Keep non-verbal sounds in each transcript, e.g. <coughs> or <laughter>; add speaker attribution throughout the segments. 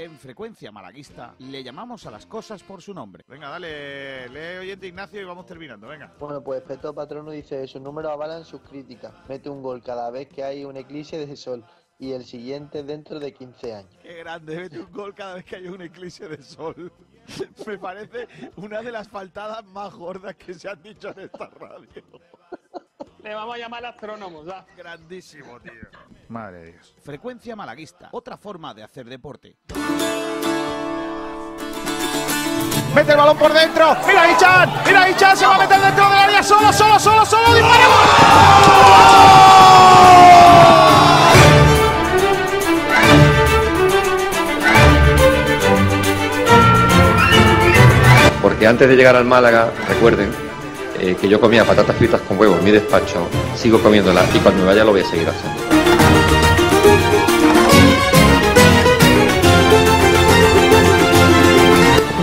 Speaker 1: En frecuencia malaguista le llamamos a las cosas por su nombre. Venga, dale, lee oyente Ignacio y vamos terminando, venga.
Speaker 2: Bueno, pues Peto Patrono dice, sus números avalan sus críticas. Mete un gol cada vez que hay un eclipse de sol y el siguiente dentro de 15 años.
Speaker 1: Qué grande, mete un gol cada vez que hay un eclipse de sol. <laughs> Me parece una de las faltadas más gordas que se han dicho en esta radio.
Speaker 3: Le vamos a llamar astrónomos, ¿va?
Speaker 1: Grandísimo, tío. Madre de Dios. Frecuencia malaguista, otra forma de hacer deporte. Mete el balón por dentro. Mira Ichan. Mira Ichan. Se va a meter dentro del área. Solo, solo, solo, solo. ¡Disparemos!
Speaker 4: Porque antes de llegar al Málaga, recuerden eh, que yo comía patatas fritas con huevo en mi despacho, sigo comiéndolas y cuando me vaya lo voy a seguir haciendo.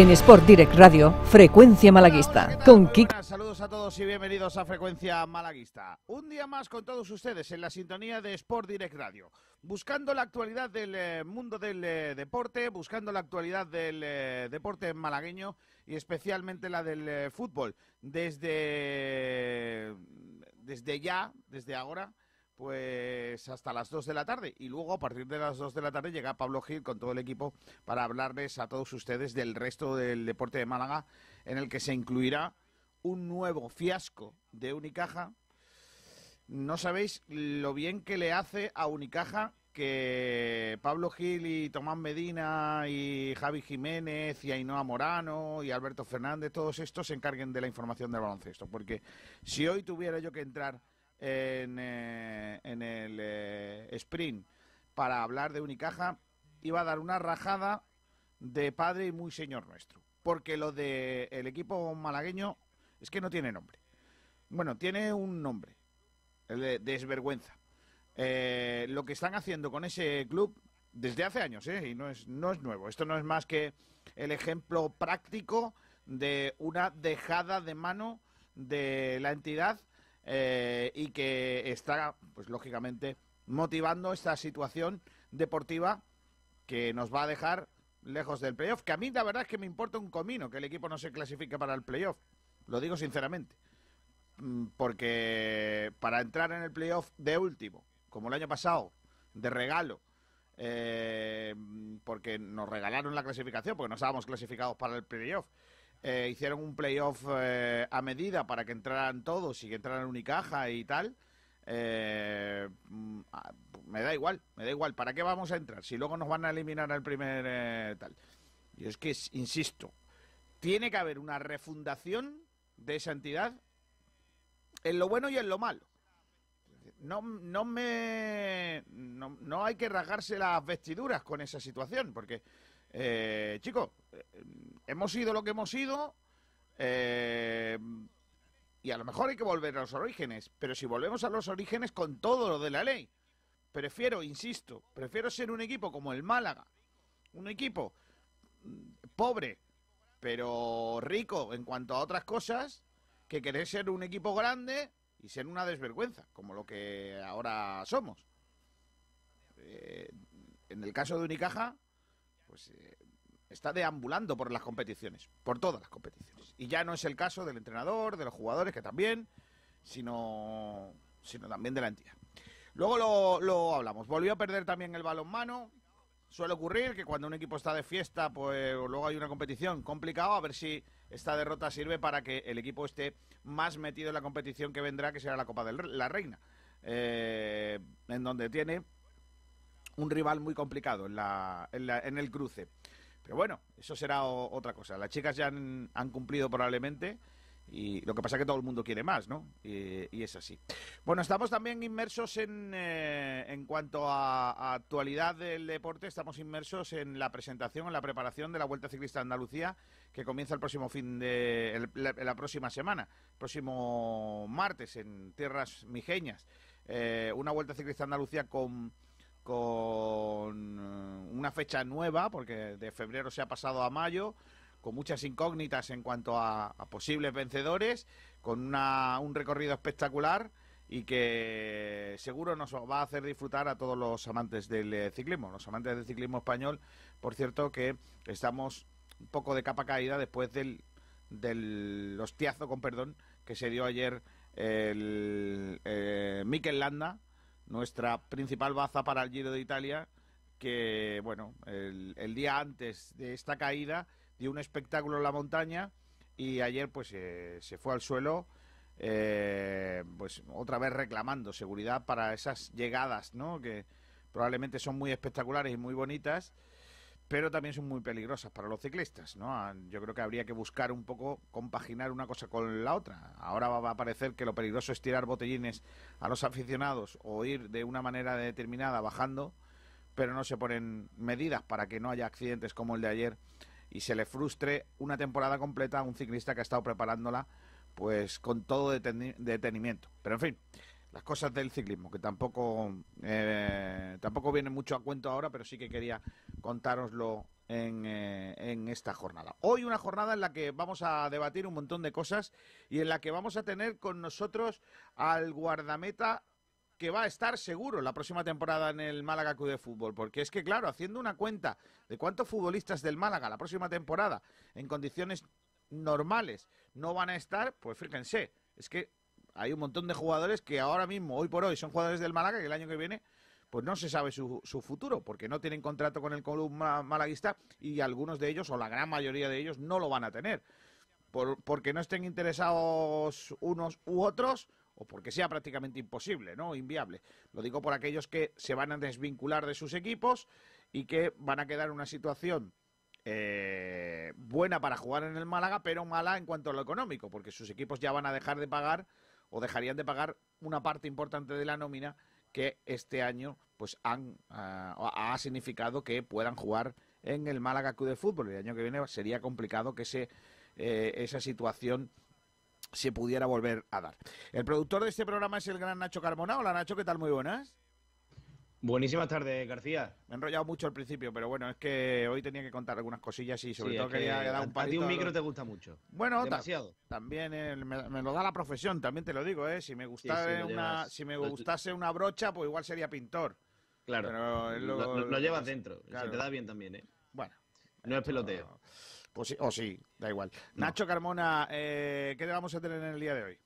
Speaker 5: En Sport Direct Radio, Frecuencia Malaguista, con Kik.
Speaker 1: Buenas, Saludos a todos y bienvenidos a Frecuencia Malaguista. Un día más con todos ustedes en la sintonía de Sport Direct Radio. Buscando la actualidad del eh, mundo del eh, deporte, buscando la actualidad del eh, deporte malagueño y especialmente la del fútbol. Desde, desde ya, desde ahora, pues hasta las 2 de la tarde. Y luego a partir de las 2 de la tarde llega Pablo Gil con todo el equipo para hablarles a todos ustedes del resto del deporte de Málaga, en el que se incluirá un nuevo fiasco de Unicaja. No sabéis lo bien que le hace a Unicaja que Pablo Gil y Tomás Medina y Javi Jiménez y Ainhoa Morano y Alberto Fernández, todos estos se encarguen de la información del baloncesto. Porque si hoy tuviera yo que entrar en, eh, en el eh, sprint para hablar de Unicaja, iba a dar una rajada de padre y muy señor nuestro. Porque lo del el equipo malagueño es que no tiene nombre. Bueno, tiene un nombre, el de desvergüenza. Eh, lo que están haciendo con ese club desde hace años, ¿eh? y no es, no es nuevo. Esto no es más que el ejemplo práctico de una dejada de mano de la entidad eh, y que está, pues lógicamente, motivando esta situación deportiva que nos va a dejar lejos del playoff. Que a mí la verdad es que me importa un comino que el equipo no se clasifique para el playoff. Lo digo sinceramente. Mm, Porque para entrar en el playoff de último, como el año pasado, de regalo, eh, porque nos regalaron la clasificación, porque no estábamos clasificados para el playoff. Eh, hicieron un playoff eh, a medida para que entraran todos y que entraran Unicaja y tal. Eh, mm, ah, me da igual, me da igual. ¿Para qué vamos a entrar? Si luego nos van a eliminar al primer tal. Y es que, insisto, tiene que haber una refundación de esa entidad en lo bueno y en lo malo. No, no me. No, no hay que rasgarse las vestiduras con esa situación, porque, eh, chicos, eh, hemos sido lo que hemos sido. eh, y a lo mejor hay que volver a los orígenes, pero si volvemos a los orígenes con todo lo de la ley, prefiero, insisto, prefiero ser un equipo como el Málaga, un equipo mm, pobre, pero rico en cuanto a otras cosas, que querer ser un equipo grande y ser una desvergüenza, como lo que ahora somos. Eh, en el caso de Unicaja, pues eh, está deambulando por las competiciones, por todas las competiciones. Y ya no es el caso del entrenador, de los jugadores, que también, sino, sino también de la entidad. Luego lo, lo hablamos. Volvió a perder también el balonmano. Suele ocurrir que cuando un equipo está de fiesta, pues luego hay una competición complicada, a ver si esta derrota sirve para que el equipo esté más metido en la competición que vendrá, que será la Copa de la Reina, eh, en donde tiene un rival muy complicado en, la, en, la- en el cruce. Pero bueno, eso será otra cosa. Las chicas ya han, cumplido probablemente y lo que pasa es que todo el mundo quiere más, ¿no? Y, es así. Bueno, estamos también inmersos en, eh, en cuanto a, actualidad del deporte, estamos inmersos en la presentación, en la preparación de la Vuelta Ciclista Andalucía, que comienza el próximo fin de. la, próxima semana, próximo martes, en Tierras Mijeñas. Eh, una Vuelta Ciclista Andalucía con con eh, una fecha nueva, porque de febrero se ha pasado a mayo, con muchas incógnitas en cuanto a, posibles vencedores, con un recorrido espectacular y que seguro nos va a hacer disfrutar a todos los amantes del eh, ciclismo, los amantes del ciclismo español. Por cierto que estamos un poco de capa caída después del, del hostiazo, con perdón, que se dio ayer el eh, Mikel Landa, nuestra principal baza para el Giro de Italia, que, bueno, el día antes de esta caída dio un espectáculo en la montaña y ayer pues eh, se fue al suelo eh, pues otra vez reclamando seguridad para esas llegadas no que probablemente son muy espectaculares y muy bonitas pero también son muy peligrosas para los ciclistas no ah, yo creo que habría que buscar un poco compaginar una cosa con la otra ahora va a parecer que lo peligroso es tirar botellines a los aficionados o ir de una manera determinada bajando pero no se ponen medidas para que no haya accidentes como el de ayer y se le frustre una temporada completa a un ciclista que ha estado preparándola pues con todo detenimiento. Pero en fin, las cosas del ciclismo, que tampoco, eh, tampoco viene mucho a cuento ahora, pero sí que quería contároslo en, eh, en, esta jornada. Hoy una jornada en la que vamos a debatir un montón de cosas y en la que vamos a tener con nosotros al guardameta que va a estar seguro la próxima temporada en el Málaga Club de Fútbol. Porque es que, claro, haciendo una cuenta de cuántos futbolistas del Málaga la próxima temporada en condiciones normales no van a estar, pues fíjense, es que hay un montón de jugadores que ahora mismo, hoy por hoy, son jugadores del Málaga que el año que viene pues no se sabe su, su, futuro, porque no tienen contrato con el club malaguista y algunos de ellos, o la gran mayoría de ellos, no lo van a tener. Por, porque no estén interesados unos u otros, o porque sea prácticamente imposible, ¿no? Inviable. Lo digo por aquellos que se van a desvincular de sus equipos y que van a quedar en una situación eh, buena para jugar en el Málaga, pero mala en cuanto a lo económico, porque sus equipos ya van a dejar de pagar o dejarían de pagar una parte importante de la nómina que este año pues han ah, ha significado que puedan jugar en el Málaga Club de Fútbol. El año que viene sería complicado que se, eh, esa situación se pudiera volver a dar. El productor de este programa es el gran Nacho Carmona. Hola Nacho, ¿qué tal? Muy buenas.
Speaker 6: Buenísimas tardes, García.
Speaker 1: Me he enrollado mucho al principio, pero bueno, es que hoy tenía que contar algunas cosillas y sobre todo quería dar un palito.
Speaker 6: A ti un micro te gusta mucho.
Speaker 1: Bueno, demasiado. también eh, me, lo da la profesión, también te lo digo, ¿eh? Si me gustase, una, si me gustase una brocha, pues igual sería pintor.
Speaker 6: Claro. lo, llevas dentro. Se te da bien también, ¿eh?
Speaker 1: Bueno.
Speaker 6: No es peloteo.
Speaker 1: Pues sí, o sí, da igual. Nacho Carmona, eh, ¿qué vamos a tener en el día de hoy?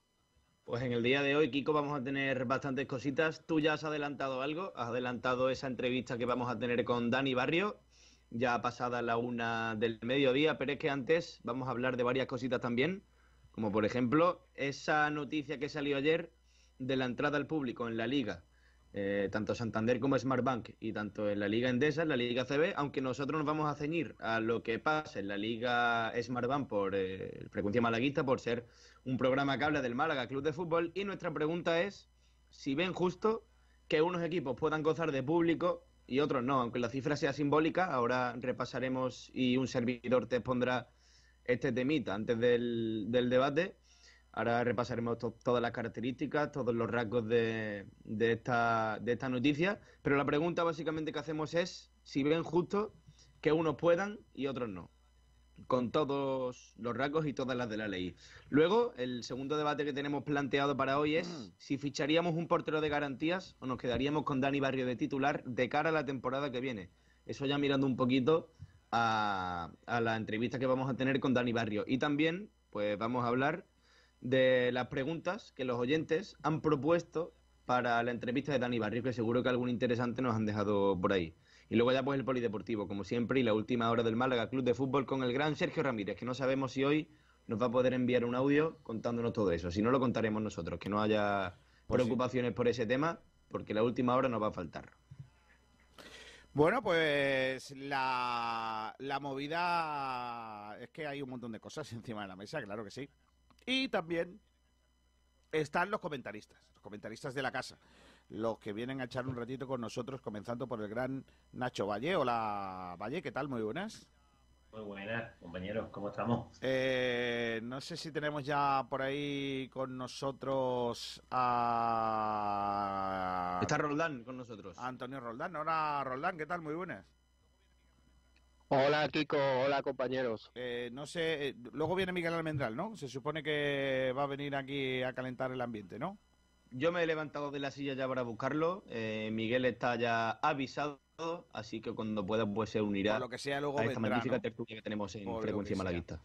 Speaker 6: Pues en el día de hoy, Kiko, vamos a tener bastantes cositas. Tú ya has adelantado algo, has adelantado esa entrevista que vamos a tener con Dani Barrio, ya pasada la una del mediodía, pero es que antes vamos a hablar de varias cositas también, como por ejemplo esa noticia que salió ayer de la entrada al público en la liga eh, tanto Santander como Smartbank y tanto en la Liga Endesa, en la Liga CB, aunque nosotros nos vamos a ceñir a lo que pasa en la Liga Smartbank por eh, frecuencia malaguista, por ser un programa que habla del Málaga Club de Fútbol, y nuestra pregunta es si ven justo que unos equipos puedan gozar de público y otros no, aunque la cifra sea simbólica, ahora repasaremos y un servidor te pondrá este temita antes del, del debate Ahora repasaremos todas las características, todos los rasgos de, esta, de esta noticia. Pero la pregunta básicamente que hacemos es si ven justo que unos puedan y otros no. Con todos los rasgos y todas las de la ley. Luego, el segundo debate que tenemos planteado para hoy es mm. si ficharíamos un portero de garantías o nos quedaríamos con Dani Barrio de titular de cara a la temporada que viene. Eso ya mirando un poquito a, a la entrevista que vamos a tener con Dani Barrio. Y también, pues vamos a hablar de las preguntas que los oyentes han propuesto para la entrevista de Dani Barrio, que seguro que algún interesante nos han dejado por ahí. Y luego ya pues el polideportivo, como siempre, y la última hora del Málaga Club de Fútbol con el gran Sergio Ramírez, que no sabemos si hoy nos va a poder enviar un audio contándonos todo eso. Si no, lo contaremos nosotros, que no haya pues preocupaciones por ese tema, porque la última hora nos va a faltar.
Speaker 1: Bueno, pues la, la movida es que hay un montón de cosas encima de la mesa, claro que sí. Y también están los comentaristas, los comentaristas de la casa, los que vienen a echar un ratito con nosotros, comenzando por el gran Nacho Valle. Hola, Valle, ¿qué tal? Muy buenas.
Speaker 7: Muy buenas, compañeros, ¿cómo estamos?
Speaker 1: Eh, no sé si tenemos ya por ahí con nosotros a...
Speaker 6: Está Roldán con nosotros.
Speaker 1: Antonio Roldán. Hola, Roldán, ¿qué tal? Muy buenas.
Speaker 8: Hola Kiko, hola compañeros.
Speaker 1: Eh, no sé, eh, luego viene Miguel Almendral, ¿no? Se supone que va a venir aquí a calentar el ambiente, ¿no?
Speaker 6: Yo me he levantado de la silla ya para buscarlo. eh, Miguel está ya avisado, así que cuando pueda pues se unirá
Speaker 1: Por lo que sea, luego
Speaker 6: a esta
Speaker 1: vendrá,
Speaker 6: magnífica
Speaker 1: ¿no?
Speaker 6: tertulia que tenemos en
Speaker 1: Por
Speaker 6: Frecuencia
Speaker 1: que sea.
Speaker 6: Malaguista.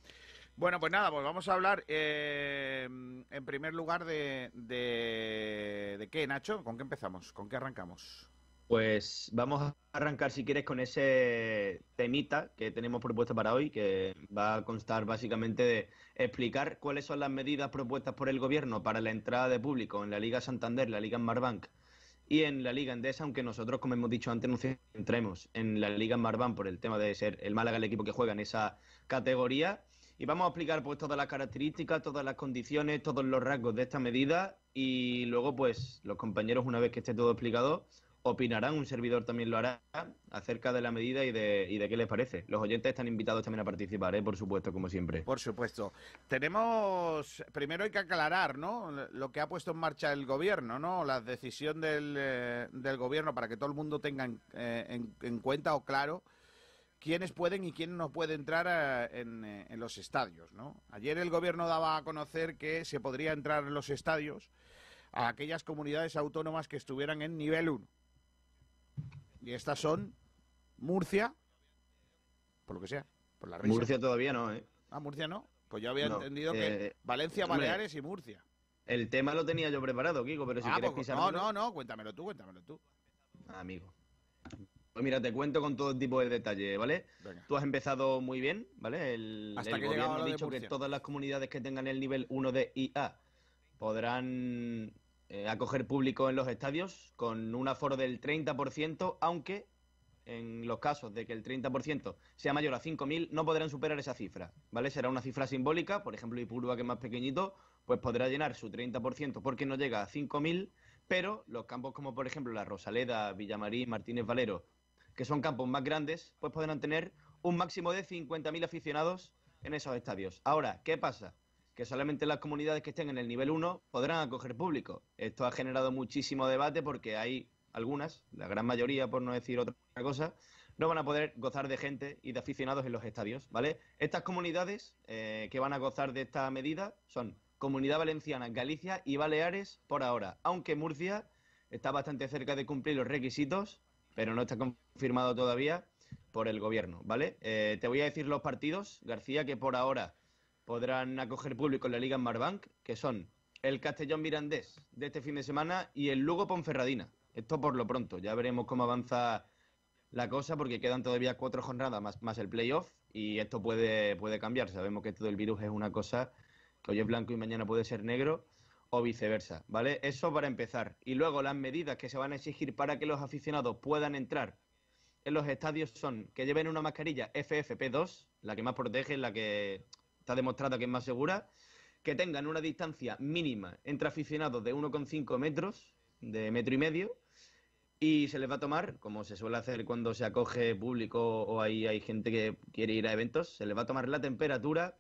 Speaker 1: Bueno, pues nada, pues vamos a hablar eh, en primer lugar de, de... ¿De qué, Nacho? ¿Con qué empezamos? ¿Con qué arrancamos?
Speaker 6: Pues vamos a arrancar, si quieres, con ese temita que tenemos propuesto para hoy, que va a constar básicamente de explicar cuáles son las medidas propuestas por el gobierno para la entrada de público en la Liga Santander, la Liga Marbank y en la Liga Endesa, aunque nosotros, como hemos dicho antes, nos centremos en la Liga Marbank por el tema de ser el Málaga el equipo que juega en esa categoría. Y vamos a explicar pues todas las características, todas las condiciones, todos los rasgos de esta medida y luego pues los compañeros una vez que esté todo explicado opinarán, un servidor también lo hará acerca de la medida y de, y de qué les parece. Los oyentes están invitados también a participar, ¿eh? por supuesto, como siempre.
Speaker 1: Por supuesto. Tenemos, primero hay que aclarar, ¿no? Lo que ha puesto en marcha el gobierno, ¿no? La decisión del, eh, del gobierno para que todo el mundo tenga en, eh, en- en cuenta o claro quiénes pueden y quién no puede entrar eh, en, en los estadios, ¿no? Ayer el gobierno daba a conocer que se podría entrar en los estadios a aquellas comunidades autónomas que estuvieran en nivel 1. Y estas son Murcia, por lo que sea, por la risa.
Speaker 6: Murcia todavía no, ¿eh?
Speaker 1: Ah, Murcia no. Pues yo había
Speaker 6: No,
Speaker 1: entendido que
Speaker 6: eh,
Speaker 1: Valencia,
Speaker 6: hombre,
Speaker 1: Baleares y Murcia.
Speaker 6: El tema lo tenía yo preparado, Kiko, pero si
Speaker 1: ah,
Speaker 6: quieres
Speaker 1: pues, no, no, no, cuéntamelo tú, cuéntamelo tú.
Speaker 6: Amigo. Pues mira, te cuento con todo tipo de detalle, ¿vale?
Speaker 1: Venga.
Speaker 6: Tú has empezado muy bien, ¿vale? El,
Speaker 1: Hasta
Speaker 6: el
Speaker 1: que
Speaker 6: gobierno ha dicho que todas las comunidades que tengan el nivel 1 de IA podrán eh, acoger público en los estadios con un aforo del 30%, aunque en los casos de que el 30% sea mayor a 5.000 no podrán superar esa cifra, ¿vale? Será una cifra simbólica, por ejemplo, Ipurúa, que es más pequeñito, pues podrá llenar su 30% porque no llega a 5.000, pero los campos como por ejemplo la Rosaleda, Villamarín, Martínez Valero, que son campos más grandes, pues podrán tener un máximo de 50.000 aficionados en esos estadios. Ahora, ¿qué pasa? Que solamente las comunidades que estén en el nivel 1 podrán acoger público. Esto ha generado muchísimo debate porque hay algunas, la gran mayoría por no decir otra cosa, no van a poder gozar de gente y de aficionados en los estadios, ¿vale? Estas comunidades eh, que van a gozar de esta medida son Comunidad Valenciana, Galicia y Baleares por ahora, aunque Murcia está bastante cerca de cumplir los requisitos, pero no está confirmado todavía por el gobierno, ¿vale? Eh, te voy a decir los partidos, García, que por ahora podrán acoger público en la Liga Marbank, que son el Castellón Mirandés de este fin de semana y el Lugo Ponferradina. Esto por lo pronto, ya veremos cómo avanza la cosa porque quedan todavía cuatro jornadas más, más el playoff y esto puede, puede cambiar. Sabemos que esto del virus es una cosa que hoy es blanco y mañana puede ser negro o viceversa, ¿vale? Eso para empezar. Y luego las medidas que se van a exigir para que los aficionados puedan entrar en los estadios son que lleven una mascarilla FFP2, la que más protege, la que está demostrada que es más segura, que tengan una distancia mínima entre aficionados de 1,5 metros, de metro y medio, y se les va a tomar, como se suele hacer cuando se acoge público o hay, hay gente que quiere ir a eventos, se les va a tomar la temperatura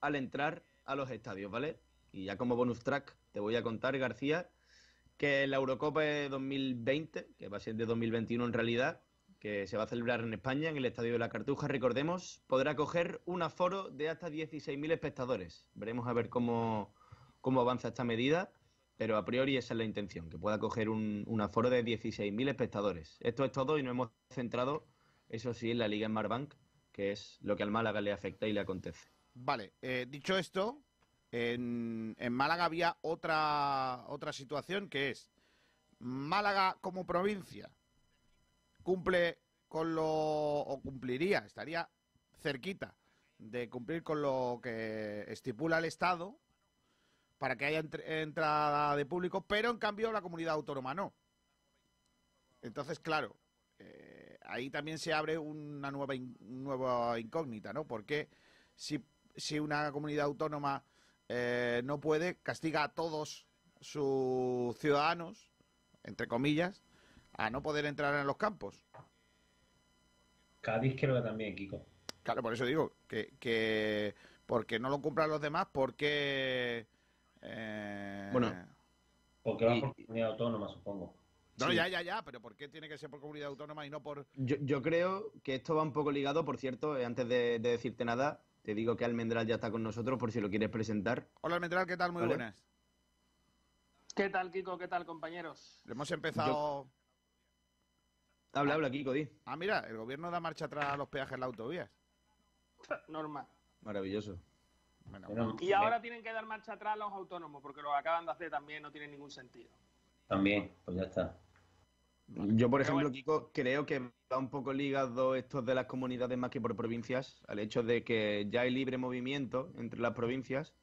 Speaker 6: al entrar a los estadios, ¿vale? Y ya como bonus track te voy a contar, García, que la Eurocopa de 2020, que va a ser de 2021 en realidad, que se va a celebrar en España, en el Estadio de la Cartuja, recordemos, podrá coger un aforo de hasta 16.000 espectadores. Veremos a ver cómo, cómo avanza esta medida, pero a priori esa es la intención, que pueda coger un, aforo de 16.000 espectadores. Esto es todo y nos hemos centrado, eso sí, en la Liga en Marbank, que es lo que al Málaga le afecta y le acontece.
Speaker 1: Vale, eh, dicho esto, en, en Málaga había otra, otra situación que es Málaga como provincia cumple con lo, o cumpliría, estaría cerquita de cumplir con lo que estipula el Estado para que haya entrada de público, pero en cambio la comunidad autónoma no. Entonces, claro, eh, ahí también se abre una nueva, nueva incógnita, ¿no? Porque si, si una comunidad autónoma eh, no puede, castiga a todos sus ciudadanos, entre comillas, a no poder entrar en los campos.
Speaker 7: Cádiz creo que también, Kiko.
Speaker 1: Claro, por eso digo que, que porque no lo cumplan los demás, porque... eh,
Speaker 6: Bueno,
Speaker 7: Porque va
Speaker 6: Y-
Speaker 7: por comunidad autónoma, supongo.
Speaker 1: No,
Speaker 6: sí.
Speaker 1: ya, ya, ya, pero ¿por qué tiene que ser por comunidad autónoma y no por...
Speaker 6: Yo, yo creo que esto va un poco ligado, por cierto, eh, antes de, de decirte nada, te digo que Almendral ya está con nosotros por si lo quieres presentar.
Speaker 1: Hola, Almendral, ¿qué tal? Muy
Speaker 6: Vale.
Speaker 1: buenas.
Speaker 3: ¿Qué tal, Kiko? ¿Qué tal, compañeros?
Speaker 1: Hemos empezado...
Speaker 6: Habla, habla, Kiko, di.
Speaker 1: Ah, mira, el gobierno da marcha atrás a los peajes en las autovías. <laughs>
Speaker 3: Normal.
Speaker 6: Maravilloso.
Speaker 1: Bueno,
Speaker 7: Bueno,
Speaker 3: Y ahora tienen que dar marcha atrás los autónomos, porque lo acaban de hacer también, no tiene ningún sentido.
Speaker 7: También, pues ya está.
Speaker 6: Yo, por
Speaker 3: Pero
Speaker 6: ejemplo,
Speaker 3: bueno.
Speaker 6: Kiko, creo que va un poco ligado esto de las comunidades más que por provincias, al hecho de que ya hay libre movimiento entre las provincias.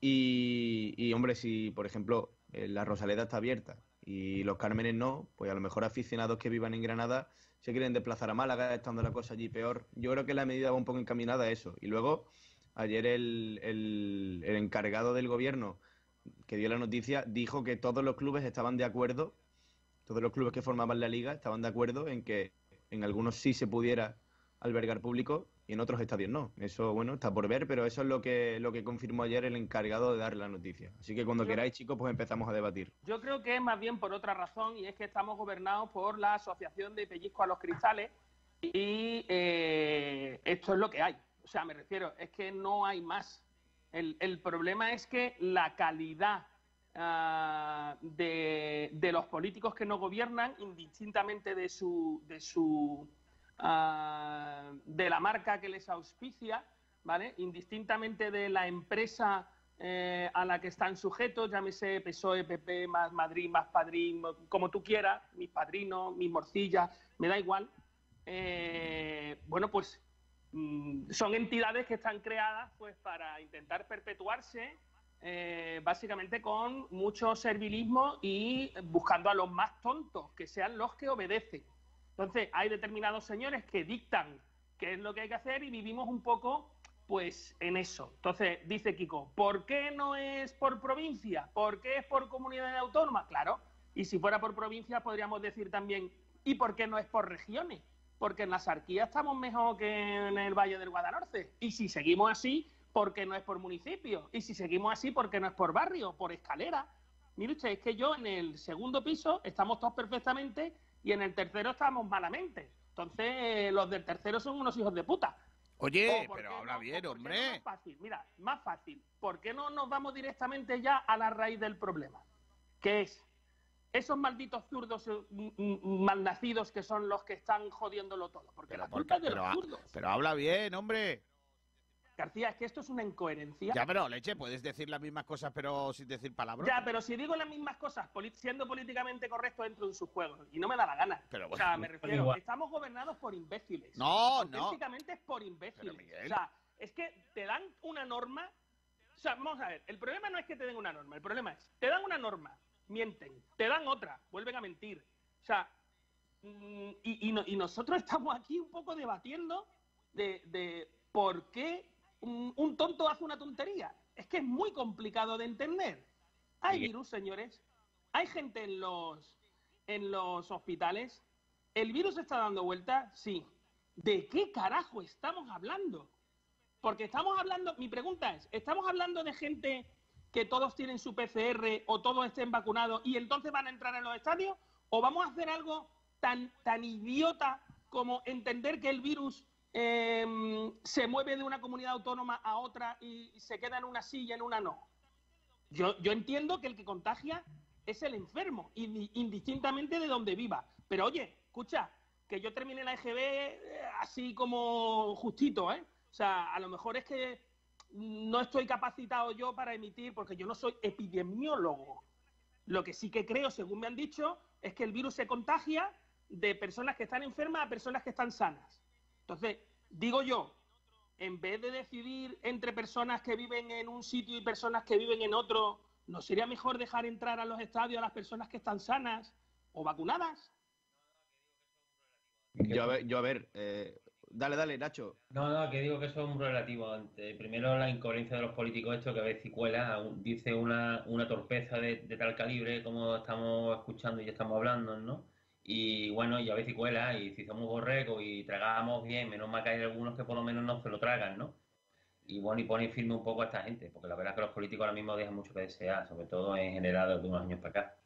Speaker 6: Y, y, hombre, si, por ejemplo, eh, la Rosaleda está abierta y los Cármenes no, pues a lo mejor aficionados que vivan en Granada se quieren desplazar a Málaga, estando la cosa allí peor. Yo creo que la medida va un poco encaminada a eso. Y luego, ayer el, el- el encargado del gobierno que dio la noticia dijo que todos los clubes estaban de acuerdo todos los clubes que formaban la liga estaban de acuerdo en que en algunos sí se pudiera albergar público y en otros estadios no. Eso, bueno, está por ver, pero eso es lo que, lo que confirmó ayer el encargado de dar la noticia. Así que cuando
Speaker 3: Yo-
Speaker 6: queráis, chicos, pues empezamos a debatir.
Speaker 3: Yo creo que es más bien por otra razón y es que estamos gobernados por la Asociación de Pellizco a los Cristales y eh, esto es lo que hay. O sea, me refiero, es que no hay más. El, el problema es que la calidad ah, de, de los políticos que no gobiernan, indistintamente de su, de su ah, de la marca que les auspicia, ¿vale? Indistintamente de la empresa eh, a la que están sujetos, llámese PSOE, PP, más Madrid, más Padrín, como tú quieras, mis padrinos, mis morcillas, me da igual. Eh, bueno, pues mm, son entidades que están creadas pues para intentar perpetuarse eh, básicamente con mucho servilismo y buscando a los más tontos, que sean los que obedecen. Entonces, hay determinados señores que dictan qué es lo que hay que hacer y vivimos un poco pues en eso. Entonces, dice Kiko, ¿por qué no es por provincia? ¿Por qué es por comunidad autónoma? Claro, y si fuera por provincia podríamos decir también, ¿y por qué no es por regiones? Porque en la Sarquía estamos mejor que en el Valle del Guadanorce. Y si seguimos así, ¿por qué no es por municipio? Y si seguimos así, ¿por qué no es por barrio, por escalera? Mire usted, es que yo en el segundo piso estamos todos perfectamente y en el tercero estamos malamente. Entonces, los del tercero son unos hijos de puta.
Speaker 1: Oye,
Speaker 3: O, ¿por
Speaker 1: pero habla bien,
Speaker 3: O, ¿por qué no
Speaker 1: hombre.
Speaker 3: Más fácil, mira, más fácil. ¿Por qué no nos vamos directamente ya a la raíz del problema? Que es esos malditos zurdos eh, malnacidos que son los que están jodiéndolo todo. Porque
Speaker 1: Pero,
Speaker 3: la
Speaker 1: ¿por
Speaker 3: culpa es de
Speaker 1: pero,
Speaker 3: los zurdos.
Speaker 1: pero habla bien, hombre.
Speaker 3: García, es que esto es una incoherencia.
Speaker 1: Ya, pero leche, puedes decir las mismas cosas pero sin decir palabras.
Speaker 3: Ya, pero si digo las mismas cosas, siendo políticamente correcto dentro de sus juegos, y no me da la gana.
Speaker 1: Pero
Speaker 3: o sea,
Speaker 1: bueno,
Speaker 3: me refiero,
Speaker 7: igual.
Speaker 3: estamos gobernados por imbéciles.
Speaker 1: No, no.
Speaker 3: Auténticamente es por imbéciles. O sea, es que te dan una norma. O sea, vamos a ver, el problema no es que te den una norma, el problema es, te dan una norma, mienten, te dan otra, vuelven a mentir. O sea, mm, y, y no- y nosotros estamos aquí un poco debatiendo de, de por qué un, un tonto hace una tontería. Es que es muy complicado de entender. Hay virus, señores. Hay gente en los, en los hospitales. ¿El virus está dando vuelta? Sí. ¿De qué carajo estamos hablando? Porque estamos hablando, mi pregunta es, ¿estamos hablando de gente que todos tienen su PCR o todos estén vacunados y entonces van a entrar en los estadios? ¿O vamos a hacer algo tan, tan idiota como entender que el virus eh, se mueve de una comunidad autónoma a otra y se queda en una y en una no? Yo, yo entiendo que el que contagia es el enfermo, indi- indistintamente de donde viva. Pero oye, escucha, que yo termine la EGB eh, así como justito, ¿eh? O sea, a lo mejor es que no estoy capacitado yo para emitir, porque yo no soy epidemiólogo. Lo que sí que creo, según me han dicho, es que el virus se contagia de personas que están enfermas a personas que están sanas. Entonces, digo yo, en vez de decidir entre personas que viven en un sitio y personas que viven en otro, ¿no sería mejor dejar entrar a los estadios a las personas que están sanas o vacunadas?
Speaker 6: Yo a ver, yo a ver eh, dale, dale, Nacho.
Speaker 7: No, no, que digo que eso es muy relativo. Ante- Primero, la incoherencia de los políticos, esto que a veces cuela, un- dice una, una torpeza de, de tal calibre como estamos escuchando y estamos hablando, ¿no? Y bueno, y a veces cuela, y si somos borregos y tragamos bien, menos mal que hay algunos que por lo menos no se lo tragan, ¿no? Y bueno, y pone firme un poco a esta gente, porque la verdad es que los políticos ahora mismo dejan mucho que desear, sobre todo en general de unos años para acá.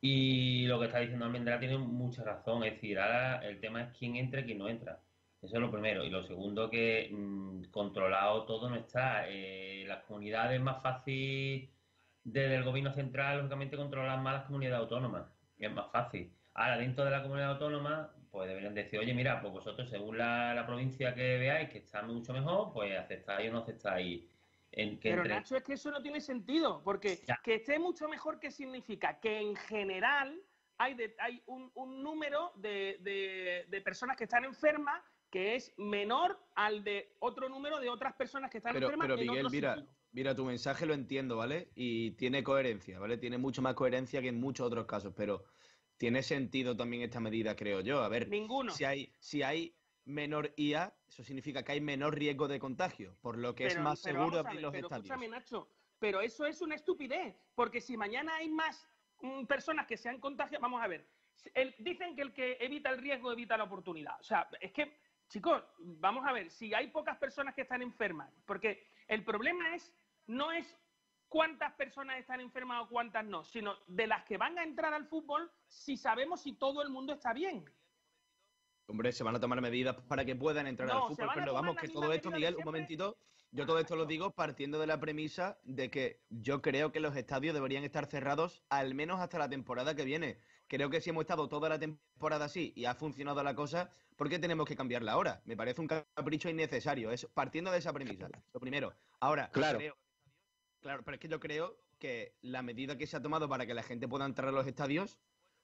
Speaker 7: Y lo que está diciendo Almendra tiene mucha razón, es decir, ahora el tema es quién entra y quién no entra. Eso es lo primero. Y lo segundo, que mm, controlado todo no está. Eh, las comunidades es más fácil desde el gobierno central, lógicamente, controlar más las comunidades autónomas. Es más fácil. Ahora, dentro de la comunidad autónoma, pues deberían decir, oye, mira, pues vosotros, según la, la provincia que veáis que está mucho mejor, pues aceptáis o no aceptáis. En, que
Speaker 3: Pero
Speaker 7: entre-
Speaker 3: Nacho, es que eso no tiene sentido, porque
Speaker 7: Ya.
Speaker 3: que esté mucho mejor, ¿qué significa? Que en general hay, de- hay un, un número de, de- de personas que están enfermas que es menor al de otro número de otras personas que están
Speaker 6: Pero,
Speaker 3: enfermas
Speaker 6: pero
Speaker 3: en
Speaker 6: Miguel, mira,
Speaker 3: sitio.
Speaker 6: mira, tu mensaje lo entiendo, ¿vale? Y tiene coherencia, ¿vale? Tiene mucho más coherencia que en muchos otros casos, pero tiene sentido también esta medida, creo yo. A ver,
Speaker 3: Ninguno.
Speaker 6: si hay, si hay menor IA, eso significa que hay menor riesgo de contagio, por lo que es
Speaker 3: Pero-
Speaker 6: más
Speaker 3: pero
Speaker 6: seguro abrir los
Speaker 3: pero
Speaker 6: estadios.
Speaker 3: escúchame, Nacho, pero eso es una estupidez, porque si mañana hay más mm, personas que se han contagiado, vamos a ver, el- dicen que el que evita el riesgo evita la oportunidad. O sea, es que, chicos, vamos a ver, si hay pocas personas que están enfermas, porque el problema es, no es cuántas personas están enfermas o cuántas no, sino de las que van a entrar al fútbol, si sabemos si todo el mundo está bien.
Speaker 6: Hombre, se van a tomar medidas para que puedan entrar
Speaker 3: No,
Speaker 6: al fútbol, pero vamos, que todo esto, Miguel, un momentito, yo todo esto lo digo partiendo de la premisa de que yo creo que los estadios deberían estar cerrados al menos hasta la temporada que viene. Creo que si hemos estado toda la temporada así y ha funcionado la cosa, ¿por qué tenemos que cambiarla ahora? Me parece un capricho innecesario, es partiendo de esa premisa, lo primero. Ahora,
Speaker 8: Claro.
Speaker 6: creo- claro, pero es que yo creo que la medida que se ha tomado para que la gente pueda entrar a los estadios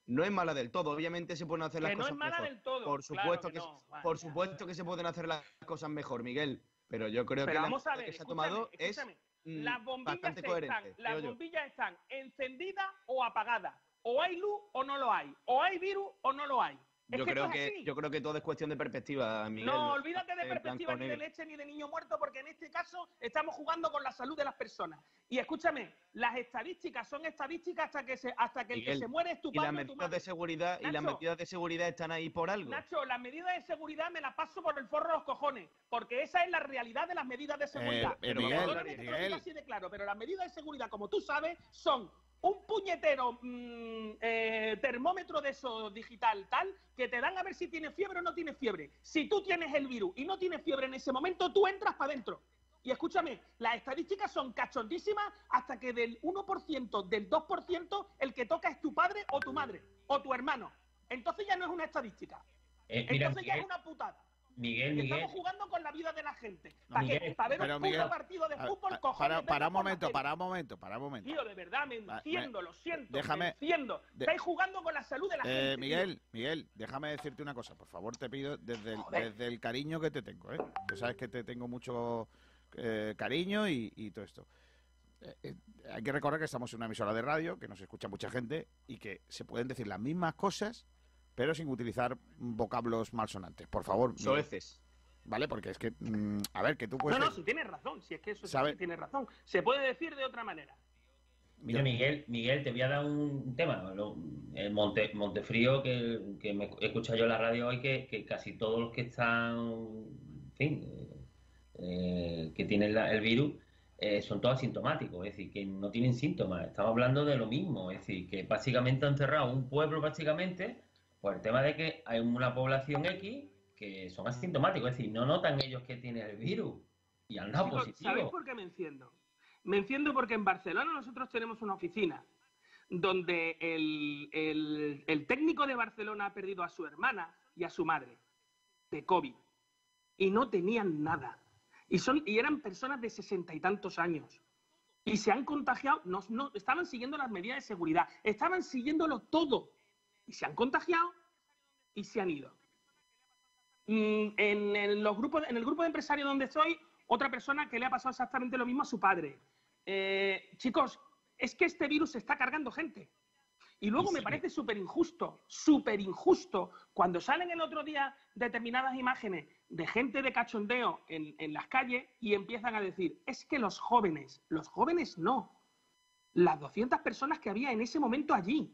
Speaker 6: no es mala del todo. Obviamente se pueden hacer las
Speaker 3: Que no
Speaker 6: cosas
Speaker 3: es mala
Speaker 6: mejor.
Speaker 3: del todo.
Speaker 6: Por
Speaker 3: claro
Speaker 6: supuesto
Speaker 3: que
Speaker 6: que,
Speaker 3: no. Vale,
Speaker 6: por supuesto que se pueden hacer las cosas mejor, Miguel. Pero yo creo
Speaker 3: Pero
Speaker 6: que
Speaker 3: vamos
Speaker 6: la
Speaker 3: a
Speaker 6: medida
Speaker 3: ver,
Speaker 6: que se ha
Speaker 3: escúchame,
Speaker 6: tomado es
Speaker 3: escúchame.
Speaker 6: mm,
Speaker 3: Las bombillas,
Speaker 6: bastante
Speaker 3: están,
Speaker 6: coherente.
Speaker 3: las
Speaker 6: creo yo.
Speaker 3: bombillas están encendidas o apagadas. O hay luz o no lo hay. O hay virus o no lo hay.
Speaker 6: Yo
Speaker 3: que
Speaker 6: creo
Speaker 3: es
Speaker 6: que yo creo que todo es cuestión de perspectiva, Miguel.
Speaker 3: no, olvídate de perspectiva ni de leche ni de niño muerto, porque en este caso estamos jugando con la salud de las personas. Y escúchame, las estadísticas son estadísticas hasta que se, hasta que el que se muere es tu
Speaker 6: Y las
Speaker 3: padre o tu
Speaker 6: medidas
Speaker 3: madre.
Speaker 6: de seguridad y las medidas de seguridad están ahí por algo.
Speaker 3: Nacho, las medidas de seguridad me las paso por el forro de los cojones, porque esa es la realidad de las medidas de seguridad.
Speaker 1: eh,
Speaker 6: Pero
Speaker 1: Miguel, Miguel,
Speaker 3: así de claro, pero las medidas de seguridad, como tú sabes, son un puñetero mm, eh, termómetro de eso digital tal que te dan a ver si tienes fiebre o no tienes fiebre. Si tú tienes el virus y no tienes fiebre en ese momento, tú entras para adentro. Y escúchame, las estadísticas son cachondísimas hasta que del 1%, del 2%, el que toca es tu padre o tu madre o tu hermano. Entonces ya no es una estadística.
Speaker 7: Eh, mira,
Speaker 3: Entonces ya es
Speaker 7: Miguel,
Speaker 3: una putada.
Speaker 7: Miguel,
Speaker 3: Que
Speaker 7: Miguel,
Speaker 3: Estamos jugando con la vida de la gente.
Speaker 7: No,
Speaker 3: ¿Para
Speaker 7: Miguel,
Speaker 3: Para ver
Speaker 1: pero
Speaker 3: un puto
Speaker 1: Miguel,
Speaker 3: partido de fútbol,
Speaker 1: a-
Speaker 3: cojones,
Speaker 1: para, para un momento, para un momento, para un momento.
Speaker 3: Tío, de verdad, me
Speaker 1: Va,
Speaker 3: enciendo, lo siento.
Speaker 1: déjame-
Speaker 3: me enciendo.
Speaker 1: de-
Speaker 3: Estáis jugando con la salud de la
Speaker 1: Eh,
Speaker 3: gente. tío.
Speaker 1: Miguel, Miguel, déjame decirte una cosa, por favor, te pido desde el, desde el cariño que te tengo, ¿eh? Que sabes que te tengo mucho eh, cariño y, y todo esto. Eh, eh, hay que recordar que estamos en una emisora de radio, que nos escucha mucha gente y que se pueden decir las mismas cosas, pero sin utilizar vocablos malsonantes. Por favor,
Speaker 6: Soeces.
Speaker 1: ¿vale? Porque es que, mm, a ver, que tú
Speaker 3: No,
Speaker 1: puedes...
Speaker 3: no, si tienes razón, si es que eso sí
Speaker 1: ¿Sabe?
Speaker 3: que tienes razón. Se puede decir de otra manera.
Speaker 7: Mira, Miguel, Miguel, te voy a dar un tema. Lo- El Monte, Montefrío, que, que me he escuchado yo en la radio hoy, que, que casi todos los que están, en fin, eh, que tienen la- el virus, eh, son todos asintomáticos, es decir, que no tienen síntomas. Estamos hablando de lo mismo, es decir, que básicamente han cerrado un pueblo prácticamente por el tema de que hay una población X que son asintomáticos, es decir, no notan ellos que tienen el virus y han dado positivo.
Speaker 3: ¿Sabéis por qué me enciendo? Me enciendo porque en Barcelona nosotros tenemos una oficina donde el, el- el técnico de Barcelona ha perdido a su hermana y a su madre de COVID. Y no tenían nada. Y, son, y eran personas de sesenta y tantos años. Y se han contagiado, no, no, estaban siguiendo las medidas de seguridad, estaban siguiéndolo todo. Y se han contagiado y se han ido. Mm, en, el, los grupos, en el grupo de empresarios donde estoy, otra persona que le ha pasado exactamente lo mismo a su padre. Eh, chicos, es que este virus está cargando gente. Y luego me parece súper injusto, súper injusto, cuando salen el otro día determinadas imágenes de gente de cachondeo en, en las calles y empiezan a decir, es que los jóvenes, los jóvenes no, las 200 personas que había en ese momento allí,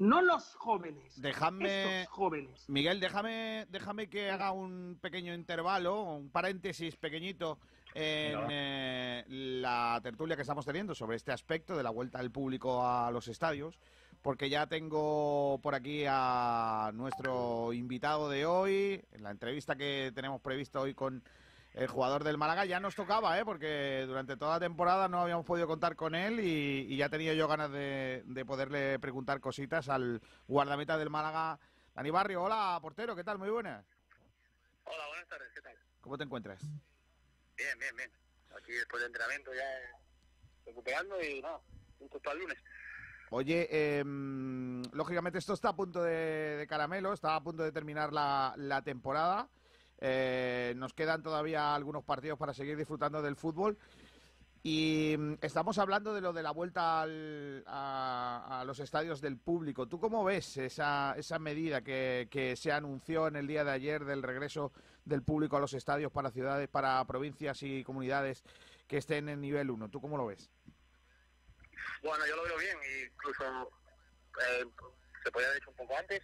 Speaker 3: no los jóvenes.
Speaker 1: Dejadme,
Speaker 3: estos jóvenes.
Speaker 1: Miguel, déjame, déjame que haga un pequeño intervalo, un paréntesis pequeñito en eh, la tertulia que estamos teniendo sobre este aspecto de la vuelta del público a los estadios, porque ya tengo por aquí a nuestro invitado de hoy, en la entrevista que tenemos prevista hoy con el jugador del Málaga ya nos tocaba, ¿eh? porque durante toda la temporada no habíamos podido contar con él y, y ya tenía yo ganas de, de poderle preguntar cositas al guardameta del Málaga, Dani Barrio. Hola, portero, ¿qué tal? Muy buenas.
Speaker 9: Hola, buenas tardes, ¿qué tal?
Speaker 1: ¿Cómo te encuentras?
Speaker 9: Bien, bien, bien. Aquí después de entrenamiento ya recuperando y nada, justo para el lunes.
Speaker 1: Oye, em, lógicamente esto está a punto de, de caramelo, está a punto de terminar la, la temporada. Eh, nos quedan todavía algunos partidos para seguir disfrutando del fútbol. Y mm, estamos hablando de lo de la vuelta al- a, a los estadios del público. ¿Tú cómo ves esa, esa medida que, que se anunció en el día de ayer del regreso del público a los estadios para ciudades, para provincias y comunidades que estén en nivel 1? ¿Tú cómo lo ves?
Speaker 9: Bueno, yo lo veo bien, incluso eh, se podía haber hecho un poco antes.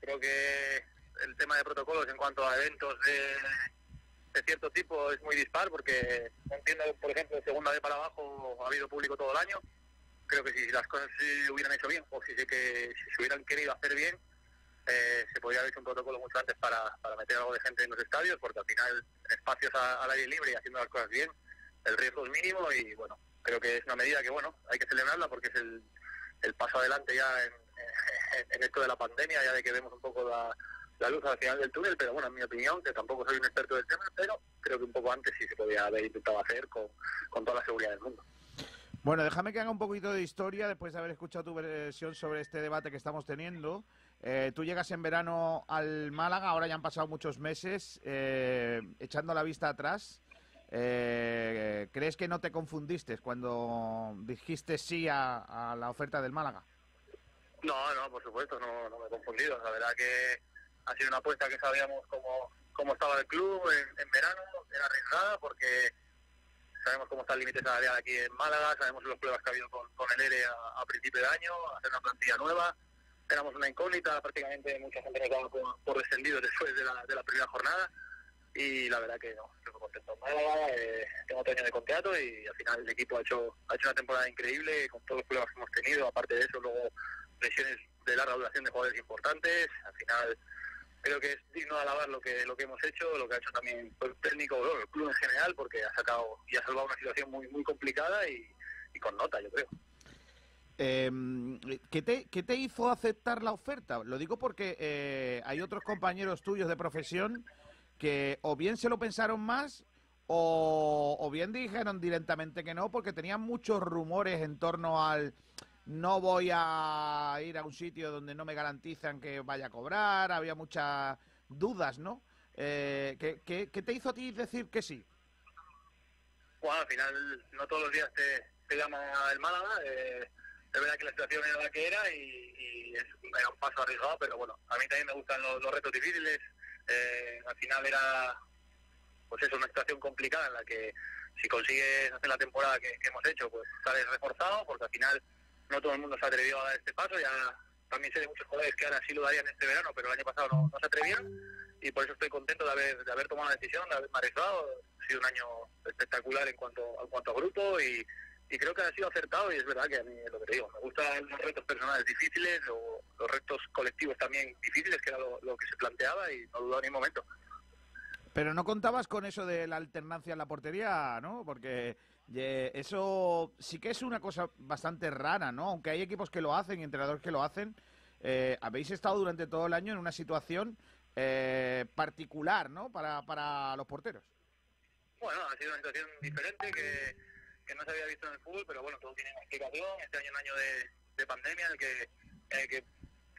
Speaker 9: Creo que el tema de protocolos en cuanto a eventos de, cierto tipo es muy dispar, porque entiendo, por ejemplo, de segunda vez para abajo ha habido público todo el año. Creo que si las cosas se hubieran hecho bien, o si, se- que, si se hubieran querido hacer bien, eh, se podría haber hecho un protocolo mucho antes para, para meter algo de gente en los estadios, porque al final espacios a- al aire libre y haciendo las cosas bien, el riesgo es mínimo y bueno, creo que es una medida que bueno, hay que celebrarla porque es el, el paso adelante ya en, en- en esto de la pandemia, ya de que vemos un poco la, la luz al final del túnel, pero bueno, en mi opinión, que tampoco soy un experto del tema, pero creo que un poco antes sí se podía haber intentado hacer con, con toda la seguridad del mundo.
Speaker 1: Bueno, déjame que haga un poquito de historia después de haber escuchado tu versión sobre este debate que estamos teniendo. Eh, tú llegas en verano al Málaga, ahora ya han pasado muchos meses, eh, echando la vista atrás. eh, ¿Crees que no te confundiste cuando dijiste sí a, a la oferta del Málaga?
Speaker 9: No, no, por supuesto, no, no me he confundido. La verdad que ha sido una apuesta que sabíamos cómo, cómo estaba el club en, verano, era arriesgada porque sabemos cómo está el límite salarial aquí en Málaga, sabemos los pruebas que ha habido con, con el ERE a, principio de año, hacer una plantilla nueva. Éramos una incógnita, prácticamente mucha gente nos daba por, descendido después de la, de la primera jornada. Y la verdad que no, estoy contento. En Málaga, eh, tengo otro año de contrato y al final el equipo ha hecho, ha hecho una temporada increíble con todos los problemas que hemos tenido, aparte de eso luego lesiones de larga duración de jugadores importantes, al final creo que es digno de alabar lo que lo que hemos hecho, lo que ha hecho también el técnico, el club en general, porque ha sacado y ha salvado una situación muy muy complicada y, y con nota, yo creo.
Speaker 1: Eh, ¿qué, te, qué te hizo aceptar la oferta? Lo digo porque eh, hay otros compañeros tuyos de profesión que o bien se lo pensaron más o, o bien dijeron directamente que no porque tenían muchos rumores en torno al no voy a ir a un sitio donde no me garantizan que vaya a cobrar, había muchas dudas, ¿no? Eh, ¿qué, qué, qué te hizo a ti decir que sí?
Speaker 9: Bueno, al final no todos los días te, te llama el Málaga. eh, es verdad que la situación era la que era y, y es, era un paso arriesgado, pero bueno, a mí también me gustan los, los retos difíciles. eh, al final era, pues eso, una situación complicada en la que si consigues hacer la temporada que, que hemos hecho, pues sales reforzado, porque al final no todo el mundo se atrevió a dar este paso. Ya también sé de muchos jugadores que ahora sí lo darían este verano, pero el año pasado no, se atrevieron y por eso estoy contento de haber, de haber tomado la decisión, de haberme arriesgado. Ha sido un año espectacular en cuanto, en cuanto a grupo y, creo que ha sido acertado y es verdad que a mí es lo que te digo, me gustan los retos personales difíciles o los retos colectivos también difíciles, que era lo, que se planteaba y no dudo ni un momento.
Speaker 1: Pero no contabas con eso de la alternancia en la portería, ¿no? Porque eh, eso sí que es una cosa bastante rara, ¿no? Aunque hay equipos que lo hacen y entrenadores que lo hacen, eh, habéis estado durante todo el año en una situación eh, particular, ¿no? Para, para los porteros.
Speaker 9: Bueno, ha sido una situación diferente que, no se había visto en el fútbol, pero bueno, todo tiene una explicación. Este año es un año de, de pandemia en el que, en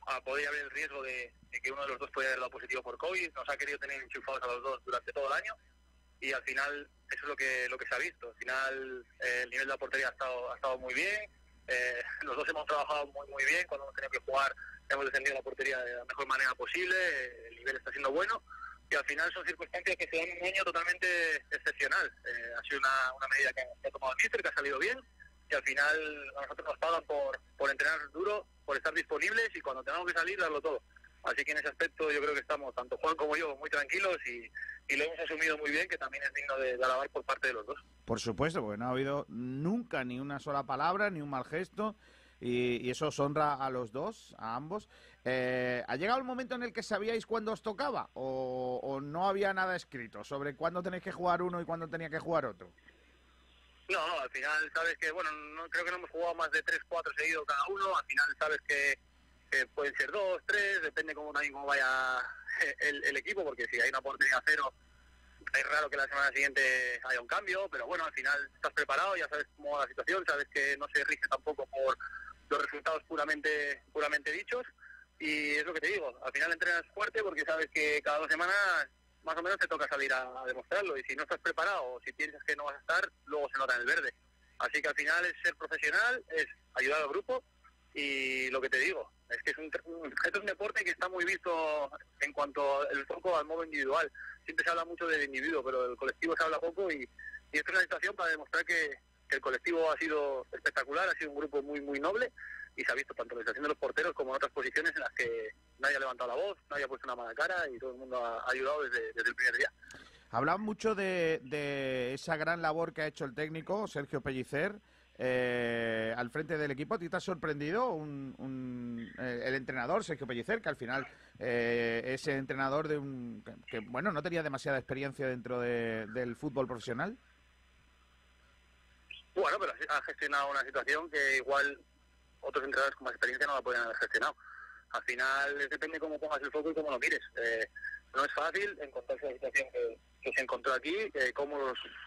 Speaker 9: ah, podía haber el riesgo de, de que uno de los dos pudiera haber dado positivo por COVID. Nos ha querido tener enchufados a los dos durante todo el año y al final eso es lo que lo que se ha visto. Al final eh, el nivel de la portería ha estado, ha estado muy bien. Eh, los dos hemos trabajado muy, muy bien. Cuando hemos tenido que jugar, hemos defendido la portería de la mejor manera posible. El nivel está siendo bueno. Y al final son circunstancias que se dan un año totalmente excepcional. Eh, ha sido una, una medida que que ha tomado el míster, que ha salido bien. Y al final a nosotros nos pagan por, por entrenar duro, por estar disponibles y cuando tengamos que salir, darlo todo. Así que en ese aspecto yo creo que estamos, tanto Juan como yo, muy tranquilos y, y lo hemos asumido muy bien, que también es digno de, de alabar por parte de los dos.
Speaker 1: Por supuesto, porque no ha habido nunca ni una sola palabra, ni un mal gesto, y, y eso os honra a los dos, a ambos. Eh, ¿Ha llegado el momento en el que sabíais cuándo os tocaba o, o no había nada escrito sobre cuándo tenéis que jugar uno y cuándo tenía que jugar otro?
Speaker 9: No, no, al final sabes que, bueno, no creo que no hemos jugado más de 3, 4 seguidos cada uno, al final sabes que, pueden ser 2, 3, depende cómo también vaya el, el equipo, porque si hay una oportunidad cero, es raro que la semana siguiente haya un cambio, pero bueno, al final estás preparado, ya sabes cómo va la situación, sabes que no se rige tampoco por los resultados puramente puramente dichos, y es lo que te digo, al final entrenas fuerte porque sabes que cada dos semanas más o menos te toca salir a, a demostrarlo, y si no estás preparado o si piensas que no vas a estar, luego se nota en el verde. Así que al final es ser profesional, es ayudar al grupo, y lo que te digo, es que es un, es un deporte que está muy visto en cuanto al foco al modo individual. Siempre se habla mucho del individuo, pero del colectivo se habla poco y, y esto es una situación para demostrar que, que el colectivo ha sido espectacular, ha sido un grupo muy muy noble y se ha visto tanto en la situación de los porteros como en otras posiciones en las que nadie ha levantado la voz, nadie ha puesto una mala cara y todo el mundo ha ayudado desde, desde el primer día.
Speaker 1: Hablan mucho de, de esa gran labor que ha hecho el técnico, Sergio Pellicer, eh, al frente del equipo. ¿A ti te ha sorprendido un, un- eh, el entrenador, Sergio Pellicer, que al final eh, es el entrenador de un... Que, bueno, no tenía demasiada experiencia dentro de- del fútbol profesional?
Speaker 9: Bueno, pero ha gestionado una situación que igual otros entrenadores con más experiencia no la podrían haber gestionado. Al final depende cómo pongas el foco y cómo lo mires. Eh, no es fácil encontrarse la situación que, se encontró aquí, eh, cómo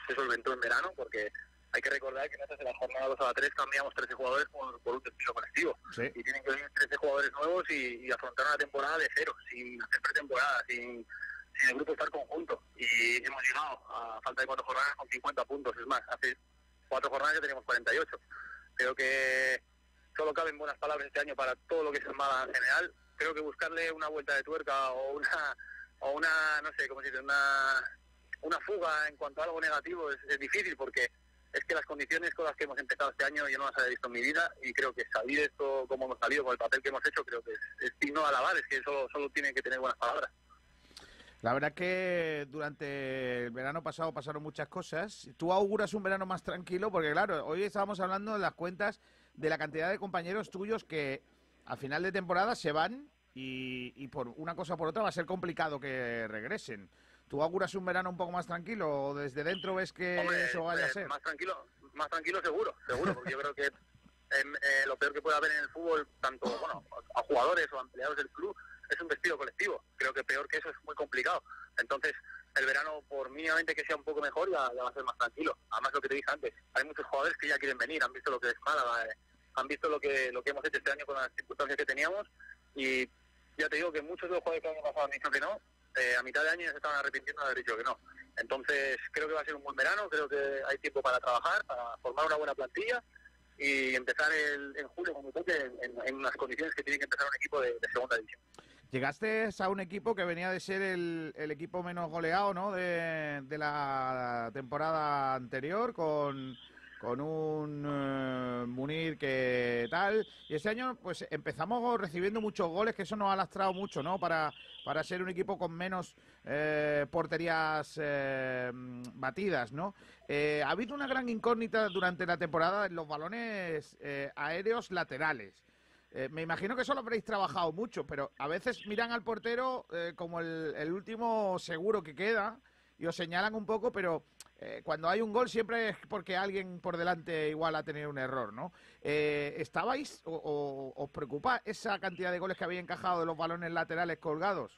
Speaker 9: se solventó en verano, porque hay que recordar que nosotros en la jornada 2 a la 3 cambiamos 13 jugadores por, por un despido colectivo.
Speaker 1: Sí.
Speaker 9: Y tienen que venir 13 jugadores nuevos y, y afrontar una temporada de cero, sin hacer pretemporada, sin, sin el grupo estar conjunto. Y hemos llegado a falta de cuatro jornadas con 50 puntos. Es más, hace cuatro jornadas ya teníamos 48. Creo que solo caben buenas palabras este año para todo lo que es el Málaga en general. Creo que buscarle una vuelta de tuerca o una, o una no sé, cómo se dice, una, una fuga en cuanto a algo negativo es, es difícil porque es que las condiciones con las que hemos empezado este año yo no las había visto en mi vida y creo que salir esto como hemos salido con el papel que hemos hecho creo que es, es digno de alabar, es que solo, solo tiene que tener buenas palabras.
Speaker 1: La verdad que durante el verano pasado pasaron muchas cosas. Tú auguras un verano más tranquilo porque, claro, hoy estábamos hablando de las cuentas de la cantidad de compañeros tuyos que a final de temporada se van y, y por una cosa o por otra va a ser complicado que regresen. ¿Tú auguras un verano un poco más tranquilo o desde dentro ves que
Speaker 9: Hombre,
Speaker 1: eso vaya a
Speaker 9: eh,
Speaker 1: ser?
Speaker 9: Más tranquilo, más tranquilo seguro, seguro, porque yo creo que em, eh, lo peor que puede haber en el fútbol, tanto bueno, a jugadores o a empleados del club, es un despido colectivo. Creo que peor que eso es muy complicado. Entonces, el verano, por mínimamente que sea un poco mejor, ya, ya va a ser más tranquilo. Además, lo que te dije antes, hay muchos jugadores que ya quieren venir, han visto lo que es Málaga, eh, han visto lo que lo que hemos hecho este año con las circunstancias que teníamos y ya te digo que muchos de los jugadores que año pasado han dicho que no, eh, a mitad de año se estaban arrepintiendo de haber dicho que no. Entonces, creo que va a ser un buen verano, creo que hay tiempo para trabajar, para formar una buena plantilla y empezar el, en julio, como toque, en, en, las condiciones que tiene que empezar un equipo de, de segunda división.
Speaker 1: Llegaste a un equipo que venía de ser el, el equipo menos goleado ¿no? de, de la temporada anterior, con, con un eh, Munir que tal. Y este año pues empezamos recibiendo muchos goles, que eso nos ha lastrado mucho ¿no? para, para ser un equipo con menos eh, porterías eh, batidas. ¿no? Ha habido una gran incógnita durante la temporada en los balones aéreos laterales. Me imagino que eso lo habréis trabajado mucho, pero a veces miran al portero como el último seguro que queda y os señalan un poco, pero eh, cuando hay un gol siempre es porque alguien por delante igual ha tenido un error, ¿no? Eh, ¿Estabais o, os preocupa esa cantidad de goles que habéis encajado de los balones laterales colgados?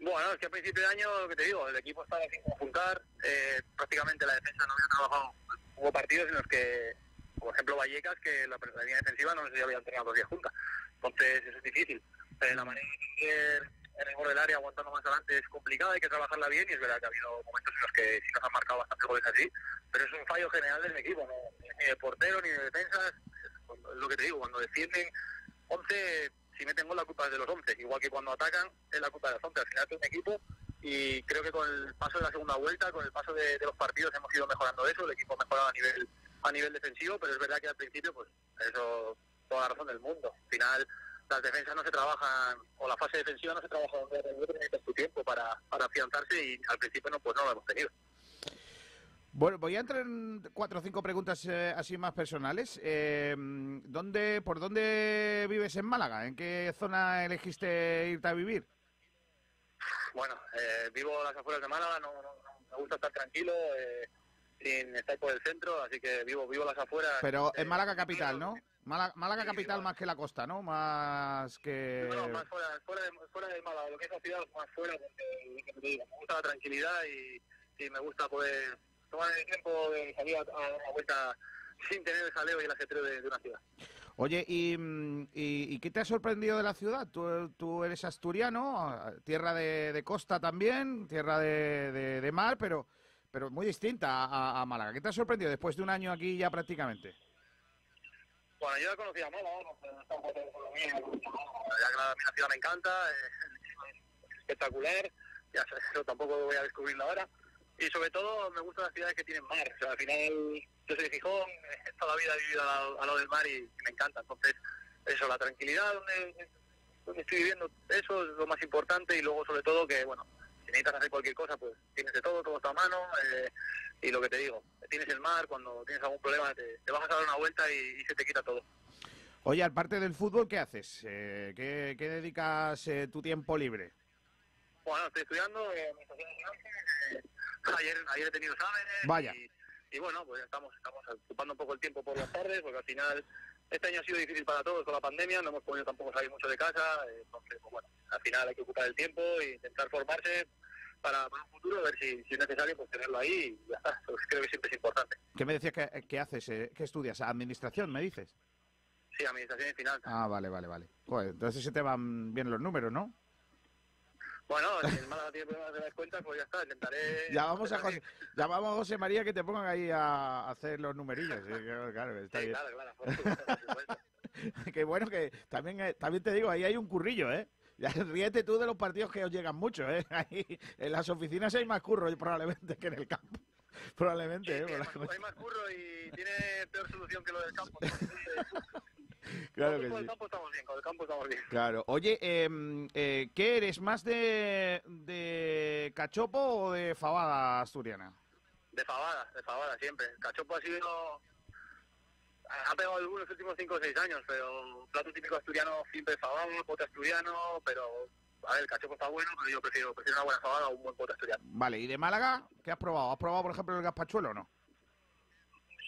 Speaker 9: Bueno, es que a principio de año, lo que te digo, el equipo estaba sin conjuntar, eh, prácticamente la defensa no había trabajado. Hubo partidos en los que, por ejemplo, Vallecas, que la, la línea defensiva no sé si habían entrenado dos días juntas. Entonces, eso es difícil. Eh, la manera de en el borde del área, aguantando más adelante, es complicada, hay que trabajarla bien y es verdad que ha habido momentos en los que sí nos han marcado bastantes goles así, pero es un fallo general del equipo, no, ni de portero, ni de defensas. Es lo que te digo, cuando defienden 11, si meten gol la culpa es de los 11. Igual que cuando atacan es la culpa de los 11. Al final es un equipo y creo que con el paso de la segunda vuelta, con el paso de, de los partidos hemos ido mejorando eso. El equipo ha mejorado a nivel, a nivel defensivo, pero es verdad que al principio, pues eso, toda la razón del mundo. Al final las defensas no se trabajan, o la fase defensiva no se trabaja donde necesitas tu tiempo para, para afianzarse y al principio no, pues no lo hemos tenido.
Speaker 1: Bueno, voy a entrar en cuatro o cinco preguntas eh, así más personales. Eh, ¿dónde, ¿Por dónde vives en Málaga? ¿En qué zona elegiste irte a vivir?
Speaker 9: Bueno, eh, vivo a las afueras de Málaga, no, no- no- me gusta estar tranquilo, eh, sin estar por el centro, así que vivo vivo a las afueras.
Speaker 1: Pero
Speaker 9: eh,
Speaker 1: en Málaga capital, ¿no? Málaga, Málaga capital más que la costa, ¿no? Más que...
Speaker 9: Bueno, más fuera, fuera, de, fuera de Málaga, lo que es la ciudad, más fuera, porque me gusta la tranquilidad y, y me gusta poder tomar el tiempo de salir a, a una vuelta sin tener el jaleo y el ajetreo de, de una ciudad.
Speaker 1: Oye, ¿y, mm, y, y qué te ha sorprendido de la ciudad? Tú, tú eres asturiano, tierra de, de costa también, tierra de, de- de mar, pero, pero muy distinta a, a Málaga. ¿Qué te ha sorprendido después de un año aquí ya prácticamente?
Speaker 9: Bueno, yo ya conocía a Málaga, no sé, está un poco de economía, ya que la, la ciudad me encanta, es espectacular, ya sé, <laughs> eso tampoco voy a descubrirlo ahora. Y sobre todo me gustan las ciudades que tienen mar, o sea, al final yo soy de Gijón, toda la vida he vivido al al lado del mar y me encanta, entonces eso, la tranquilidad donde estoy viviendo, eso es lo más importante y luego sobre todo que, bueno, si necesitas hacer cualquier cosa, pues tienes de todo, todo está a mano eh, y lo que te digo, tienes el mar, cuando tienes algún problema te, te vas a dar una vuelta y, y se te quita todo.
Speaker 1: Oye, aparte del fútbol, ¿qué haces? Eh, ¿qué, qué dedicas eh, tu tiempo libre?
Speaker 9: Bueno, estoy estudiando eh, eh, ayer, ayer he tenido exámenes
Speaker 1: Vaya.
Speaker 9: y, y bueno, pues estamos, estamos ocupando un poco el tiempo por las tardes, porque al final este año ha sido difícil para todos con la pandemia, no hemos podido tampoco salir mucho de casa, entonces, pues bueno, al final hay que ocupar el tiempo e intentar formarse para, para un futuro, a ver si, si es necesario, pues tenerlo ahí y ya está, pues creo que siempre es importante.
Speaker 1: ¿Qué me decías que, que haces? eh, ¿Qué estudias? ¿Administración, me dices?
Speaker 9: Sí, administración y finanzas.
Speaker 1: Ah, vale, vale, vale. Joder, entonces se te van bien los números, ¿no?
Speaker 9: Bueno, si el Málaga tiene problemas de las cuentas, pues ya está, intentaré... <laughs>
Speaker 1: Llamamos a José, llamamos a José María que te pongan ahí a hacer los numerillos. Sí, claro, claro, está
Speaker 9: Sí,
Speaker 1: bien.
Speaker 9: claro, claro, <laughs>
Speaker 1: que bueno que también eh, también te digo, ahí hay un currillo, ¿eh? Ya, <laughs> ríete tú de los partidos que os llegan mucho, ¿eh? Ahí, en las oficinas hay más curro probablemente que en el campo. Probablemente, ¿eh?
Speaker 9: Sí, hay,
Speaker 1: Por
Speaker 9: más, hay más curro y tiene peor solución que lo del campo.
Speaker 1: Claro que
Speaker 9: con el
Speaker 1: sí.
Speaker 9: campo estamos bien, con el campo estamos bien.
Speaker 1: Claro. Oye, em, eh, ¿qué eres? ¿Más de, de cachopo o de fabada asturiana?
Speaker 9: De fabada, de fabada siempre. Cachopo ha sido... Ha pegado algunos los últimos 5 o 6 años, pero plato típico asturiano siempre fabada, pote asturiano, pero... A ver, el cachopo está bueno, pero yo prefiero, prefiero una buena fabada o un buen pote asturiano.
Speaker 1: Vale, ¿y de Málaga? ¿Qué has probado? ¿Has probado, por ejemplo, el gazpachuelo o no?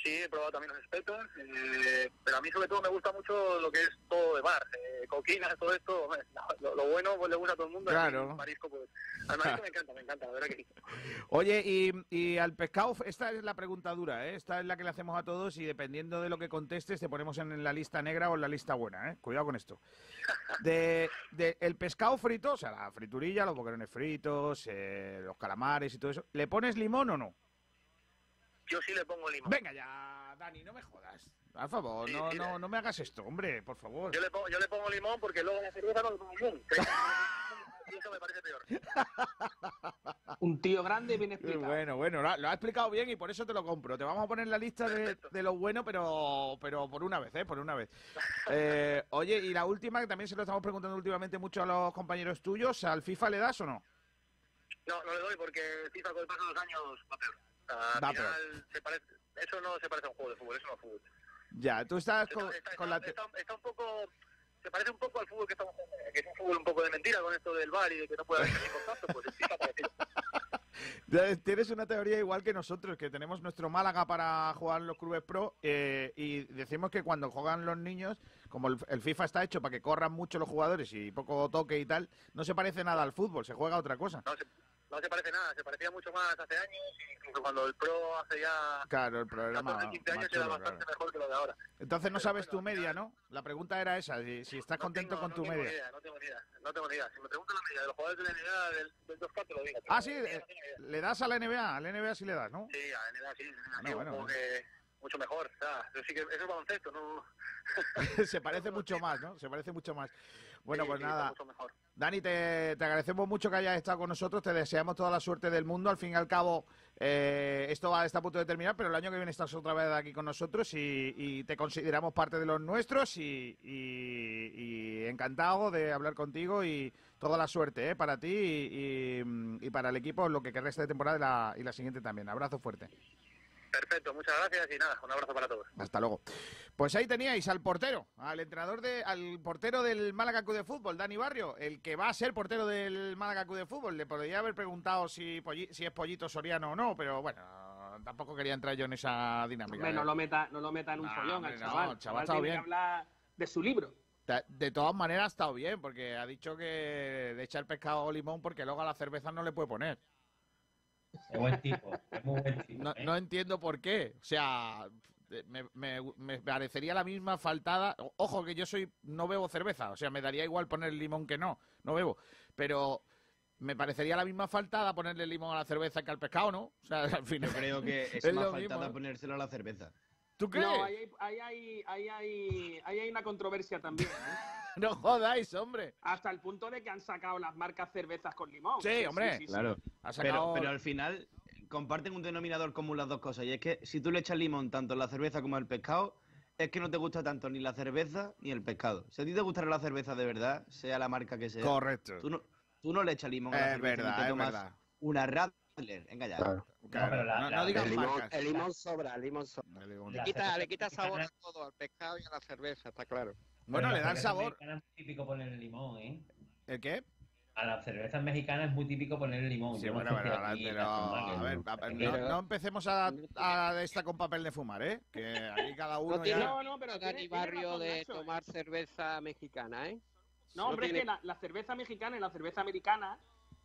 Speaker 9: Sí, he probado también los espetos, eh, pero a mí sobre todo me gusta mucho lo que es todo de mar, eh, coquinas, todo esto, <laughs> lo, lo bueno pues le gusta a todo el mundo.
Speaker 1: Claro.
Speaker 9: el marisco, pues, al marisco me encanta, me encanta, la verdad que sí. <laughs>
Speaker 1: Oye, y, y al pescado, esta es la pregunta dura, ¿eh? Esta es la que le hacemos a todos y dependiendo de lo que contestes te ponemos en la lista negra o en la lista buena, ¿eh? Cuidado con esto. De, de el pescado frito, o sea, la friturilla, los boquerones fritos, eh, los calamares y todo eso, ¿le pones limón o no?
Speaker 9: Yo sí le pongo limón.
Speaker 1: Venga ya, Dani, no me jodas. Por favor,
Speaker 9: Sí,
Speaker 1: no,
Speaker 9: sí,
Speaker 1: no, no me hagas esto, hombre, por favor.
Speaker 9: Yo le pongo, yo le pongo limón porque luego la cerveza no le pongo limón. y eso me parece peor. <laughs>
Speaker 3: Un tío grande bien explicado.
Speaker 1: Bueno, bueno, lo, ha- lo explicado bien y por eso te lo compro. Te vamos a poner en la lista de, de lo bueno, pero, pero por una vez, ¿eh? Por una vez. Eh, oye, y la última, que también se lo estamos preguntando últimamente mucho a los compañeros tuyos, ¿al FIFA le das o no?
Speaker 9: No, no le doy porque el FIFA con el paso de los años va peor. O sea, al
Speaker 1: Va
Speaker 9: final se parece, eso no se parece a un juego de fútbol, eso no es fútbol.
Speaker 1: Ya, tú estás con,
Speaker 9: Está,
Speaker 1: con la...
Speaker 9: está- está- está un poco... Se parece un poco al fútbol que estamos jugando, que es un fútbol un poco de mentira con esto del bar y de que no puede haber contacto, pues parecido. <laughs>
Speaker 1: Ya Tienes una teoría igual que nosotros, que tenemos nuestro Málaga para jugar en los clubes pro eh, y decimos que cuando juegan los niños, como el, el FIFA está hecho para que corran mucho los jugadores y poco toque y tal, no se parece nada al fútbol, se juega a otra cosa.
Speaker 9: No se, no se parece nada, se parecía mucho más hace años, incluso cuando el pro hace ya
Speaker 1: Claro, el programa
Speaker 9: 14, 15 años
Speaker 1: más
Speaker 9: era
Speaker 1: chulo,
Speaker 9: bastante
Speaker 1: claro.
Speaker 9: mejor que lo de ahora.
Speaker 1: Entonces no sabes tu media, ¿no? La pregunta era esa, si, si estás contento
Speaker 9: tengo-
Speaker 1: con
Speaker 9: no
Speaker 1: tu
Speaker 9: tengo
Speaker 1: media.
Speaker 9: Idea, no tengo ni idea, no tengo ni idea. Si me preguntan la media de los jugadores de la NBA del, del 2K, te lo digo.
Speaker 1: Ah, sí, eh, le das a la NBA, a la NBA sí le das, ¿no?
Speaker 9: Sí, a la NBA sí. a la NBA
Speaker 1: No, bueno,
Speaker 9: como
Speaker 1: bueno.
Speaker 9: que mucho mejor. O sea, eso sí que eso es baloncesto, ¿no? <laughs> <laughs>
Speaker 1: Se parece mucho más, ¿no? Se parece mucho más. Bueno,
Speaker 9: Sí,
Speaker 1: pues
Speaker 9: sí,
Speaker 1: nada.
Speaker 9: mucho mejor.
Speaker 1: Dani, te, te agradecemos mucho que hayas estado con nosotros, te deseamos toda la suerte del mundo. Al fin y al cabo, eh, esto va, está a punto de terminar, pero el año que viene estás otra vez aquí con nosotros y, y te consideramos parte de los nuestros y, encantado de hablar contigo y toda la suerte eh, para ti y, para el equipo lo que resta de temporada la, y la siguiente también. Abrazo fuerte.
Speaker 9: Perfecto, muchas gracias y nada, un abrazo para todos.
Speaker 1: Hasta luego. Pues ahí teníais al portero, al entrenador de, al portero del Málaga Club de Fútbol, Dani Barrio, el que va a ser portero del Málaga Club de Fútbol. Le podría haber preguntado si, Polli- si es Pollito Soriano o no, pero bueno, tampoco quería entrar yo en esa dinámica.
Speaker 3: Hombre, no lo meta, no lo meta en un follón
Speaker 1: hombre,
Speaker 3: al
Speaker 1: no,
Speaker 3: chaval.
Speaker 1: el chaval
Speaker 3: tiene
Speaker 1: bien.
Speaker 3: que hablar de su libro.
Speaker 1: De, de todas maneras ha estado bien, porque ha dicho que le echa el pescado o limón porque luego a la cerveza no le puede poner.
Speaker 7: Es buen tipo, es muy buen tipo.
Speaker 1: No,
Speaker 7: ¿eh?
Speaker 1: no entiendo por qué. O sea, me, me- me parecería la misma faltada. Ojo que yo soy no bebo cerveza, o sea, me daría igual poner limón que no, no bebo. Pero me parecería la misma faltada ponerle limón a la cerveza que al pescado, ¿no? O sea, <laughs> al final.
Speaker 6: Yo creo que <laughs> es,
Speaker 1: Es
Speaker 6: más faltada
Speaker 1: mismo, ¿no?
Speaker 6: ponérselo a la cerveza.
Speaker 1: ¿Tú crees?
Speaker 3: No, ahí hay, ahí, hay, ahí, hay, ahí hay una controversia también. ¿eh? <laughs>
Speaker 1: No jodáis, hombre.
Speaker 3: Hasta el punto de que han sacado las marcas cervezas con limón.
Speaker 1: Sí, hombre.
Speaker 3: sí, sí.
Speaker 6: Claro.
Speaker 1: Ha sacado-
Speaker 6: Pero, pero al final comparten un denominador común las dos cosas. Y es que si tú le echas limón tanto en la cerveza como en el pescado, es que no te gusta tanto ni la cerveza ni el pescado. Si a ti te gustará la cerveza de verdad, sea la marca que sea.
Speaker 1: Correcto.
Speaker 6: Tú no, tú no le echas limón a la
Speaker 1: Es
Speaker 6: cerveza
Speaker 1: verdad,
Speaker 6: ni te
Speaker 1: es verdad.
Speaker 6: una Radler. Venga ya.
Speaker 1: Claro,
Speaker 7: pero la-
Speaker 1: no,
Speaker 7: la-
Speaker 1: no digas
Speaker 8: El limón,
Speaker 1: marcas.
Speaker 8: el limón sobra, el limón sobra.
Speaker 1: El limón.
Speaker 8: Le quita, le quita sabor a todo, al pescado y a la cerveza, está claro.
Speaker 1: Bueno, le dan sabor.
Speaker 7: Es muy típico ponerle limón, ¿eh?
Speaker 1: ¿El qué?
Speaker 7: A las cervezas mexicanas es muy típico ponerle limón.
Speaker 1: Sí, bueno,
Speaker 7: si
Speaker 1: pero,
Speaker 7: aquí
Speaker 1: a ver,
Speaker 7: ¿no?
Speaker 1: a ver, no, no empecemos a, a esta con papel de fumar, ¿eh? Que aquí cada uno
Speaker 8: No tiene
Speaker 1: ya...
Speaker 3: No, no, pero tiene-
Speaker 8: Dani
Speaker 3: tiene
Speaker 8: Barrio de
Speaker 3: ¿eh?
Speaker 8: tomar cerveza mexicana, ¿eh?
Speaker 3: No, hombre, es
Speaker 8: tiene-
Speaker 3: que la, la cerveza mexicana y la cerveza americana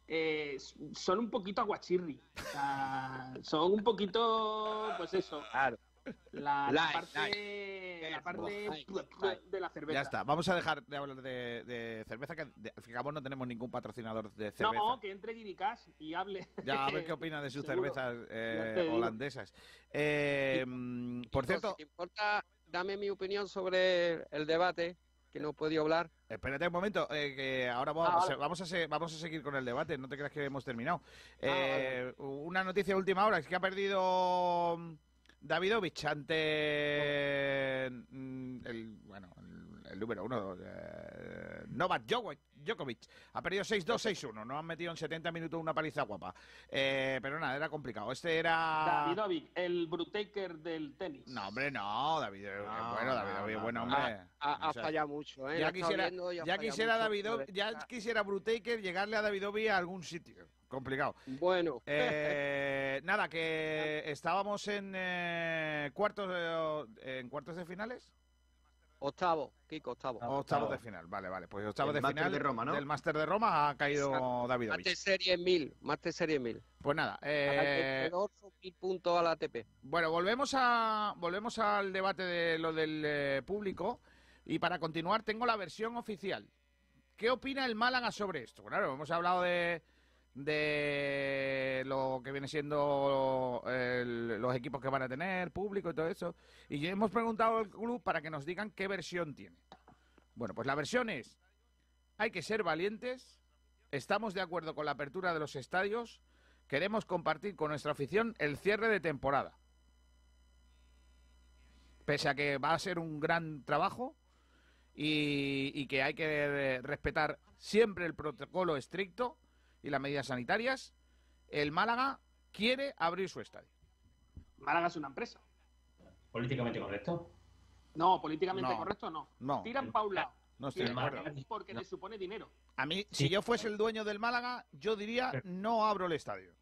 Speaker 3: eh, son un poquito aguachirri. O sea, son un poquito, pues eso,
Speaker 8: Claro.
Speaker 3: La, la
Speaker 8: Light,
Speaker 3: parte, la parte
Speaker 8: Light, light.
Speaker 3: de la cerveza.
Speaker 1: Ya está, vamos a dejar de hablar de, de cerveza, que de- al fin y al cabo no tenemos ningún patrocinador de cerveza.
Speaker 3: No, que entre Guiricas y hable.
Speaker 1: Ya, a ver <laughs> qué opina de sus
Speaker 3: Seguro.
Speaker 1: cervezas eh, holandesas. Eh, por cierto,
Speaker 8: Si te importa, dame mi opinión sobre el debate, que no he podido hablar.
Speaker 1: espérate un momento, eh, que ahora
Speaker 3: Ah,
Speaker 1: vamos,
Speaker 3: vale.
Speaker 1: vamos, a vamos a seguir con el debate, no te creas que hemos terminado.
Speaker 3: Ah,
Speaker 1: Eh, Una noticia de última hora, es que ha perdido Davidovich ante mm, el, bueno, el, número uno, eh, Novak Djokovic. Ha perdido 6-2, 6-1, no han metido en 70 minutos una paliza guapa. Eh, pero nada, era complicado. Este era...
Speaker 3: Davidovic, el Brutaker del tenis.
Speaker 1: No, hombre, no, David, eh,
Speaker 6: No,
Speaker 1: bueno, David,
Speaker 6: no, no,
Speaker 1: bueno,
Speaker 6: no.
Speaker 1: hombre.
Speaker 8: Ha, ha
Speaker 1: O sea,
Speaker 8: fallado mucho, ¿eh?
Speaker 1: Ya quisiera,
Speaker 8: viendo y ha
Speaker 1: ya
Speaker 8: fallado
Speaker 1: quisiera
Speaker 8: mucho.
Speaker 1: David, ya quisiera Brutaker llegarle a Davidovi a algún sitio. Complicado.
Speaker 8: Bueno, <laughs>
Speaker 1: Eh, nada, que estábamos en eh, cuartos de, en cuartos de finales.
Speaker 8: Octavo, Kiko, octavo.
Speaker 7: Ah,
Speaker 1: Octavos
Speaker 7: octavo.
Speaker 1: de final, vale, vale. Pues octavos
Speaker 6: El
Speaker 1: de
Speaker 6: Máster
Speaker 1: final
Speaker 6: de Roma, ¿no?
Speaker 1: del Máster de Roma ha caído
Speaker 8: Exacto.
Speaker 1: Davidovich.
Speaker 8: Más de serie 1000, más de serie 1000.
Speaker 1: Pues nada, eh,
Speaker 8: vencedor son 1000 puntos a la ATP.
Speaker 1: Bueno, volvemos a volvemos al debate de lo del eh, público y para continuar tengo la versión oficial. ¿Qué opina el Málaga sobre esto? Claro, hemos hablado de de lo que viene siendo los equipos que van a tener, público y todo eso. Y hemos preguntado al club para que nos digan qué versión tiene. Bueno, pues la versión es, hay que ser valientes, estamos de acuerdo con la apertura de los estadios, queremos compartir con nuestra afición el cierre de temporada. Pese a que va a ser un gran trabajo y, y que hay que eh, respetar siempre el protocolo estricto y las medidas sanitarias, el Málaga quiere abrir su estadio.
Speaker 3: Málaga es una empresa.
Speaker 7: Políticamente correcto.
Speaker 3: No, políticamente
Speaker 1: No.
Speaker 3: correcto no.
Speaker 1: No,
Speaker 3: Tiran pa' un lado.
Speaker 1: no estoy de
Speaker 3: Tiran
Speaker 1: acuerdo.
Speaker 3: otro porque le supone dinero.
Speaker 1: A mí, si yo fuese el dueño del Málaga, yo diría no abro el estadio.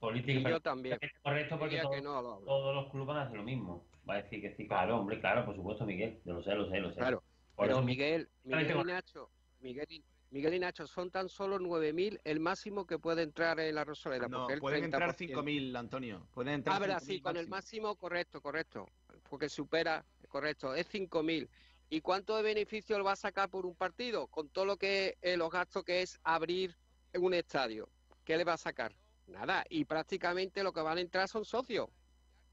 Speaker 7: Política,
Speaker 8: Y yo también.
Speaker 7: correcto porque todo-
Speaker 8: que no lo
Speaker 7: todos los clubes van a hacer lo mismo. Va a decir que sí, claro, hombre, claro, por supuesto, Miguel. Yo lo sé, lo sé, lo sé.
Speaker 8: Claro.
Speaker 7: Por
Speaker 8: Pero
Speaker 7: eso
Speaker 8: Miguel, Miguel y. Nacho, Miguel y, Miguel y Nacho, son tan solo 9.000 el máximo que puede entrar en la Rosaleda.
Speaker 6: No,
Speaker 8: porque el
Speaker 6: pueden entrar
Speaker 8: 30%.
Speaker 6: 5.000, Antonio. Pueden entrar
Speaker 8: Ah, verdad,
Speaker 6: 5.000
Speaker 8: sí, con el
Speaker 6: máximo.
Speaker 8: correcto, correcto. Porque supera, correcto, es 5.000. ¿Y cuánto de beneficio le va a sacar por un partido? Con todo lo que eh, los gastos que es abrir un estadio. ¿Qué le va a sacar? Nada. Y prácticamente lo que van a entrar son socios.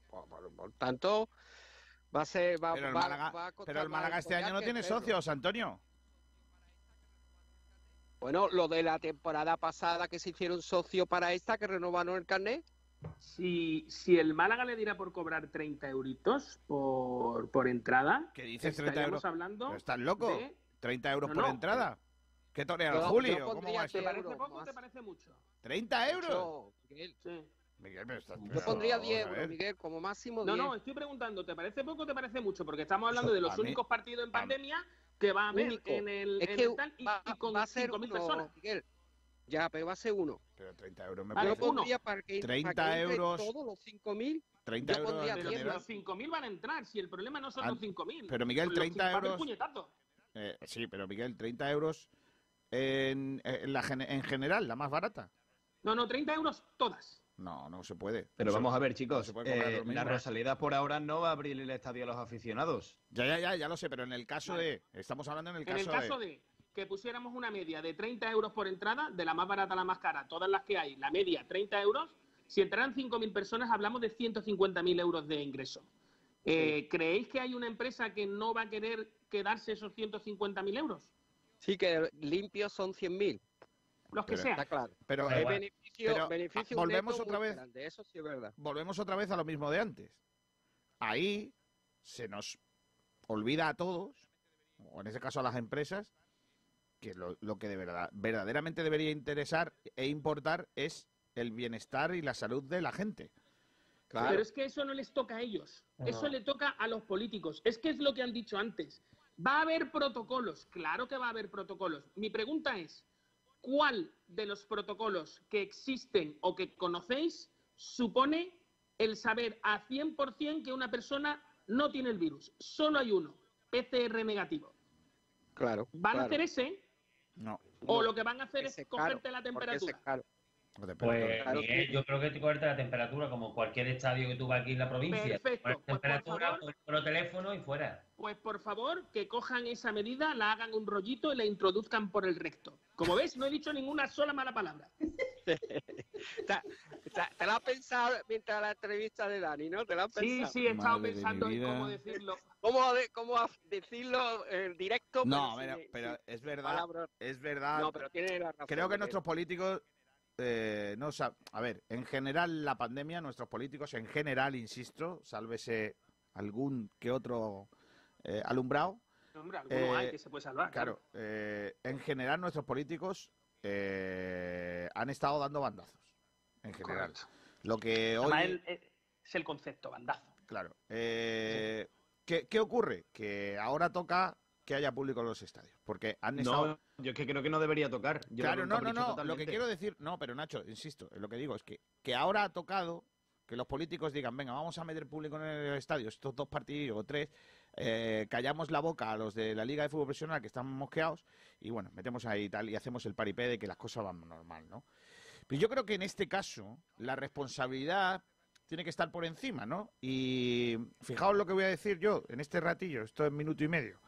Speaker 8: Por, por- por tanto, va a ser. Va,
Speaker 1: Pero el
Speaker 8: va-
Speaker 1: Málaga,
Speaker 8: va a costar
Speaker 1: pero el Málaga este año no tiene socios, Antonio.
Speaker 8: Bueno, lo de la temporada pasada que se hicieron socios para esta, que renovaron el carnet.
Speaker 3: Si, si el Málaga le diera por cobrar 30 euritos por, por entrada,
Speaker 1: ¿Qué dices 30
Speaker 3: estaríamos
Speaker 1: euros?
Speaker 3: hablando
Speaker 1: ¿Pero ¿Estás loco?
Speaker 3: de-
Speaker 1: ¿30 euros
Speaker 3: No,
Speaker 1: por
Speaker 3: no.
Speaker 1: entrada? ¿Qué
Speaker 8: Yo- yo
Speaker 1: Julio? ¿Cómo va
Speaker 3: ¿Te parece poco o
Speaker 8: más.
Speaker 3: te parece mucho?
Speaker 1: ¿30 euros?
Speaker 8: Yo, Miguel,
Speaker 3: Sí.
Speaker 1: Miguel, pero estás-
Speaker 8: yo pondría
Speaker 1: vamos
Speaker 8: 10
Speaker 1: a
Speaker 8: euros. Miguel, como máximo
Speaker 3: No,
Speaker 8: 10.
Speaker 3: no, estoy preguntando, ¿te parece poco o te parece mucho? Porque estamos hablando
Speaker 1: Eso,
Speaker 3: de los
Speaker 1: mí-
Speaker 3: únicos partidos en
Speaker 1: a-
Speaker 3: pandemia que va a haber
Speaker 8: Único.
Speaker 3: en el,
Speaker 8: Es
Speaker 3: en
Speaker 8: que
Speaker 3: el tal y,
Speaker 8: va,
Speaker 3: y con
Speaker 8: va a ser
Speaker 3: 5.000
Speaker 8: uno,
Speaker 3: personas.
Speaker 8: Miguel. Ya, pero va a ser uno.
Speaker 1: Pero 30 euros me
Speaker 8: Yo
Speaker 1: parece.
Speaker 3: uno.
Speaker 8: pondría para que,
Speaker 1: 30
Speaker 8: para que
Speaker 1: euros.
Speaker 8: todos los 5.000.
Speaker 1: 30
Speaker 8: yo
Speaker 1: euros
Speaker 3: Pero
Speaker 1: general.
Speaker 3: los 5.000 van a entrar, si el problema no son
Speaker 1: Ah,
Speaker 3: los 5.000.
Speaker 1: pero, Miguel,
Speaker 3: Los
Speaker 1: 30
Speaker 3: va a haber
Speaker 1: euros-
Speaker 3: puñetazos.
Speaker 1: Eh, sí, pero Miguel, 30 euros en, en la, en general, la más barata.
Speaker 3: No, no, 30 euros todas.
Speaker 1: No, no se puede.
Speaker 6: Pero
Speaker 1: No se-
Speaker 6: vamos a ver, chicos. eh, la Rosaleda por ahora no va a abrir el estadio a los aficionados.
Speaker 1: Ya, ya, ya, ya lo sé, pero en el caso
Speaker 3: Vale.
Speaker 1: de... Estamos hablando en el
Speaker 3: En el
Speaker 1: caso,
Speaker 3: caso
Speaker 1: de...
Speaker 3: de que pusiéramos una media de 30 euros por entrada, de la más barata a la más cara, todas las que hay, la media 30 euros, si entraran 5.000 personas hablamos de 150.000 euros de ingreso. Eh, ¿Creéis que hay una empresa que no va a querer quedarse esos 150.000 euros?
Speaker 8: Sí, que limpios son 100.000.
Speaker 3: Los que
Speaker 1: Pero-
Speaker 3: sean.
Speaker 8: Está claro.
Speaker 1: Pero
Speaker 7: igual.
Speaker 8: beneficio,
Speaker 1: Pero,
Speaker 8: beneficio
Speaker 1: ah, volvemos
Speaker 8: neto
Speaker 1: otra vez.
Speaker 8: grande, eso sí es verdad.
Speaker 1: volvemos otra vez a lo mismo de antes. Ahí se nos olvida a todos, o en ese caso a las empresas, que lo, lo que de verdad, verdaderamente debería interesar e importar es el bienestar y la salud de la gente.
Speaker 8: Claro.
Speaker 3: Pero es que eso no les toca a ellos. Eso le toca a los políticos. Es que es lo que han dicho antes. Va a haber protocolos. Claro que va a haber protocolos. Mi pregunta es, ¿cuál de los protocolos que existen o que conocéis supone el saber a 100% que una persona no tiene el virus? Solo hay uno, PCR negativo.
Speaker 8: Claro.
Speaker 3: ¿Van a hacer ese?
Speaker 1: No,
Speaker 3: ¿O lo que van a hacer
Speaker 8: Ese
Speaker 3: es
Speaker 8: caro,
Speaker 3: cogerte la temperatura?
Speaker 7: Pues Miguel, yo creo que te corta la temperatura, como cualquier estadio que tú vas aquí en la provincia.
Speaker 3: Perfecto, pues, por
Speaker 7: temperatura,
Speaker 3: favor.
Speaker 7: por teléfono y fuera.
Speaker 3: Pues por favor, que cojan esa medida, la hagan un rollito y la introduzcan por el recto. Como ves, no he dicho ninguna sola mala palabra. <laughs>
Speaker 8: Te, te- lo has pensado mientras la entrevista de Dani, ¿no? Te lo has
Speaker 3: Sí,
Speaker 8: pensado.
Speaker 3: sí, he estado
Speaker 1: Madre
Speaker 3: pensando en cómo decirlo.
Speaker 8: ¿Cómo, de- cómo decirlo en directo?
Speaker 1: No,
Speaker 8: pero
Speaker 1: pero,
Speaker 8: sin-
Speaker 1: pero
Speaker 8: sin
Speaker 1: es verdad,
Speaker 8: palabras?
Speaker 1: es verdad.
Speaker 8: No, pero tiene la razón.
Speaker 1: Creo que nuestros políticos eh, no sab- A ver, en general la pandemia, nuestros políticos, en general, insisto, sálvese algún que otro eh, alumbrado,
Speaker 3: Hombre, alguno
Speaker 1: Eh,
Speaker 3: hay que se puede salvar.
Speaker 1: claro, eh, en general nuestros políticos eh, han estado dando bandazos, en general.
Speaker 3: Correcto.
Speaker 1: Lo que hoy...
Speaker 3: Además, eh, es el concepto, bandazo.
Speaker 1: Claro. Eh, ¿qué, qué ocurre? Que ahora toca que haya público en los estadios, porque han estado...
Speaker 6: No, yo es que creo que no debería tocar. Yo
Speaker 1: Claro, no, no, no. Lo que quiero decir, no, pero Nacho, insisto, lo que digo es que, que ahora ha tocado que los políticos digan, venga, vamos a meter público en el estadio, estos dos partidos o tres, eh, callamos la boca a los de la Liga de Fútbol Profesional que están mosqueados y bueno, metemos ahí y tal y hacemos el paripé de que las cosas van normal, ¿no? Pero yo creo que en este caso la responsabilidad tiene que estar por encima, ¿no? Y fijaos lo que voy a decir yo en este ratillo, esto es minuto y medio.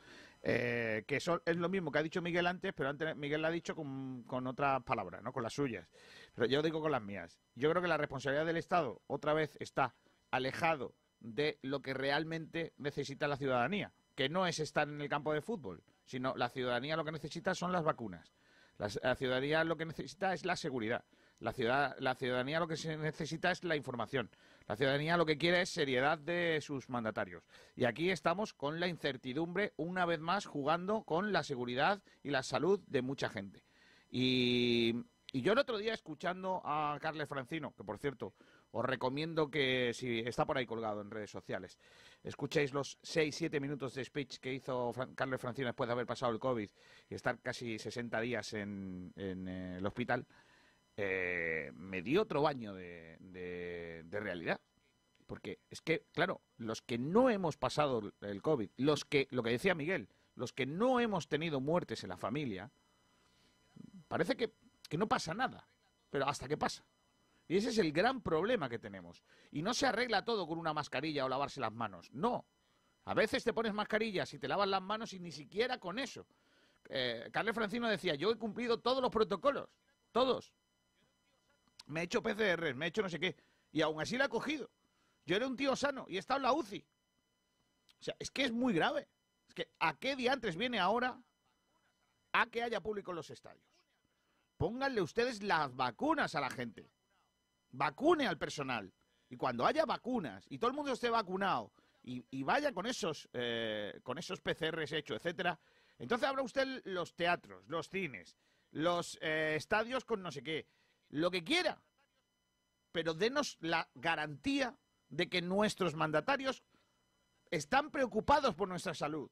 Speaker 1: Eh, que son, es lo mismo que ha dicho Miguel antes, pero antes Miguel lo ha dicho con, con otras palabras, ¿no? Con las suyas. Pero yo digo con las mías. Yo creo que la responsabilidad del Estado otra vez está alejado de lo que realmente necesita la ciudadanía, que no es estar en el campo de fútbol, sino la ciudadanía lo que necesita son las vacunas. La ciudadanía lo que necesita es la seguridad. La, ciudad, la ciudadanía lo que se necesita es la información. La ciudadanía lo que quiere es seriedad de sus mandatarios. Y aquí estamos con la incertidumbre, una vez más, jugando con la seguridad y la salud de mucha gente. Y, yo el otro día, escuchando a Carles Francino, que por cierto, os recomiendo que, si está por ahí colgado en redes sociales, escuchéis los 6-7 minutos de speech que hizo Fran- Carles Francino después de haber pasado el COVID y estar casi 60 días en, en, eh, el hospital, eh, me dio otro baño de, de- realidad. Porque es que, claro, los que no hemos pasado el- el COVID, los que, lo que decía Miguel, los que no hemos tenido muertes en la familia, parece que, que no pasa nada, pero hasta que pasa. Y ese es el gran problema que tenemos. Y no se arregla todo con una mascarilla o lavarse las manos. No. A veces te pones mascarillas y te lavas las manos y ni siquiera con eso. Eh, Carles Francino decía, yo he cumplido todos los protocolos. Todos. Me he hecho PCR, me he hecho no sé qué. Y aún así la ha cogido. Yo era un tío sano y he en la UCI. O sea, es que es muy grave. Es que ¿a qué diantres viene ahora a que haya público en los estadios? Pónganle ustedes las vacunas a la gente. Vacune al personal. Y cuando haya vacunas y todo el mundo esté vacunado y, y vaya con esos, eh, con esos PCRs hechos, etcétera, entonces habrá usted los teatros, los cines, los eh, estadios con no sé qué, lo que quiera. Pero denos la garantía de que nuestros mandatarios están preocupados por nuestra salud.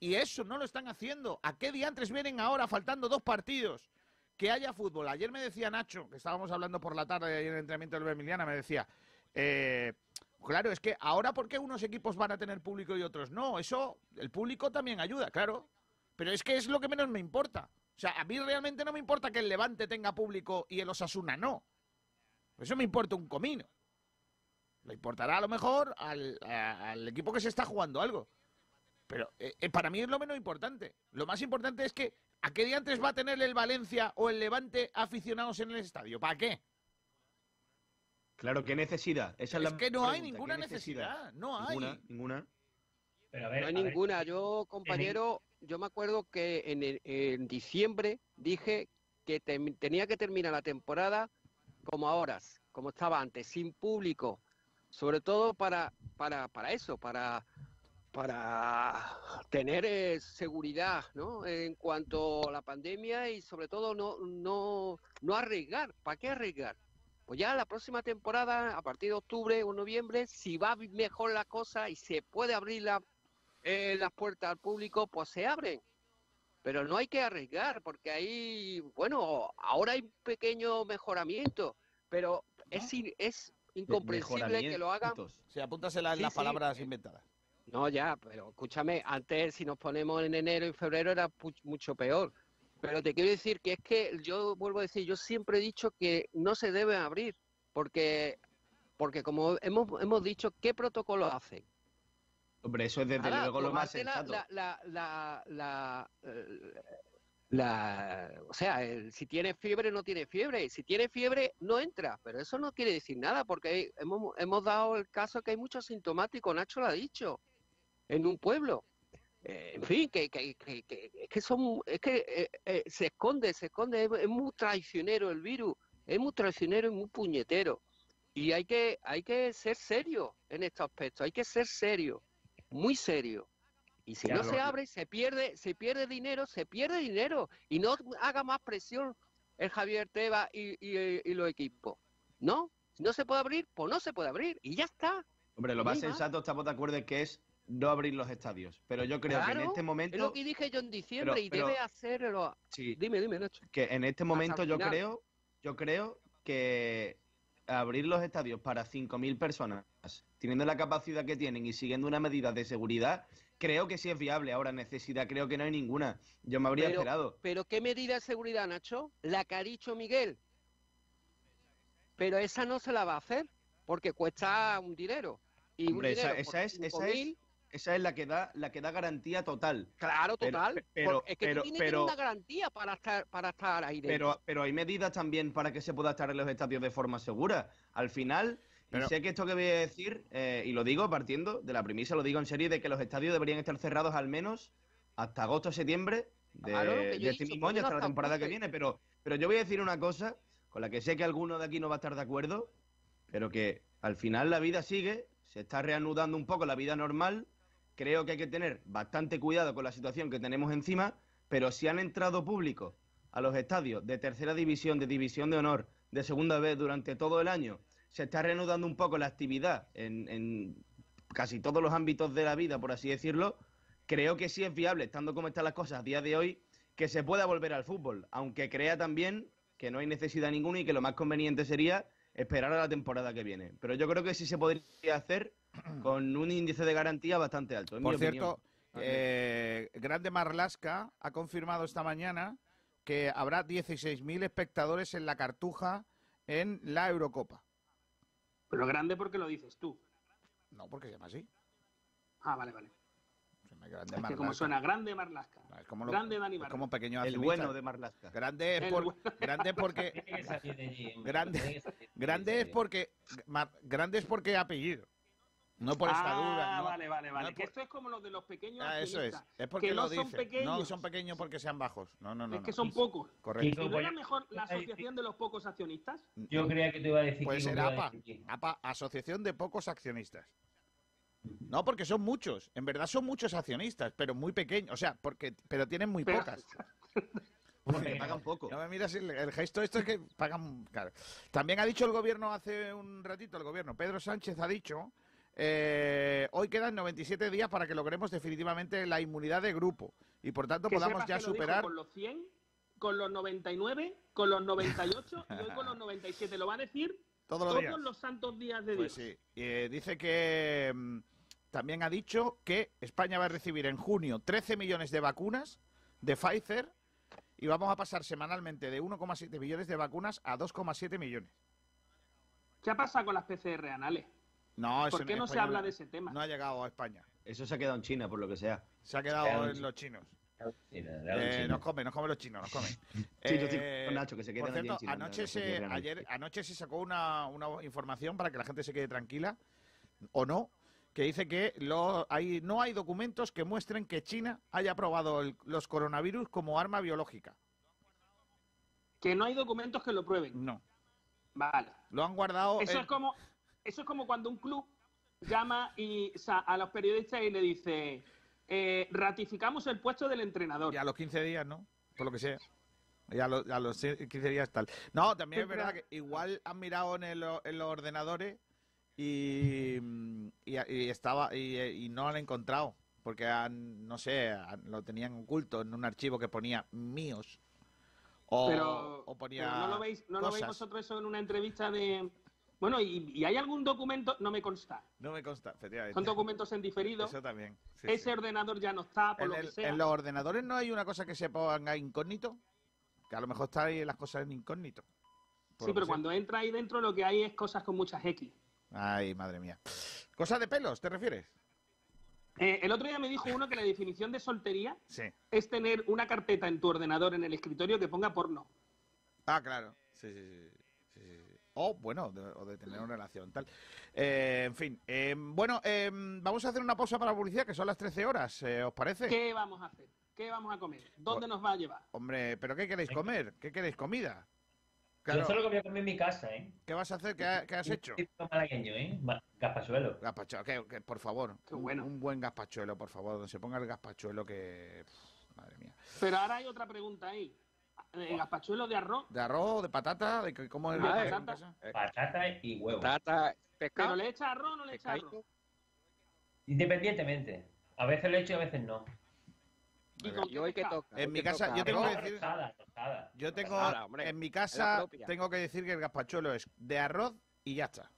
Speaker 1: Y eso no lo están haciendo. ¿A qué diantres vienen ahora faltando dos partidos? Que haya fútbol. Ayer me decía Nacho, que estábamos hablando por la tarde en el entrenamiento del Emiliana, me decía, eh, claro, es que ahora ¿por qué unos equipos van a tener público y otros no? Eso, el público también ayuda, claro. Pero es que es lo que menos me importa. O sea, a mí realmente no me importa que el Levante tenga público y el Osasuna no. Eso me importa un comino. Le importará a lo mejor al, a- al equipo que se está jugando algo. Pero eh, eh, para mí es lo menos importante. Lo más importante es que ¿a qué diantres va a tener el Valencia o el Levante aficionados en el estadio? ¿Para qué?
Speaker 6: Claro, ¿qué necesidad? Esa es,
Speaker 1: Es
Speaker 6: la
Speaker 1: que no hay ninguna
Speaker 6: ¿qué
Speaker 1: necesidad. No hay.
Speaker 6: Ninguna, ninguna.
Speaker 7: Pero a ver,
Speaker 8: no hay
Speaker 7: a ver,
Speaker 8: ninguna. Yo, compañero, yo me acuerdo que en, diciembre dije que tenía que terminar la temporada como ahora, como estaba antes, sin público. Sobre todo para, para, para eso, para, para tener eh, seguridad ¿no? en cuanto a la pandemia y sobre todo no, no, no arriesgar. ¿Para qué arriesgar? Pues ya la próxima temporada, a partir de octubre o noviembre, si va mejor la cosa y se puede abrir la, eh, las puertas al público, pues se abren. Pero no hay que arriesgar, porque ahí, bueno, ahora hay un pequeño mejoramiento, pero es, es incomprensible que lo hagan.
Speaker 6: Mejoramientos.
Speaker 1: Sí, apúntasela en
Speaker 8: Sí,
Speaker 1: las
Speaker 8: sí.
Speaker 1: palabras inventadas.
Speaker 8: No, ya, pero escúchame, antes si nos ponemos en enero y febrero era pu- mucho peor. Pero te quiero decir que es que yo vuelvo a decir, yo siempre he dicho que no se debe abrir, porque porque como hemos, hemos dicho, ¿qué protocolo hacen?
Speaker 6: Hombre, eso es desde luego lo más sensato.
Speaker 8: La, la, la, la, la- o sea, el- si tiene fiebre, no tiene fiebre. Si tiene fiebre, no entra. Pero eso no quiere decir nada, porque hay- hemos, hemos dado el caso que hay muchos sintomáticos, Nacho lo ha dicho, en un pueblo. Eh, en fin, que, que, que, que- es que son, es que eh, eh, se esconde, se esconde, es, es muy traicionero el virus, es muy traicionero y muy puñetero. Y hay que, hay que ser serio en este aspecto, hay que ser serio, muy serio. Y si
Speaker 6: Ya,
Speaker 8: no
Speaker 6: lo-
Speaker 8: se abre, se pierde, se pierde dinero, se pierde dinero. Y no haga más presión el Javier Tebas y, y, y los equipos. ¿No? Si no se puede abrir, pues no se puede abrir. Y ya está.
Speaker 6: Hombre, lo más sensato, estamos de acuerdo, que es no abrir los estadios. Pero yo creo que en este momento...
Speaker 8: Es lo que dije yo en diciembre
Speaker 6: Pero-
Speaker 8: y
Speaker 6: pero-
Speaker 8: debe hacerlo.
Speaker 6: Sí,
Speaker 8: Dime, dime, Nacho.
Speaker 6: que en este momento yo creo, yo creo que abrir los estadios para 5.000 personas, teniendo la capacidad que tienen y siguiendo unas medidas de seguridad, creo que sí es viable. Ahora, necesidad creo que no hay ninguna. Yo me habría
Speaker 8: Pero-
Speaker 6: esperado.
Speaker 8: Pero ¿qué medida de seguridad, Nacho? La que ha dicho Miguel. Pero esa no se la va a hacer porque cuesta un dinero. Y
Speaker 6: Hombre,
Speaker 8: un
Speaker 6: esa,
Speaker 8: dinero
Speaker 6: esa
Speaker 8: por
Speaker 6: es, esa, es,
Speaker 8: 5.000,
Speaker 6: esa es la que da, la que da garantía total.
Speaker 8: Claro,
Speaker 6: pero-
Speaker 8: total.
Speaker 6: pero-
Speaker 8: Porque es que
Speaker 6: pero-
Speaker 8: tú tienes que
Speaker 6: pero-
Speaker 8: tener una garantía para estar, para estar ahí dentro.
Speaker 6: Pero, pero hay medidas también para que se pueda estar en los estadios de forma segura. Al final,
Speaker 1: Pero-
Speaker 6: y sé que esto que voy a decir, eh, y lo digo partiendo de la premisa, lo digo en serio, de que los estadios deberían estar cerrados al menos hasta agosto o septiembre de,
Speaker 8: Claro,
Speaker 6: de
Speaker 8: he
Speaker 6: este mismo año, hasta la temporada que viene. Pero, pero yo voy a decir una cosa con la que sé que alguno de aquí no va a estar de acuerdo, pero que al final la vida sigue, se está reanudando un poco la vida normal. Creo que hay que tener bastante cuidado con la situación que tenemos encima, pero si han entrado públicos a los estadios de tercera división, de división de honor, de segunda vez durante todo el año, se está reanudando un poco la actividad en, casi todos los ámbitos de la vida, por así decirlo, creo que sí es viable, estando como están las cosas a día de hoy, que se pueda volver al fútbol, aunque crea también que no hay necesidad ninguna y que lo más conveniente sería esperar a la temporada que viene. Pero yo creo que sí se podría hacer <clears throat> con un índice de garantía bastante alto.
Speaker 1: Por cierto, eh, Grande Marlasca ha confirmado esta mañana que habrá 16.000 espectadores en la Cartuja en la Eurocopa.
Speaker 3: Pero grande porque lo dices tú.
Speaker 1: No, porque se llama así.
Speaker 3: Ah, vale, vale.
Speaker 1: Grande
Speaker 3: Es que como suena, grande Marlasca.
Speaker 1: Es como lo-
Speaker 3: grande Dani
Speaker 1: es
Speaker 3: Barrio.
Speaker 1: como pequeño
Speaker 6: El bueno de Marlaska.
Speaker 1: Grande es, por-
Speaker 3: bueno. <laughs>
Speaker 1: grande es porque Grande- es porque Mar- grande es porque apellido. No por estatura,
Speaker 3: ah,
Speaker 1: no.
Speaker 3: vale, vale, vale.
Speaker 1: No es
Speaker 3: que
Speaker 1: por-
Speaker 3: esto es como los de los pequeños
Speaker 1: Ah, eso es. Es porque
Speaker 3: que
Speaker 1: lo
Speaker 3: no son
Speaker 1: dicen.
Speaker 3: pequeños.
Speaker 1: No son pequeños porque sean bajos. No, no, no.
Speaker 3: es que
Speaker 1: no.
Speaker 3: son pocos.
Speaker 1: Correcto.
Speaker 3: ¿Y no
Speaker 7: voy
Speaker 3: era mejor la asociación de los pocos accionistas?
Speaker 7: Yo creía que te iba a decir
Speaker 1: Puede ser APA. APA, Asociación de Pocos Accionistas. No, porque son muchos. En verdad son muchos accionistas, pero muy pequeños. O sea, porque, pero tienen muy
Speaker 3: Pero-
Speaker 1: pocas. <laughs>
Speaker 6: Porque pagan poco.
Speaker 1: No me miras el, el gesto, esto es que pagan. claro. También ha dicho el gobierno hace un ratito, el gobierno, Pedro Sánchez ha dicho, eh, hoy quedan 97 días para que logremos definitivamente la inmunidad de grupo y por tanto
Speaker 3: Que
Speaker 1: podamos ya superar.
Speaker 3: Con los 100, con los 99, con los 98 y hoy con los <laughs> 97. Lo va a decir
Speaker 1: Todos los
Speaker 3: todos
Speaker 1: días.
Speaker 3: los santos días de
Speaker 1: Pues
Speaker 3: Dios.
Speaker 1: sí. Eh, dice que mm, también ha dicho que España va a recibir en junio 13 millones de vacunas de Pfizer y vamos a pasar semanalmente de 1,7 millones de vacunas a 2,7 millones.
Speaker 3: ¿Qué ha pasado con las PCR anales?
Speaker 1: No, eso
Speaker 3: ¿Por qué no se habla de ese tema?
Speaker 1: No ha llegado a España.
Speaker 6: Eso se ha quedado en China, por lo que sea.
Speaker 1: Se ha quedado en los chinos. Eh, nos comen, nos comen los chinos, nos comen. <laughs>
Speaker 6: Nacho, que se
Speaker 1: por cierto,
Speaker 6: en China,
Speaker 1: anoche,
Speaker 6: no- no se
Speaker 1: ayer, anoche se sacó una, una información para que la gente se quede tranquila, o no, que dice que lo, hay, no hay documentos que muestren que China haya aprobado el- los coronavirus como arma biológica.
Speaker 3: Que no hay documentos que lo prueben.
Speaker 1: No.
Speaker 3: Vale.
Speaker 1: Lo han guardado.
Speaker 3: Eso
Speaker 1: en-
Speaker 3: es como eso es como cuando un club llama y, o sea, a los periodistas y le dice eh, ratificamos el puesto del entrenador.
Speaker 1: Y a los 15 días, ¿no? Por lo que sea. Y a, los- a los 15 días tal. No, también es verdad que igual han mirado en, el- en los ordenadores y, y, y estaba y, y no han encontrado. Porque han, no sé, han- lo tenían oculto en un archivo que ponía míos. O,
Speaker 3: pero,
Speaker 1: o ponía
Speaker 3: pero no lo veis, no lo veis vosotros eso en una entrevista de bueno, y, y hay algún documento, no me consta.
Speaker 1: No me consta, efectivamente.
Speaker 3: Son documentos en diferido.
Speaker 1: Eso también. sí,
Speaker 3: Ese
Speaker 1: sí.
Speaker 3: ordenador ya no está, por
Speaker 1: En,
Speaker 3: lo
Speaker 1: el-
Speaker 3: que sea.
Speaker 1: en los ordenadores no hay una cosa que se ponga incógnito. Que a lo mejor está ahí las cosas en incógnito.
Speaker 3: Sí, pero
Speaker 1: sea.
Speaker 3: cuando entra ahí dentro lo que hay es cosas con muchas X.
Speaker 1: Ay, madre mía. ¿Cosas de pelos, te refieres?
Speaker 3: Eh, el otro día me dijo uno que la definición de soltería
Speaker 1: Sí.
Speaker 3: es tener una carpeta en tu ordenador en el escritorio que ponga porno.
Speaker 1: Ah, claro. Sí, sí, sí. O, bueno, de, o de tener una relación, tal. Eh, en fin. eh, bueno, eh, vamos a hacer una pausa para la publicidad, que son las 13 horas. eh, ¿Os parece?
Speaker 3: ¿Qué vamos a hacer? ¿Qué vamos a comer? ¿Dónde
Speaker 1: Pues-
Speaker 3: nos va a llevar?
Speaker 1: Hombre, ¿pero qué queréis comer? ¿Qué queréis? ¿Comida?
Speaker 7: Yo
Speaker 1: Claro.
Speaker 7: solo que voy a comer en mi casa, ¿eh?
Speaker 1: ¿Qué vas a hacer? ¿Qué, ha- qué has hecho?
Speaker 7: malagueño, ¿eh? Gazpachuelo.
Speaker 1: Gazpachuelo, que, que, por favor.
Speaker 3: Qué
Speaker 1: un-
Speaker 3: bueno.
Speaker 1: Un, buen gazpachuelo, por favor. Donde se ponga el gazpachuelo que... pff, madre mía.
Speaker 3: Pero ahora hay otra pregunta ahí. ¿El gazpachuelo de arroz?
Speaker 1: ¿De arroz, de patata? ¿De cómo es
Speaker 3: De
Speaker 1: que hay en
Speaker 3: patata.
Speaker 7: Patata y huevo.
Speaker 8: Trata pescado.
Speaker 3: ¿Pero le echa arroz o no le echa arroz?
Speaker 7: Independientemente. A veces lo he hecho y a veces no.
Speaker 3: ¿Y con
Speaker 8: ¿Y
Speaker 3: qué
Speaker 8: hoy
Speaker 3: pescado?
Speaker 8: toca?
Speaker 1: En mi casa,
Speaker 8: toca?
Speaker 1: yo tengo que decir-. Yo tengo, en mi casa, tengo que decir que el gazpachuelo es de arroz y ya está.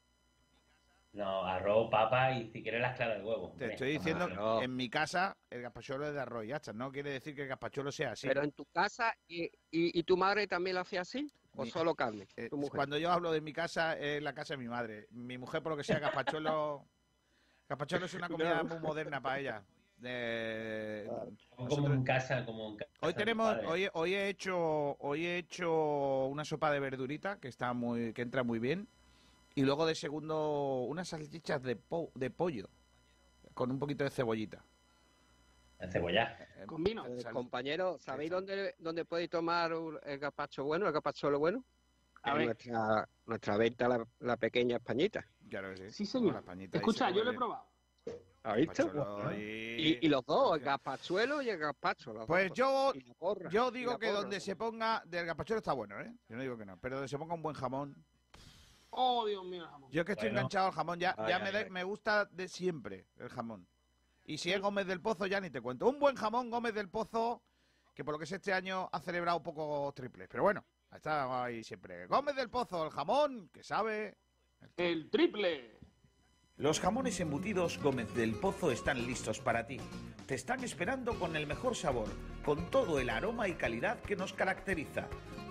Speaker 7: No, arroz, papa y si quieres las claras de huevo.
Speaker 1: Te estoy diciendo,
Speaker 8: no.
Speaker 1: en mi casa, el gazpachuelo es de arroz y ya está. No quiere decir que el gazpachuelo sea así.
Speaker 8: Pero en tu casa, ¿y, y, y tu madre también lo hacía así? ¿O
Speaker 1: Mi-
Speaker 8: solo carne?
Speaker 1: Eh,
Speaker 8: tu mujer.
Speaker 1: cuando yo hablo de mi casa, es la casa de mi madre. Mi mujer, por lo que sea, gazpachuelo... <laughs> gazpachuelo es una comida muy moderna para ella. De-
Speaker 7: Como
Speaker 1: nosotros-
Speaker 7: en casa, como en casa.
Speaker 1: Hoy tenemos, hoy, hoy he hecho, hoy he hecho una sopa de verdurita que está muy, que entra muy bien, y luego de segundo unas salchichas de, po- de pollo con un poquito de cebollita.
Speaker 7: El cebolla.
Speaker 1: Eh,
Speaker 3: Con vino.
Speaker 8: Eh, compañero, ¿sabéis dónde, dónde podéis tomar el gazpacho bueno, el gazpachuelo bueno?
Speaker 3: A
Speaker 8: en
Speaker 3: ver.
Speaker 8: nuestra, nuestra venta, la, la pequeña Españita.
Speaker 1: Claro que sí.
Speaker 3: Sí, señor.
Speaker 1: La
Speaker 3: Escucha,
Speaker 1: se
Speaker 3: yo lo he probado.
Speaker 8: ¿Has visto?
Speaker 1: Y-
Speaker 8: los dos, el gazpachuelo y el gazpacho. los
Speaker 1: Pues
Speaker 8: dos.
Speaker 1: yo, yo digo que
Speaker 8: porra.
Speaker 1: donde se ponga, del gazpachuelo está bueno, ¿eh? Yo no digo que no, pero donde se ponga un buen jamón.
Speaker 3: Oh, Dios mío, el jamón.
Speaker 1: Yo que estoy
Speaker 7: Bueno.
Speaker 1: enganchado al jamón, ya,
Speaker 8: Ay,
Speaker 1: ya
Speaker 8: ay,
Speaker 1: me, da-
Speaker 8: ay.
Speaker 1: me gusta de siempre el jamón. Y si es Gómez del Pozo, ya ni te cuento. Un buen jamón, Gómez del Pozo, que por lo que sé este año ha celebrado pocos triples. Pero bueno, está ahí siempre. Gómez del Pozo, el jamón, que sabe.
Speaker 3: El triple.
Speaker 10: Los jamones embutidos Gómez del Pozo están listos para ti. Te están esperando con el mejor sabor, con todo el aroma y calidad que nos caracteriza.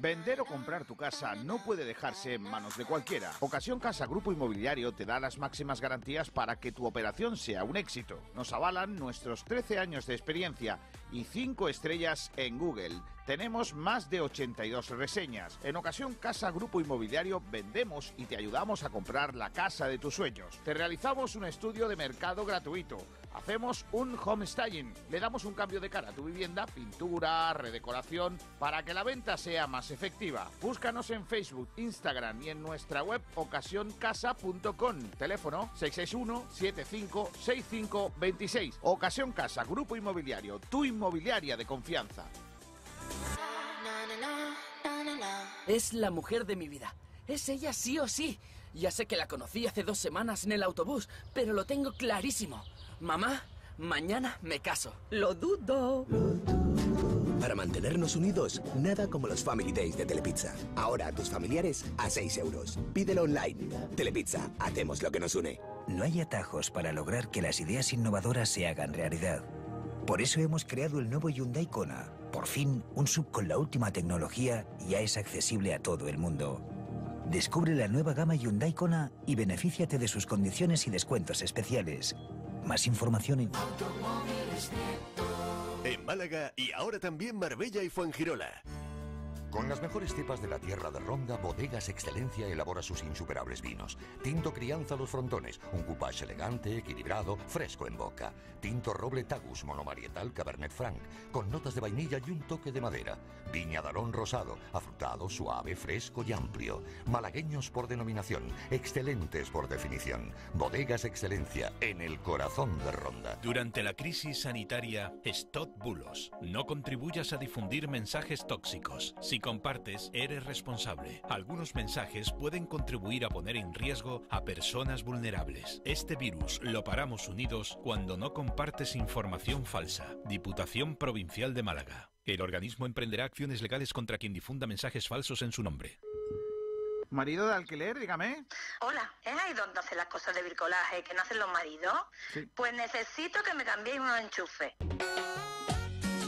Speaker 1: Vender o comprar tu casa no puede dejarse en manos de cualquiera. Ocasión Casa Grupo Inmobiliario te da las máximas garantías para que tu operación sea un éxito. Nos avalan nuestros 13 años de experiencia y 5 estrellas en Google. Tenemos más de 82 reseñas. En Ocasión Casa Grupo Inmobiliario vendemos y te ayudamos a comprar la casa de tus sueños. Te realizamos un estudio de mercado gratuito. Hacemos un home styling. Le damos un cambio de cara a tu vivienda, pintura, redecoración, para que la venta sea más efectiva. Búscanos en Facebook, Instagram y en nuestra web ocasioncasa.com. Teléfono 661-756526. Ocasión Casa, Grupo Inmobiliario, tu inmobiliaria de confianza.
Speaker 11: Es la mujer de mi vida. Es ella sí o sí. Ya sé que la conocí hace dos semanas en el autobús, pero lo tengo clarísimo. Mamá, mañana me caso.
Speaker 12: Lo dudo. Para mantenernos unidos, nada como los Family Days de Telepizza. Ahora a tus familiares a 6 euros. Pídelo online. Telepizza, hacemos lo que nos une.
Speaker 13: No hay atajos para lograr que las ideas innovadoras se hagan realidad. Por eso hemos creado el nuevo Hyundai Kona. Por fin, un sub con la última tecnología ya es accesible a todo el mundo. Descubre la nueva gama Hyundai Kona y benefíciate de sus condiciones y descuentos especiales. Más información en...
Speaker 14: En Málaga y ahora también Marbella y Fuengirola. Con las mejores cepas de la tierra de Ronda, Bodegas Excelencia elabora sus insuperables vinos. Tinto Crianza Los Frontones, un coupage elegante, equilibrado, fresco en boca. Tinto Roble Tagus Monomarietal Cabernet Franc, con notas de vainilla y un toque de madera. Viña Dalón Rosado, afrutado, suave, fresco y amplio. Malagueños por denominación, excelentes por definición. Bodegas Excelencia, en el corazón de Ronda.
Speaker 15: Durante la crisis sanitaria, stop bulos. No contribuyas a difundir mensajes tóxicos. Si compartes, eres responsable. Algunos mensajes pueden contribuir a poner en riesgo a personas vulnerables. Este virus lo paramos unidos cuando no compartes información falsa. Diputación Provincial de Málaga. El organismo emprenderá acciones legales contra quien difunda mensajes falsos en su nombre.
Speaker 1: Marido de alquiler, dígame.
Speaker 16: Hola, ¿es ahí donde hacen las cosas de bricolaje que no hacen los maridos? Pues necesito que me cambiéis unos enchufes.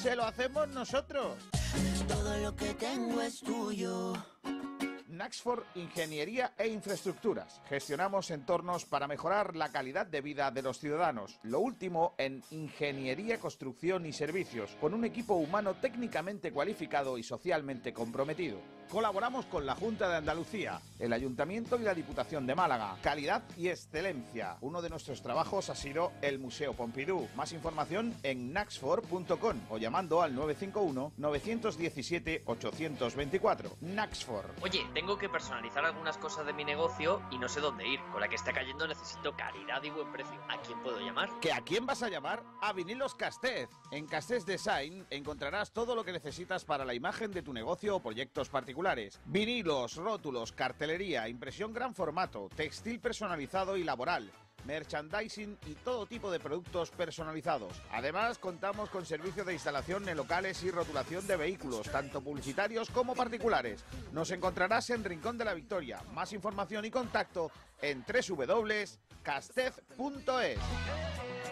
Speaker 1: se lo hacemos nosotros.
Speaker 17: Todo lo que tengo es tuyo.
Speaker 1: Naxford Ingeniería e Infraestructuras. Gestionamos entornos para mejorar la calidad de vida de los ciudadanos. Lo último en ingeniería, construcción y servicios, con un equipo humano técnicamente cualificado y socialmente comprometido. Colaboramos con la Junta de Andalucía, el Ayuntamiento y la Diputación de Málaga. Calidad y excelencia. Uno de nuestros trabajos ha sido el Museo Pompidou. Más información en naxfor.com o llamando al 951-917-824. Naxfor.
Speaker 18: Oye, tengo que personalizar algunas cosas de mi negocio y no sé dónde ir. Con la que está cayendo necesito calidad y buen precio. ¿A quién puedo llamar?
Speaker 1: ¿Que a quién vas a llamar? A Vinilos Castez. En Castez Design encontrarás todo lo que necesitas para la imagen de tu negocio o proyectos particulares. Vinilos, rótulos, cartelería, impresión gran formato, textil personalizado y laboral merchandising y todo tipo de productos personalizados. Además, contamos con servicio de instalación en locales y rotulación de vehículos, tanto publicitarios como particulares. Nos encontrarás en Rincón de la Victoria. Más información y contacto en www.castez.es.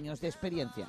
Speaker 19: de experiencia.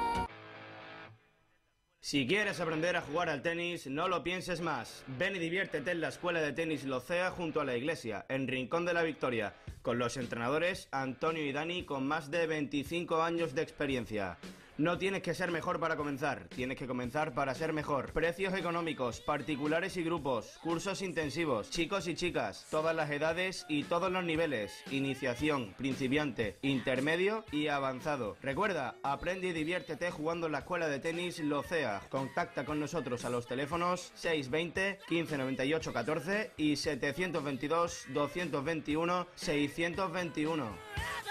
Speaker 6: Si quieres aprender a jugar al tenis, no lo pienses más. Ven y diviértete en la Escuela de Tenis Locea junto a la iglesia, en Rincón de la Victoria, con los entrenadores Antonio y Dani con más de 25 años de experiencia. No tienes que ser mejor para comenzar, tienes que comenzar para ser mejor. Precios económicos, particulares y grupos, cursos intensivos, chicos y chicas, todas las edades y todos los niveles, iniciación, principiante, intermedio y avanzado. Recuerda, aprende y diviértete jugando en la escuela de tenis Locea. Contacta con nosotros a los teléfonos 620 1598 14 y 722 221 621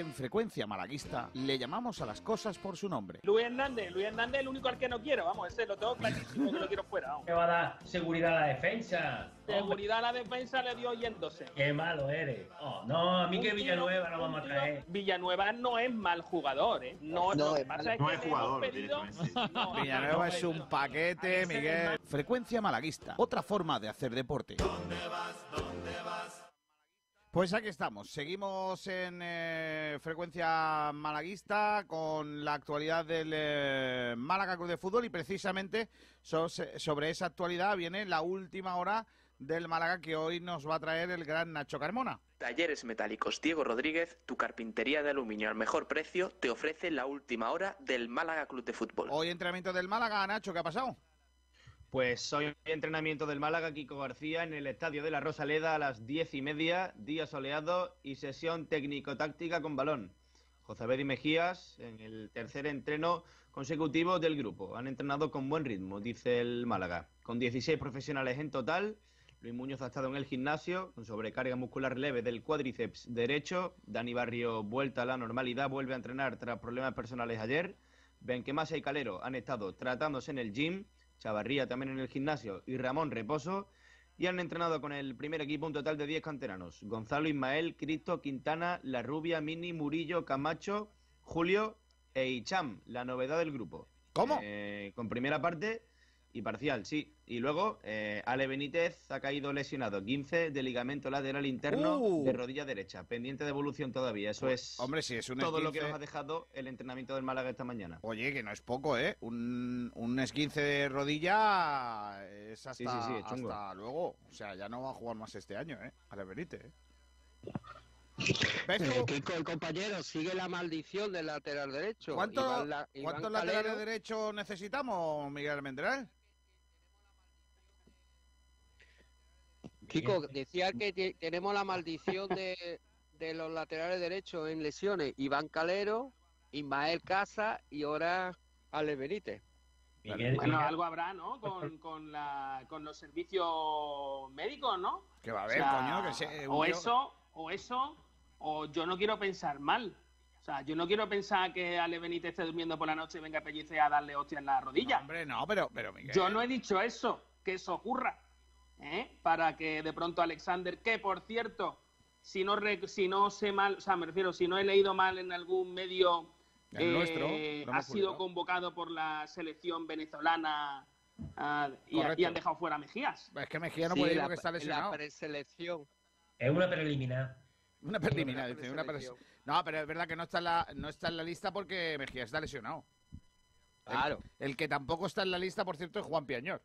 Speaker 1: En frecuencia malaguista le llamamos a las cosas por su nombre.
Speaker 3: Luis Hernández, Luis Hernández es el único al que no quiero, vamos, ese lo tengo clarísimo que lo quiero fuera. Vamos.
Speaker 7: ¿Qué va a dar seguridad a la defensa?
Speaker 3: Seguridad a la defensa le dio yéndose.
Speaker 7: Qué malo eres. Oh, no, a mí que Villanueva lo vamos a traer.
Speaker 3: Villanueva no es mal jugador, ¿eh? No,
Speaker 2: No, es
Speaker 3: pasa
Speaker 2: no es jugador,
Speaker 3: hemos pedido- <laughs> No,
Speaker 1: Villanueva es un paquete, Miguel. Frecuencia malaguista, otra forma de hacer deporte. Pues aquí estamos, seguimos en eh, frecuencia malaguista con la actualidad del eh, Málaga Club de Fútbol y precisamente so- sobre esa actualidad viene la última hora del Málaga que hoy nos va a traer el gran Nacho Carmona.
Speaker 20: Talleres Metálicos Diego Rodríguez, tu carpintería de aluminio al mejor precio, te ofrece la última hora del Málaga Club de Fútbol.
Speaker 1: Hoy entrenamiento del Málaga, Nacho, ¿qué ha pasado?
Speaker 6: Pues hoy entrenamiento del Málaga, Kiko García, en el estadio de la Rosaleda a las diez y media, día soleado y sesión técnico-táctica con balón. José Bedi Mejías en el tercer entreno consecutivo del grupo. Han entrenado con buen ritmo, dice el Málaga. Con 16 profesionales en total, Luis Muñoz ha estado en el gimnasio con sobrecarga muscular leve del cuádriceps derecho. Dani Barrio vuelta a la normalidad, vuelve a entrenar tras problemas personales ayer. Benquemasa y Calero han estado tratándose en el gym. Chavarría también en el gimnasio y Ramón Reposo. Y han entrenado con el primer equipo un total de 10 canteranos. Gonzalo Ismael, Cristo, Quintana, La Rubia, Mini, Murillo, Camacho, Julio e Icham, la novedad del grupo.
Speaker 1: ¿Cómo?
Speaker 6: Eh, con primera parte y parcial, sí. Y luego, eh, Ale Benítez ha caído lesionado. 15 de ligamento lateral interno
Speaker 1: Uh.
Speaker 6: de rodilla derecha. Pendiente de evolución todavía. Eso es
Speaker 1: Hombre, si es un
Speaker 6: todo lo que nos ha dejado el entrenamiento del Málaga esta mañana.
Speaker 1: Oye, que no es poco, ¿eh? Un, un esguince de rodilla es hasta,
Speaker 6: Sí, sí, sí, es
Speaker 1: hasta luego. O sea, ya no va a jugar más este año, ¿eh? A la Benítez, ¿eh? ¿Ves
Speaker 8: Eh? Kiko, el compañero, sigue la maldición del lateral derecho.
Speaker 1: ¿Cuánto-
Speaker 8: Iván La-
Speaker 1: ¿Cuántos
Speaker 8: Calero-
Speaker 1: laterales derechos necesitamos, Miguel Almendral?
Speaker 8: Kiko, decía que te- tenemos la maldición de, de los laterales derechos en lesiones. Iván Calero, Ismael Casa y ahora Ale Benítez.
Speaker 3: Bueno, algo habrá, ¿no? Con, con, la, con los servicios médicos, ¿no?
Speaker 1: Que va a haber,
Speaker 3: O sea,
Speaker 1: coño, que se-
Speaker 3: o eso, o eso, o yo no quiero pensar mal. O sea, yo no quiero pensar que Ale Benítez esté durmiendo por la noche y venga Pellice a darle hostia en la rodilla.
Speaker 1: hombre, no, pero, pero Miguel.
Speaker 3: Yo no he dicho eso, que eso ocurra. ¿Eh? Para que de pronto Alexander, que por cierto, si no, re- si no sé mal, o sea, me refiero, si no he leído mal en algún medio,
Speaker 1: El
Speaker 3: eh,
Speaker 1: nuestro,
Speaker 3: ha sido
Speaker 1: publicado.
Speaker 3: convocado por la selección venezolana ah, y, y han dejado fuera a Mejías.
Speaker 1: Es que Mejía no
Speaker 3: Sí,
Speaker 1: puede ir porque está
Speaker 3: en la
Speaker 1: lesionado.
Speaker 8: preselección.
Speaker 7: Es una preliminar.
Speaker 1: Una preliminar,
Speaker 7: Una
Speaker 1: dice, una pres- No, pero es verdad que no está en la, no está en la lista porque Mejía está lesionado. El-
Speaker 8: Claro.
Speaker 1: El, que tampoco está en la lista, por cierto, es Juan Piañor.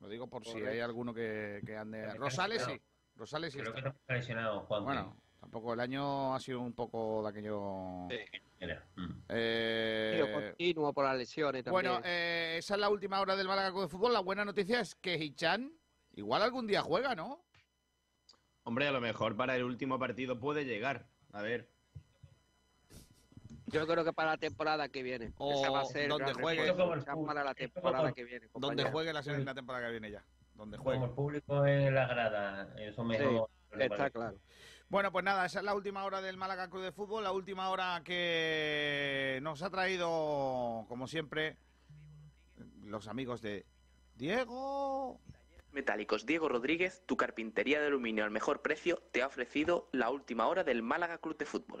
Speaker 1: Lo digo por si hay alguno que, que ande.
Speaker 7: Está
Speaker 1: Rosales sí. Rosales sí
Speaker 7: Creo que
Speaker 1: está.
Speaker 7: está lesionado, Juan.
Speaker 1: Bueno, tampoco el año ha sido un poco de aquello.
Speaker 7: Era. Mm.
Speaker 1: Eh,
Speaker 8: continuo por las lesiones también.
Speaker 1: bueno, eh, esa es la última hora del Málaga de Fútbol. La buena noticia es que Hichan igual algún día juega, ¿no?
Speaker 6: Hombre, a lo mejor para el último partido puede llegar. A ver.
Speaker 8: Yo creo que para la temporada que viene.
Speaker 1: O
Speaker 8: Esa va a ser el
Speaker 1: donde juegue.
Speaker 8: ya para la temporada que viene.
Speaker 1: Donde juegue la, la temporada que viene ya. Donde
Speaker 7: Como
Speaker 1: juegue.
Speaker 7: el público en la grada, eso mejor.
Speaker 8: está claro.
Speaker 1: Bueno, pues nada, esa es la última hora del Málaga Club de Fútbol, la última hora que nos ha traído, como siempre, los amigos de Diego.
Speaker 20: Metálicos Diego Rodríguez, tu carpintería de aluminio al mejor precio, te ha ofrecido la última hora del Málaga Club de Fútbol.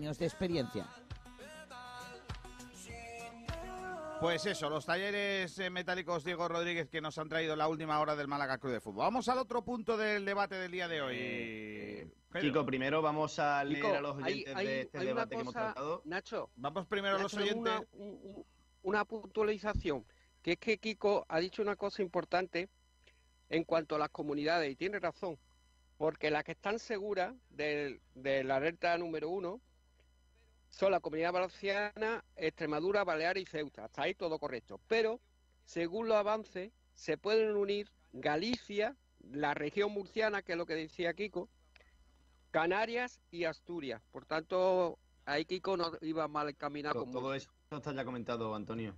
Speaker 19: de experiencia.
Speaker 1: Pues eso, los talleres eh, metálicos Diego Rodríguez que nos han traído la última hora del Málaga Club de Fútbol. Vamos al otro punto del debate del día de hoy. Pedro.
Speaker 6: Kiko, primero vamos a leer a los oyentes
Speaker 8: hay-
Speaker 6: de este
Speaker 8: hay una
Speaker 6: debate que hemos tratado.
Speaker 8: Nacho.
Speaker 1: Vamos primero a los oyentes.
Speaker 8: Una, un- un- una puntualización, que es que Kiko ha dicho una cosa importante en cuanto a las comunidades, y tiene razón, porque las que están seguras del- de la alerta número uno son la Comunidad Valenciana, Extremadura, Baleares y Ceuta. Hasta ahí todo correcto. Pero, según los avances, se pueden unir Galicia, la región murciana, que es lo que decía Kiko, Canarias y Asturias. Por tanto, ahí Kiko no iba mal encaminado.
Speaker 6: Todo, todo eso está ya comentado, Antonio.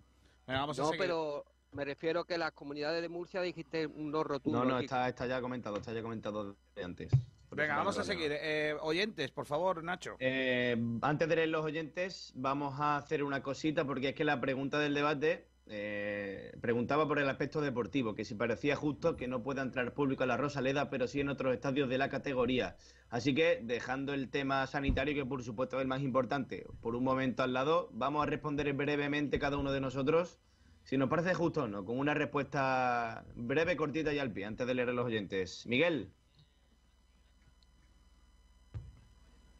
Speaker 1: vamos
Speaker 8: no, pero me refiero que las comunidades de Murcia dijiste un no rotundo.
Speaker 6: No, no, está, está ya comentado, está ya comentado de antes. Por
Speaker 1: Venga, vamos a seguir. Eh, oyentes, por favor, Nacho.
Speaker 6: Eh, antes de leer los oyentes, vamos a hacer una cosita porque es que la pregunta del debate eh, preguntaba por el aspecto deportivo, que si parecía justo que no pueda entrar público a la Rosaleda, pero sí en otros estadios de la categoría. Así que, dejando el tema sanitario, que por supuesto es el más importante, por un momento al lado, vamos a responder brevemente cada uno de nosotros, si nos parece justo o no, con una respuesta breve, cortita y al pie, antes de leer a los oyentes. Miguel.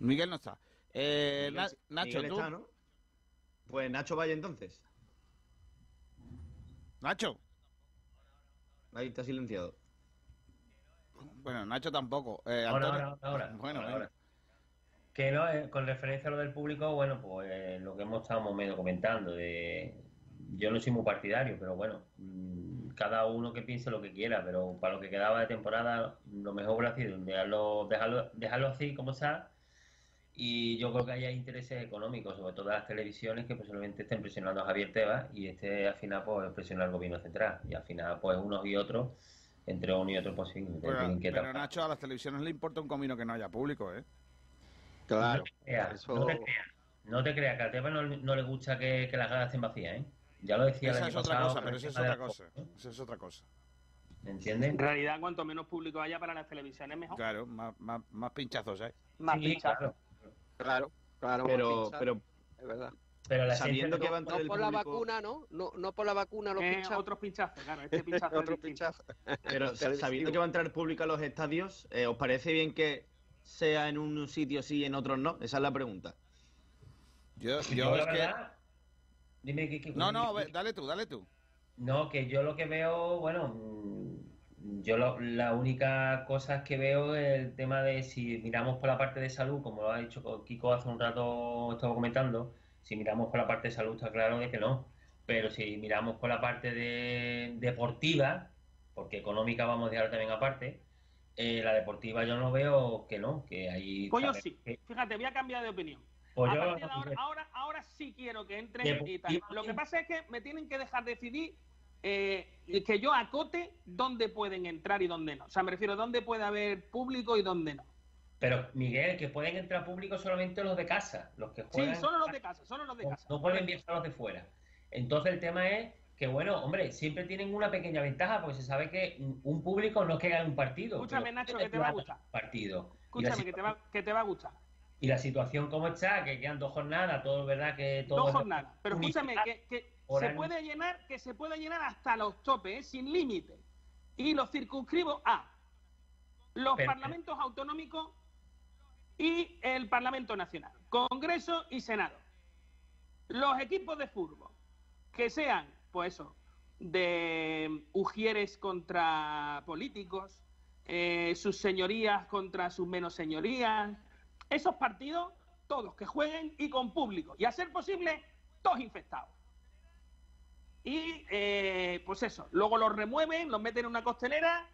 Speaker 1: Miguel no está. Eh,
Speaker 6: Miguel
Speaker 1: Na- Nacho,
Speaker 6: Miguel
Speaker 1: tú.
Speaker 6: está, ¿no? Pues Nacho vaya entonces.
Speaker 1: Nacho.
Speaker 6: Ahí está silenciado.
Speaker 1: Bueno, Nacho tampoco. Eh,
Speaker 7: Ahora, ahora, ahora,
Speaker 1: Bueno,
Speaker 7: ahora. Que no, eh, con referencia a lo del público, bueno, pues eh, lo que hemos estado más o menos comentando, de yo no soy muy partidario, pero bueno, mm, cada uno que piense lo que quiera, pero para lo que quedaba de temporada, lo mejor hubiera sido dejarlo, dejarlo, dejarlo así como está. Y yo creo que haya intereses económicos, sobre todo las televisiones, que posiblemente estén presionando a Javier Tebas y este al final pues presionar al gobierno central. Y al final, pues unos y otros, entre uno y otro, pues sí,
Speaker 1: Pero,
Speaker 7: que.
Speaker 1: Nacho, a las televisiones le importa un comino que no haya público, ¿eh?
Speaker 8: Claro.
Speaker 7: No te creas, no te creas, no te creas, que al tema no, no le gusta que, que las gradas estén vacías, ¿eh? Ya lo decía el
Speaker 1: Esa
Speaker 7: año
Speaker 1: es otra
Speaker 7: pasado
Speaker 1: cosa, pero esa es otra cosa. Esa es otra cosa.
Speaker 7: ¿Me entiendes?
Speaker 3: En realidad, cuanto menos público haya para las televisiones, mejor.
Speaker 1: Claro, más, más, más pinchazos hay.
Speaker 3: Más
Speaker 7: Sí,
Speaker 3: pinchazos.
Speaker 7: claro.
Speaker 8: Claro, claro.
Speaker 6: Pero,
Speaker 8: pinchar,
Speaker 6: pero
Speaker 8: Es verdad.
Speaker 7: Pero la
Speaker 6: sabiendo que va a
Speaker 8: No
Speaker 6: entrar el
Speaker 8: por la
Speaker 6: público,
Speaker 8: vacuna, ¿no? No, no por la vacuna, los
Speaker 3: Eh,
Speaker 8: pinchazos.
Speaker 3: otros pinchazos, claro, este <laughs> pinchazo
Speaker 8: Otro pinchazo.
Speaker 6: pero sa- sabiendo que va a entrar el público a los estadios, eh, ¿os parece bien que sea en un sitio sí y en otros no? Esa es la pregunta.
Speaker 1: Yo,
Speaker 7: Yo,
Speaker 1: yo
Speaker 7: la
Speaker 1: es que...
Speaker 7: dime que, que-
Speaker 1: No, no, dale tú, dale tú.
Speaker 7: No, que yo lo que veo, bueno, yo lo- la única cosa que veo es el tema de si miramos por la parte de salud, como lo ha dicho Kiko hace un rato, estaba comentando, si miramos por la parte de salud está claro de que no, pero si miramos por la parte de deportiva, porque económica vamos a dejar también aparte, eh, la deportiva yo no veo que no, que hay...
Speaker 3: Pues yo sí. Fíjate, voy a cambiar de opinión.
Speaker 7: Pues yo-
Speaker 3: ahora, ahora, ahora sí quiero que entren y tal. Lo que pasa es que me tienen que dejar decidir eh, que yo acote dónde pueden entrar y dónde no. O sea, me refiero a dónde puede haber público y dónde no.
Speaker 7: Pero, Miguel, que pueden entrar públicos solamente los de casa, los que
Speaker 3: Sí,
Speaker 7: juegan...
Speaker 3: solo los de casa, solo los de casa.
Speaker 7: no pueden viajar los de fuera. Entonces el tema es que, bueno, hombre, siempre tienen una pequeña ventaja porque se sabe que un público no es que gane un partido.
Speaker 3: Escúchame, Nacho, que te va a gustar.
Speaker 7: Partido.
Speaker 3: Escúchame, que te va, que te va a gustar.
Speaker 7: y la situación como está, que quedan dos jornadas, todo verdad que todo...
Speaker 3: Dos jornadas. Pero escúchame, que, se
Speaker 7: año.
Speaker 3: puede llenar, que se puede llenar hasta los topes, ¿eh? sin límite. Y los circunscribo a los parlamentos autonómicos y el Parlamento Nacional, Congreso y Senado. Los equipos de fútbol, que sean, pues eso, de ujieres contra políticos, eh, sus señorías contra sus menos señorías, esos partidos, todos que jueguen y con público, y a ser posible, todos infectados. Y eh, pues eso, luego los remueven, los meten en una costelera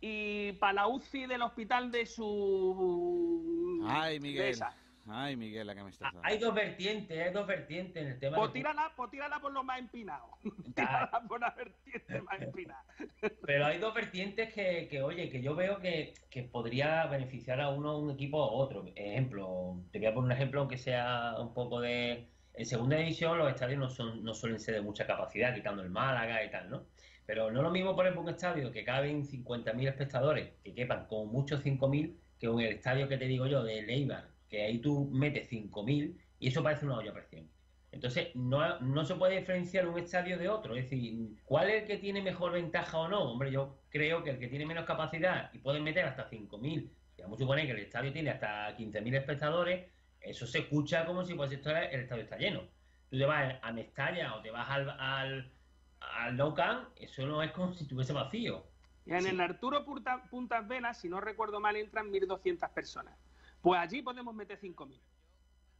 Speaker 3: y para la UCI del hospital de su...
Speaker 1: Ay,
Speaker 3: de
Speaker 1: Miguel.
Speaker 3: esa.
Speaker 1: Ay, Miguel, la que me estás dando.
Speaker 7: Hay dos vertientes, hay dos vertientes en el tema...
Speaker 3: Pues
Speaker 7: de-
Speaker 3: tírala, pues tírala por lo más empinado. <laughs> tírala por la vertiente más empinada. <laughs>
Speaker 7: Pero hay dos vertientes que, que, oye, que yo veo que, que podría beneficiar a uno, un equipo o otro. Ejemplo, te voy a poner un ejemplo, aunque sea un poco de... En segunda división los estadios no, son, no suelen ser de mucha capacidad, quitando el Málaga y tal, ¿no? Pero no es lo mismo, por ejemplo, un estadio que caben 50.000 espectadores, que quepan como muchos 5.000, que un el estadio que te digo yo, de Leibar, que ahí tú metes 5.000 y eso parece una olla a presión. Entonces, no, no se puede diferenciar un estadio de otro. Es decir, ¿cuál es el que tiene mejor ventaja o no? Hombre, yo creo que el que tiene menos capacidad y pueden meter hasta 5.000, y vamos a suponer que el estadio tiene hasta 15.000 espectadores, eso se escucha como si pues era- el estadio está lleno. Tú te vas a Mestalla o te vas al, al, al Nou Camp, eso no es como si estuviese vacío.
Speaker 3: Y en
Speaker 7: Sí.
Speaker 3: el Arturo Punta- Puntas Venas, si no recuerdo mal, entran 1.200 personas. Pues allí podemos meter 5.000.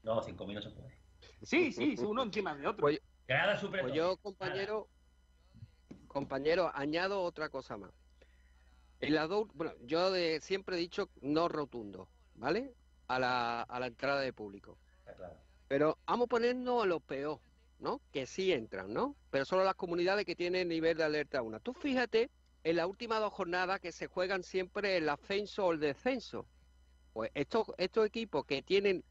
Speaker 7: No, 5.000 no se puede.
Speaker 3: Sí, sí, sí, uno encima de otro.
Speaker 8: Pues,
Speaker 7: Grada super
Speaker 8: pues yo, compañero, compañero, añado otra cosa más. En la do- bueno, yo de- siempre he dicho no rotundo, ¿vale? A la, a la entrada de público.
Speaker 7: Claro.
Speaker 8: Pero vamos a lo peor, ¿no? Que sí entran, ¿no? Pero solo las comunidades que tienen nivel de alerta 1. Tú fíjate en las últimas dos jornadas que se juegan siempre el ascenso o el descenso. Pues estos, estos equipos que tienen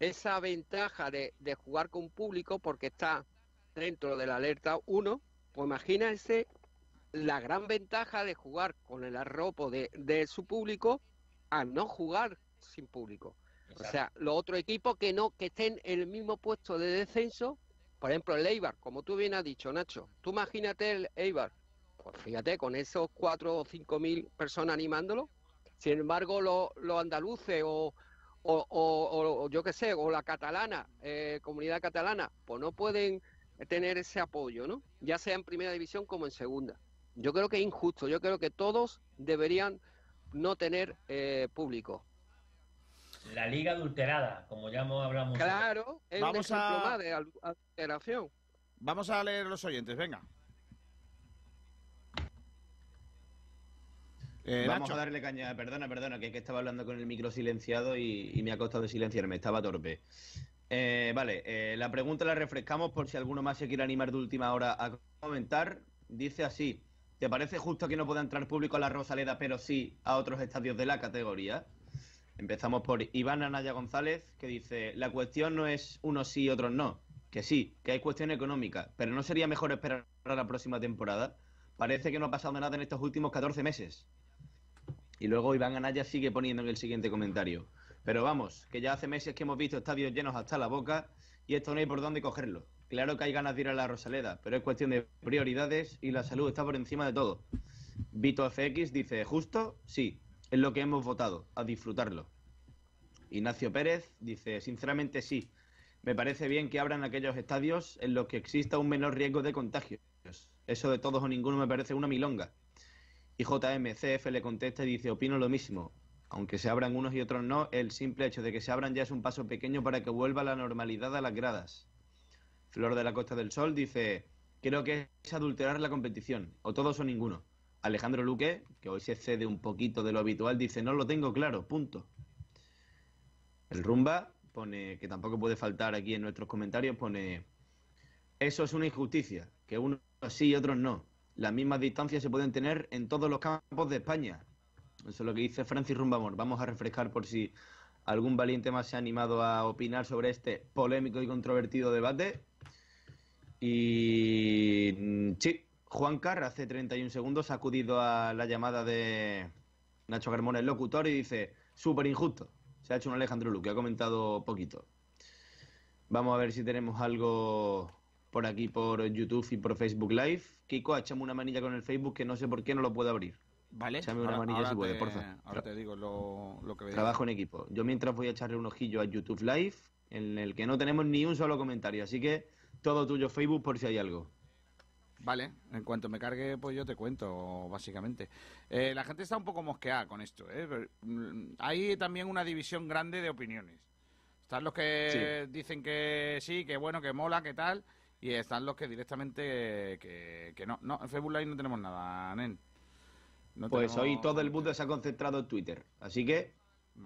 Speaker 8: esa ventaja de, de jugar con público porque está dentro de la alerta 1, pues imagínense la gran ventaja de jugar con el arropo de, de su público a no jugar sin público. O sea, los otros equipos que no, que estén en el mismo puesto de descenso, por ejemplo el Eibar, como tú bien has dicho, Nacho, tú imagínate el Eibar, pues fíjate, con esos cuatro o cinco mil personas animándolo, sin embargo los, los andaluces o, o, o- o yo qué sé, o la catalana, eh, comunidad catalana, pues no pueden tener ese apoyo, ¿no? Ya sea en primera división como en segunda. Yo creo que es injusto, yo creo que todos deberían no tener eh, público.
Speaker 7: La liga adulterada, como ya hemos hablado mucho.
Speaker 8: Claro, es
Speaker 1: Vamos
Speaker 8: un ejemplo
Speaker 1: a-
Speaker 8: más de alteración.
Speaker 1: Vamos a leer los oyentes, venga. Eh,
Speaker 6: Vamos
Speaker 1: Nacho.
Speaker 6: a darle caña. Perdona, perdona, que, es que estaba hablando con el micro silenciado y, y me ha costado de silenciarme. Estaba torpe. Eh, vale, eh, la pregunta la refrescamos por si alguno más se quiere animar de última hora a comentar. Dice así: ¿Te parece justo que no pueda entrar público a la Rosaleda, pero sí a otros estadios de la categoría? Empezamos por Iván Anaya González, que dice: La cuestión no es unos sí y otros no. Que sí, que hay cuestión económica, pero ¿no sería mejor esperar a la próxima temporada? Parece que no ha pasado nada en estos últimos 14 meses. Y luego Iván Anaya sigue poniendo en el siguiente comentario. Pero vamos, que ya hace meses que hemos visto estadios llenos hasta la boca y esto no hay por dónde cogerlo. Claro que hay ganas de ir a la Rosaleda, pero es cuestión de prioridades y la salud está por encima de todo. Vito FX dice, justo, sí, es lo que hemos votado, a disfrutarlo. Ignacio Pérez dice, sinceramente sí, me parece bien que abran aquellos estadios en los que exista un menor riesgo de contagios. Eso de todos o ninguno me parece una milonga. Y JMCF le contesta y dice, opino lo mismo. Aunque se abran unos y otros no, el simple hecho de que se abran ya es un paso pequeño para que vuelva la normalidad a las gradas. Flor de la Costa del Sol dice, creo que es adulterar la competición, o todos o ninguno. Alejandro Luque, que hoy se cede un poquito de lo habitual, dice, no lo tengo claro, punto. El Rumba pone, que tampoco puede faltar aquí en nuestros comentarios, pone, eso es una injusticia, que unos sí y otros no. Las mismas distancias se pueden tener en todos los campos de España. Eso es lo que dice Francis Rumbamor. Vamos a refrescar por si algún valiente más se ha animado a opinar sobre este polémico y controvertido debate. Y mm, sí, Juan Carr hace 31 segundos ha acudido a la llamada de Nacho Carmona, el locutor, y dice, súper injusto. Se ha hecho un Alejandro Luque, ha comentado poquito. Vamos a ver si tenemos algo por aquí por YouTube y por Facebook Live. Kiko, échame una manilla con el Facebook que no sé por qué no lo puedo abrir.
Speaker 1: Vale.
Speaker 6: Échame una
Speaker 1: Ahora-
Speaker 6: manilla
Speaker 1: ahora
Speaker 6: si puede,
Speaker 1: te-
Speaker 6: porfa.
Speaker 1: Ahora te digo lo, lo que
Speaker 6: Trabajo en equipo. Yo mientras voy a echarle un ojillo a YouTube Live, en el que no tenemos ni un solo comentario. Así que todo tuyo Facebook por si hay algo.
Speaker 1: Vale, en cuanto me cargue, pues yo te cuento, básicamente. Eh, la gente está un poco mosqueada con esto. ¿eh? Pero, mm, Hay también una división grande de opiniones. Están los que dicen que sí, que bueno, que mola, que tal. Y están los que directamente que, que no. No, en Facebook Live no tenemos nada, Nen. No
Speaker 6: pues
Speaker 1: tenemos-
Speaker 6: hoy todo el mundo se ha concentrado en Twitter. Así que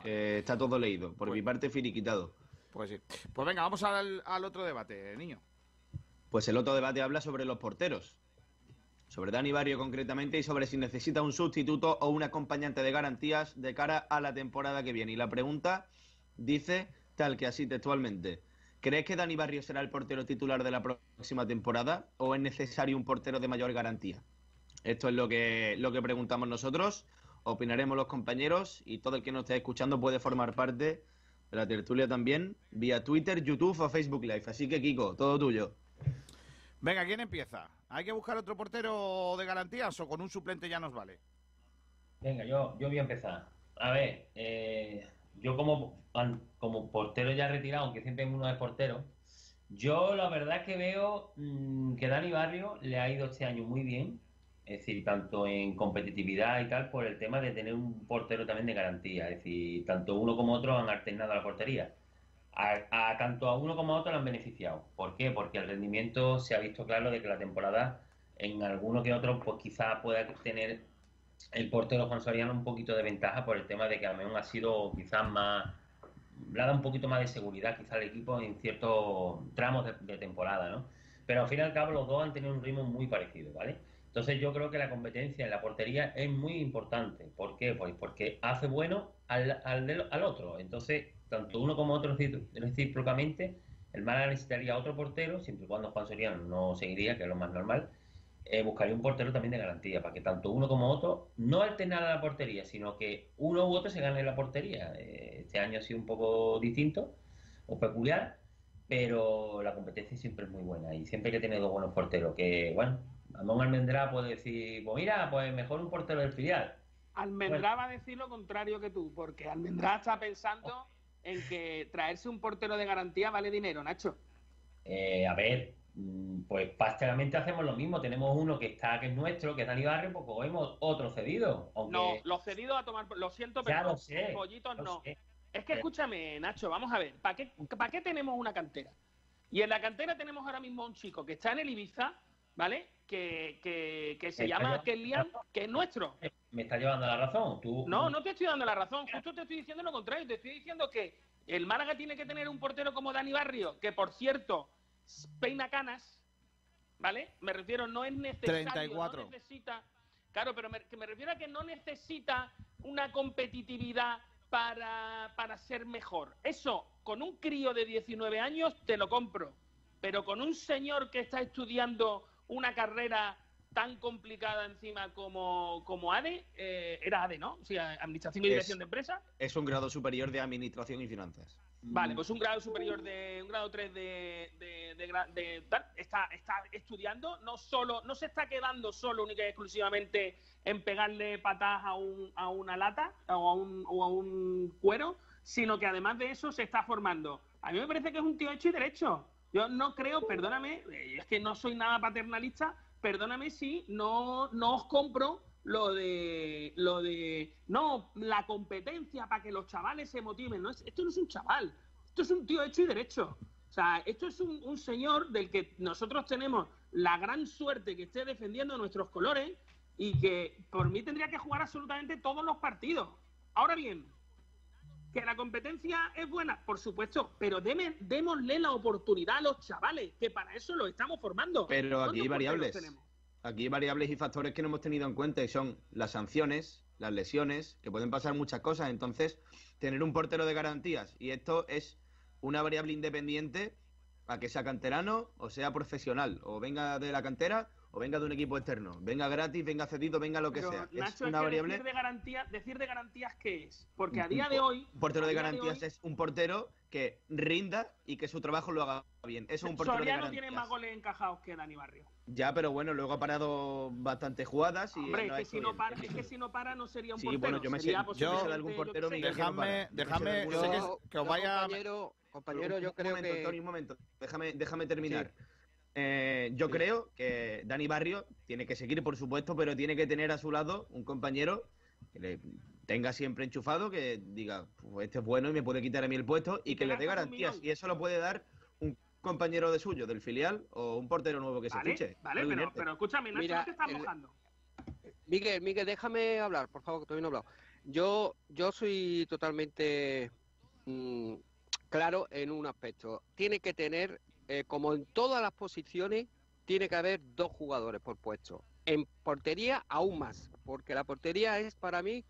Speaker 6: eh, está todo leído. Por mi parte, finiquitado.
Speaker 1: Pues sí. Pues venga, vamos al, al otro debate, niño.
Speaker 6: Pues el otro debate habla sobre los porteros. Sobre Dani Barrio concretamente y sobre si necesita un sustituto o un acompañante de garantías de cara a la temporada que viene. Y la pregunta dice tal que así textualmente. ¿Crees que Dani Barrio será el portero titular de la próxima temporada o es necesario un portero de mayor garantía? Esto es lo que, lo que preguntamos nosotros. Opinaremos los compañeros y todo el que nos esté escuchando puede formar parte de la tertulia también vía Twitter, YouTube o Facebook Live. Así que, Kiko, todo tuyo.
Speaker 1: Venga, ¿quién empieza? ¿Hay que buscar otro portero de garantías o con un suplente ya nos vale?
Speaker 7: Venga, yo, yo voy a empezar. A ver, eh, yo como, como portero ya retirado, aunque siempre uno es portero, yo la verdad que veo mm, que Dani Barrio le ha ido este año muy bien, es decir, tanto en competitividad y tal, por el tema de tener un portero también de garantía, es decir, tanto uno como otro han alternado a la portería. A, tanto a uno como a otro le han beneficiado. ¿Por qué? Porque el rendimiento se ha visto claro de que la temporada en alguno que otro pues quizá pueda tener el portero Juan Soriano un poquito de ventaja por el tema de que Almeón ha sido quizás más le ha dado un poquito más de seguridad quizás al equipo en ciertos tramos de, de temporada, ¿no? Pero al fin y al cabo los dos han tenido un ritmo muy parecido, ¿vale? Entonces yo creo que la competencia en la portería es muy importante. ¿Por qué? Pues porque hace bueno al, al, del- al otro. Entonces, tanto uno como otro recípro- recíprocamente, el Málaga necesitaría otro portero, siempre y cuando Juan Soriano no seguiría, que es lo más normal, eh, buscaría un portero también de garantía, para que tanto uno como otro no alternen a la portería, sino que uno u otro se gane la portería. Eh, este año ha sido un poco distinto o peculiar, pero la competencia siempre es muy buena y siempre hay que tener dos buenos porteros. Que bueno, Ramón Almendrá puede decir, pues mira, pues mejor un portero del filial.
Speaker 3: Almendrá va a decir lo contrario que tú, porque Almendrá está pensando en que traerse un portero de garantía vale dinero, Nacho.
Speaker 7: Eh, a ver, mm, pues prácticamente hacemos lo mismo. Tenemos uno que está, que es nuestro, que es Dani Barrio, pues cogemos otro cedido. Aunque
Speaker 3: No, los cedidos a tomar, lo siento, pero
Speaker 7: Ya lo sé,
Speaker 3: pollitos
Speaker 7: lo
Speaker 3: no.
Speaker 7: sé.
Speaker 3: Es que escúchame, Nacho, vamos a ver, ¿para qué, ¿para qué tenemos una cantera? Y en la cantera tenemos ahora mismo un chico que está en el Ibiza, ¿vale? Que, que, que se llama Kelian, que es nuestro.
Speaker 7: me está llevando a la razón. Tú,
Speaker 3: No, no te estoy dando la razón, justo te estoy diciendo lo contrario, te estoy diciendo que el Málaga tiene que tener un portero como Dani Barrio, que por cierto, peina canas, ¿vale? Me refiero, no es necesario,
Speaker 1: 34.
Speaker 3: no necesita, claro, pero me, que me refiero a que no necesita una competitividad para, para ser mejor. Eso, con un crío de 19 años, te lo compro, pero con un señor que está estudiando una carrera tan complicada encima como, como ADE, eh, era ADE, ¿no? O sea, Administración y Dirección
Speaker 6: Es-
Speaker 3: de Empresas.
Speaker 6: Es un grado superior de Administración y Finanzas.
Speaker 3: Vale, pues un grado superior de un grado 3 de, de, de de está, está estudiando, no solo, no se está quedando solo única y exclusivamente en pegarle patas a, un, a una lata o a, un, o a un cuero, sino que además de eso se está formando. A mí me parece que es un tío hecho y derecho. Yo no creo, perdóname, eh, es que no soy nada paternalista, perdóname si no, no os compro lo de lo de no la competencia para que los chavales se motiven. No es, esto no es un chaval esto es un tío hecho y derecho. O sea esto es un, un señor del que nosotros tenemos la gran suerte que esté defendiendo nuestros colores y que por mí tendría que jugar absolutamente todos los partidos. Ahora bien que la competencia es buena, por supuesto, pero deme- démosle la oportunidad a los chavales, que para eso los estamos formando.
Speaker 6: Pero aquí hay
Speaker 3: ¿Cuántos porteros
Speaker 6: variables. Aquí hay variables y factores que no hemos tenido en cuenta y son las sanciones, las lesiones, que pueden pasar muchas cosas. Entonces, tener un portero de garantías y esto es una variable independiente a que sea canterano o sea profesional, o venga de la cantera o venga de un equipo externo, venga gratis, venga cedido, venga lo que
Speaker 3: Pero,
Speaker 6: sea. es
Speaker 3: Nacho,
Speaker 6: una
Speaker 3: es que
Speaker 6: variable.
Speaker 3: decir de garantía, decir de garantías qué es, porque a
Speaker 6: Un-
Speaker 3: día
Speaker 6: un
Speaker 3: de hoy
Speaker 6: Un portero de garantías
Speaker 3: hoy,
Speaker 6: es un portero que rinda y que su trabajo lo haga bien. Eso es un portero de
Speaker 3: Soriano
Speaker 6: garantías.
Speaker 3: tiene más goles encajados que Dani Barrio.
Speaker 6: Ya, pero bueno, luego ha parado bastantes jugadas y
Speaker 3: Hombre,
Speaker 6: no
Speaker 3: es que, si no para, es que si no para no sería un
Speaker 6: Sí,
Speaker 3: portero.
Speaker 6: bueno, yo me sé-
Speaker 3: sería
Speaker 6: yo de algún portero, Miguel, que no para.
Speaker 1: Déjame,
Speaker 6: Yo me sé de
Speaker 1: déjame,
Speaker 6: algún
Speaker 1: sé que, os vaya...
Speaker 8: Compañero, compañero,
Speaker 6: Un-
Speaker 8: yo
Speaker 6: un
Speaker 8: creo
Speaker 6: momento,
Speaker 8: que...
Speaker 6: Tony, un momento. Déjame, déjame terminar. Eh, yo creo que Dani Barrio tiene que seguir, por supuesto, pero tiene que tener a su lado un compañero que le tenga siempre enchufado, que diga, pues este es bueno y me puede quitar a mí el puesto y,
Speaker 3: Y
Speaker 6: que
Speaker 3: que
Speaker 6: le dé garantías. Y eso lo puede dar un compañero de suyo, del filial, o un portero nuevo que se
Speaker 3: Vale,
Speaker 6: fiche.
Speaker 3: vale, pero, escúchame, Nacho,
Speaker 8: Mira,
Speaker 3: no te estás
Speaker 8: el-
Speaker 3: mojando.
Speaker 8: Miguel, Miguel, déjame hablar, por favor, que todavía no he hablado. Yo, yo soy totalmente mm, claro en un aspecto. Tiene que tener, eh, como en todas las posiciones, tiene que haber dos jugadores por puesto. En portería, aún más, porque la portería es para mí,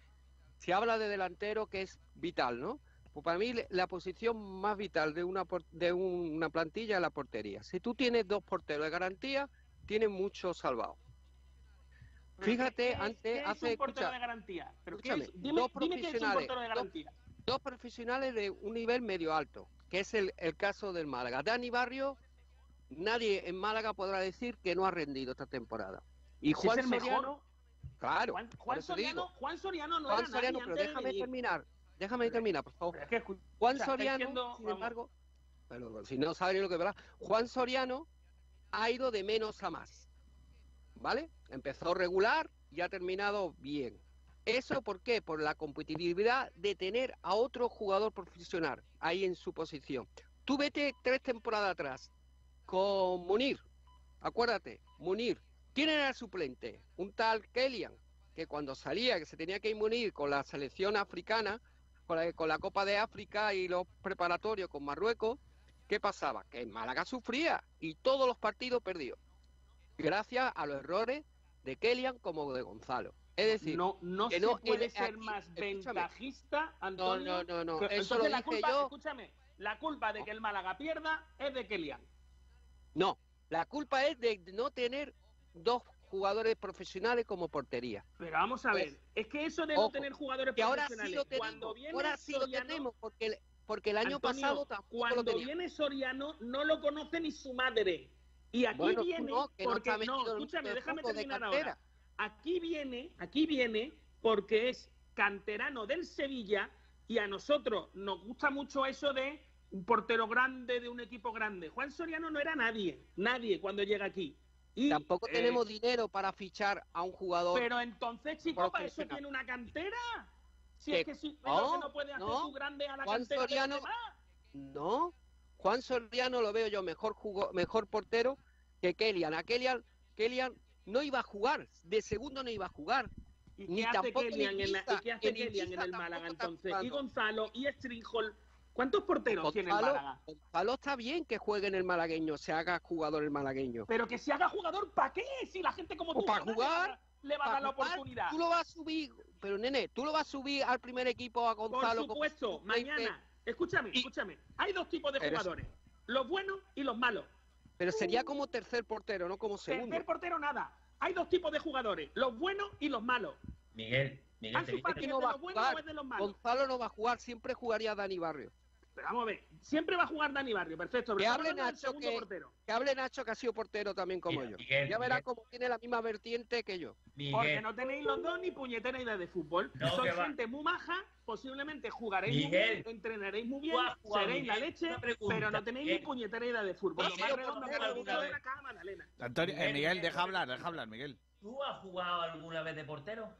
Speaker 8: se habla de delantero que es vital, ¿no? Pues para mí la posición más vital de una, de una plantilla es la portería. Si tú tienes dos porteros de garantía, tienes mucho salvado. Fíjate,
Speaker 3: ¿Qué es-
Speaker 8: antes,
Speaker 3: qué es
Speaker 8: hace,
Speaker 3: un portero
Speaker 8: escucha,
Speaker 3: de garantía? ¿Pero qué
Speaker 8: escúchame,
Speaker 3: es? Dime,
Speaker 8: dos
Speaker 3: dime qué es un
Speaker 8: profesionales,
Speaker 3: portero de
Speaker 8: dos-
Speaker 3: garantía.
Speaker 8: dos profesionales de un nivel medio alto, que es el, el caso del Málaga. Dani Barrio, nadie en Málaga podrá decir que no ha rendido esta temporada. Y Juan
Speaker 3: es el mejor.
Speaker 8: Soriano, claro,
Speaker 3: Juan, Soriano. Juan Soriano no
Speaker 8: Juan
Speaker 3: era
Speaker 8: Soriano,
Speaker 3: nadie
Speaker 8: pero
Speaker 3: de
Speaker 8: déjame terminar, déjame terminar, por favor.
Speaker 3: Es que, escu-
Speaker 8: Juan
Speaker 3: o sea, estáis
Speaker 8: Soriano, sin embargo, pero si no saben lo que verá, Juan Soriano ha ido de menos a más, ¿vale? Empezó regular y ha terminado bien. ¿Eso por qué? Por la competitividad de tener a otro jugador profesional ahí en su posición. Tú vete tres temporadas atrás con Munir, acuérdate, Munir. ¿Quién era el suplente? Un tal Kellyan, que cuando salía, que se tenía que ir Munir con la selección africana, con la, con la Copa de África y los preparatorios con Marruecos, ¿qué pasaba? Que en Málaga sufría y todos los partidos perdió. Gracias a los errores de Kellyan como de Gonzalo. Es decir,
Speaker 3: no, no
Speaker 8: que
Speaker 3: se
Speaker 8: no-
Speaker 3: puede ser
Speaker 8: aquí-
Speaker 3: más ventajista, Antonio.
Speaker 8: no, no, no, eso
Speaker 3: entonces
Speaker 8: lo
Speaker 3: la
Speaker 8: dije
Speaker 3: culpa,
Speaker 8: yo.
Speaker 3: escúchame, la culpa de que el Málaga pierda es de Kelian.
Speaker 8: No, la culpa es de no tener dos jugadores profesionales como portería.
Speaker 3: Pero vamos a
Speaker 8: Pues,
Speaker 3: ver, es que eso de no
Speaker 8: ojo,
Speaker 3: tener jugadores
Speaker 8: que ahora sí
Speaker 3: profesionales,
Speaker 8: lo tenemos,
Speaker 3: cuando viene
Speaker 8: ahora sí lo
Speaker 3: Soriano,
Speaker 8: tenemos, porque el, porque el año
Speaker 3: Antonio,
Speaker 8: pasado tampoco lo
Speaker 3: cuando
Speaker 8: teníamos.
Speaker 3: viene Soriano no lo conoce ni su madre. Y aquí
Speaker 8: Bueno,
Speaker 3: viene
Speaker 8: no, que no
Speaker 3: porque no, escúchame, déjame terminar ahora. Aquí viene, aquí viene porque es canterano del Sevilla y a nosotros nos gusta mucho eso de un portero grande de un equipo grande. Juan Soriano no era nadie, nadie cuando llega aquí. Y,
Speaker 8: Tampoco
Speaker 3: eh,
Speaker 8: tenemos dinero para fichar a un jugador.
Speaker 3: Pero entonces, chico, para eso tiene una cantera. Si es que si
Speaker 8: no,
Speaker 3: que no puede hacer
Speaker 8: no.
Speaker 3: su grande a la
Speaker 8: Juan
Speaker 3: cantera de
Speaker 8: Soriano-
Speaker 3: demás.
Speaker 8: No, Juan Soriano lo veo yo mejor jugó, mejor portero que Kellyan. A Kellyan, Kellyan no iba a jugar, de segundo no iba a jugar.
Speaker 3: ¿Y
Speaker 8: Ni
Speaker 3: qué hace
Speaker 8: tampoco
Speaker 3: Kellyan
Speaker 8: en
Speaker 3: la- ¿y qué hace
Speaker 8: en
Speaker 3: en el Málaga entonces? Y. Gonzalo y Stringhol. ¿Cuántos porteros tiene el
Speaker 8: Gonzalo,
Speaker 3: Málaga?
Speaker 8: Gonzalo está bien que juegue en el malagueño, se haga jugador el malagueño.
Speaker 3: Pero que se haga jugador, ¿para qué? Si la gente como tú
Speaker 8: para jugar,
Speaker 3: le va a dar la oportunidad.
Speaker 8: Tú lo vas a subir, pero nene, tú lo vas a subir al primer equipo a
Speaker 3: Por
Speaker 8: Gonzalo. como
Speaker 3: supuesto, mañana. Escúchame, escúchame. Hay dos tipos de
Speaker 8: Eres-
Speaker 3: jugadores. Los buenos y los malos.
Speaker 8: Pero sería como tercer portero, no como segundo.
Speaker 3: Tercer portero nada. hay dos tipos de jugadores, los buenos y los malos.
Speaker 7: Miguel, Miguel, te dice que
Speaker 8: no va a jugar. Gonzalo no va a jugar, siempre jugaría Dani Barrio.
Speaker 3: Pero vamos a ver, siempre va a jugar Dani Barrio, perfecto. pero
Speaker 8: Que hable Nacho, que,
Speaker 3: portero.
Speaker 8: que hable Nacho, que ha sido portero también como
Speaker 7: Mira,
Speaker 8: yo.
Speaker 7: Miguel,
Speaker 8: ya verás
Speaker 7: Miguel.
Speaker 8: cómo tiene la misma vertiente que yo.
Speaker 3: Porque
Speaker 7: Miguel,
Speaker 3: no tenéis los dos ni puñetera idea de fútbol.
Speaker 7: No,
Speaker 3: Sois
Speaker 7: que va.
Speaker 3: gente muy maja, posiblemente jugaréis muy
Speaker 7: Miguel.
Speaker 3: bien, entrenaréis muy bien, seréis la
Speaker 7: Miguel,
Speaker 3: leche,
Speaker 7: pregunta,
Speaker 3: pero no tenéis ni
Speaker 7: Miguel.
Speaker 3: puñetera idea de fútbol.
Speaker 7: ¿Has
Speaker 3: Lo más redondo que de la caja Magdalena.
Speaker 1: Antonio, eh,
Speaker 7: Miguel,
Speaker 1: Miguel,
Speaker 7: Miguel,
Speaker 1: deja hablar, deja hablar, Miguel.
Speaker 7: ¿tú has jugado alguna vez de portero?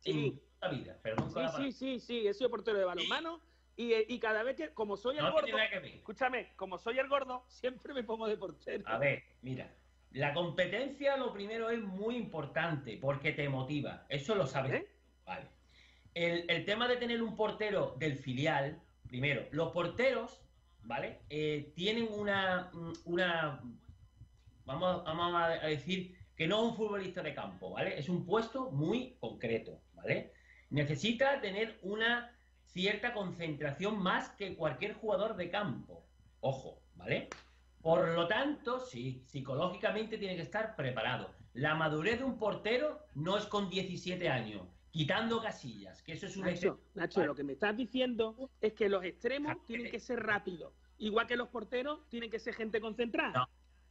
Speaker 3: Sí.
Speaker 7: En la vida, pero nunca la
Speaker 3: Sí, sí, sí, sí, he sido portero de balonmano y, y cada vez que, como soy el
Speaker 7: No
Speaker 3: gordo, escúchame, como soy el gordo, siempre me pongo de portero.
Speaker 7: A ver, mira, la competencia lo primero es muy importante porque te motiva. Eso lo sabes.
Speaker 3: ¿Eh?
Speaker 7: Vale. El, el tema de tener un portero del filial, primero, los porteros, ¿vale? Eh, tienen una, una vamos, vamos a decir que no es un futbolista de campo, ¿vale? Es un puesto muy concreto, ¿vale? Necesita tener una cierta concentración más que cualquier jugador de campo. Ojo, ¿vale? Por lo tanto, sí, psicológicamente tiene que estar preparado. La madurez de un portero no es con 17 años, quitando casillas, que eso es un
Speaker 3: Nacho. Nacho, lo que me estás diciendo es que los extremos tienen que ser rápidos, igual que los porteros tienen que ser gente concentrada.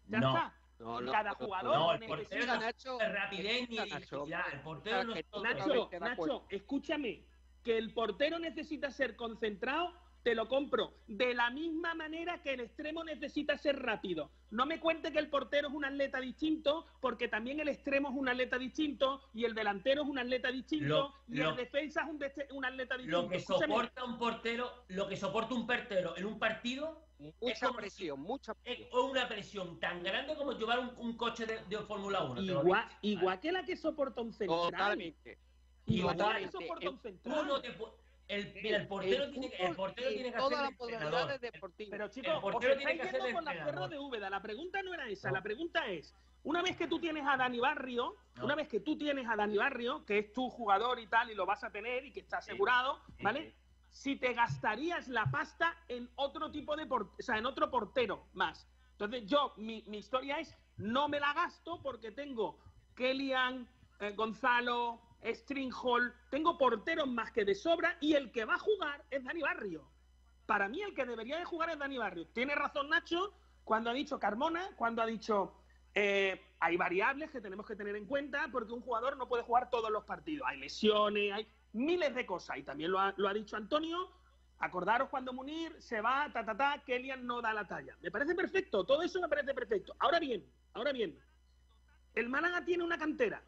Speaker 3: ya
Speaker 7: no.
Speaker 3: está.
Speaker 8: No, no,
Speaker 3: Cada jugador
Speaker 7: No, el
Speaker 3: necesita-
Speaker 7: portero no
Speaker 8: Nacho,
Speaker 7: es rapidez ni
Speaker 8: Nacho.
Speaker 7: El portero no es todo
Speaker 3: Nacho. Nacho, escúchame, que el portero necesita ser concentrado, te lo compro, de la misma manera que el extremo necesita ser rápido. No me cuente que el portero es un atleta distinto, porque también el extremo es un atleta distinto, y el delantero es un atleta distinto,
Speaker 7: Lo-
Speaker 3: y
Speaker 7: lo-
Speaker 3: el defensa es un, de- un atleta distinto.
Speaker 7: Lo que
Speaker 3: Escúchame,
Speaker 7: soporta un portero, lo que soporta un portero en un partido es
Speaker 8: Mucha presión, mucha
Speaker 7: es una presión tan grande como llevar un, un coche de, de Fórmula 1. te lo
Speaker 3: igual, igual que la que soporta un central.
Speaker 8: Totalmente.
Speaker 3: La un
Speaker 7: Tú
Speaker 3: central.
Speaker 7: no te el, mira, el portero tiene que, el portero tiene que hacer de entrenador.
Speaker 3: Pero
Speaker 7: El
Speaker 3: chicos, os
Speaker 7: portero tiene que hacer
Speaker 3: con
Speaker 7: entrenador.
Speaker 3: perros de Úbeda. La pregunta no era esa. La pregunta es, una vez que tú tienes a Dani Barrio,
Speaker 7: No.
Speaker 3: una vez que tú tienes a Dani Barrio, que es tu jugador y tal, y lo vas a tener y que está asegurado, ¿vale? Si te gastarías la pasta en otro tipo de por- o sea, en otro portero más. Entonces, yo, mi, mi historia es, no me la gasto porque tengo Kellyan, eh, Gonzalo, Stringhall, tengo porteros más que de sobra y el que va a jugar es Dani Barrio. Para mí el que debería de jugar es Dani Barrio. Tiene razón Nacho cuando ha dicho Carmona, cuando ha dicho eh, hay variables que tenemos que tener en cuenta porque un jugador no puede jugar todos los partidos. Hay lesiones, hay miles de cosas. Y también lo ha, lo ha dicho Antonio. Acordaros cuando Munir se va, ta, ta, ta, Kellyan no da la talla. Me parece perfecto, todo eso me parece perfecto. Ahora bien, ahora bien, el Málaga tiene una cantera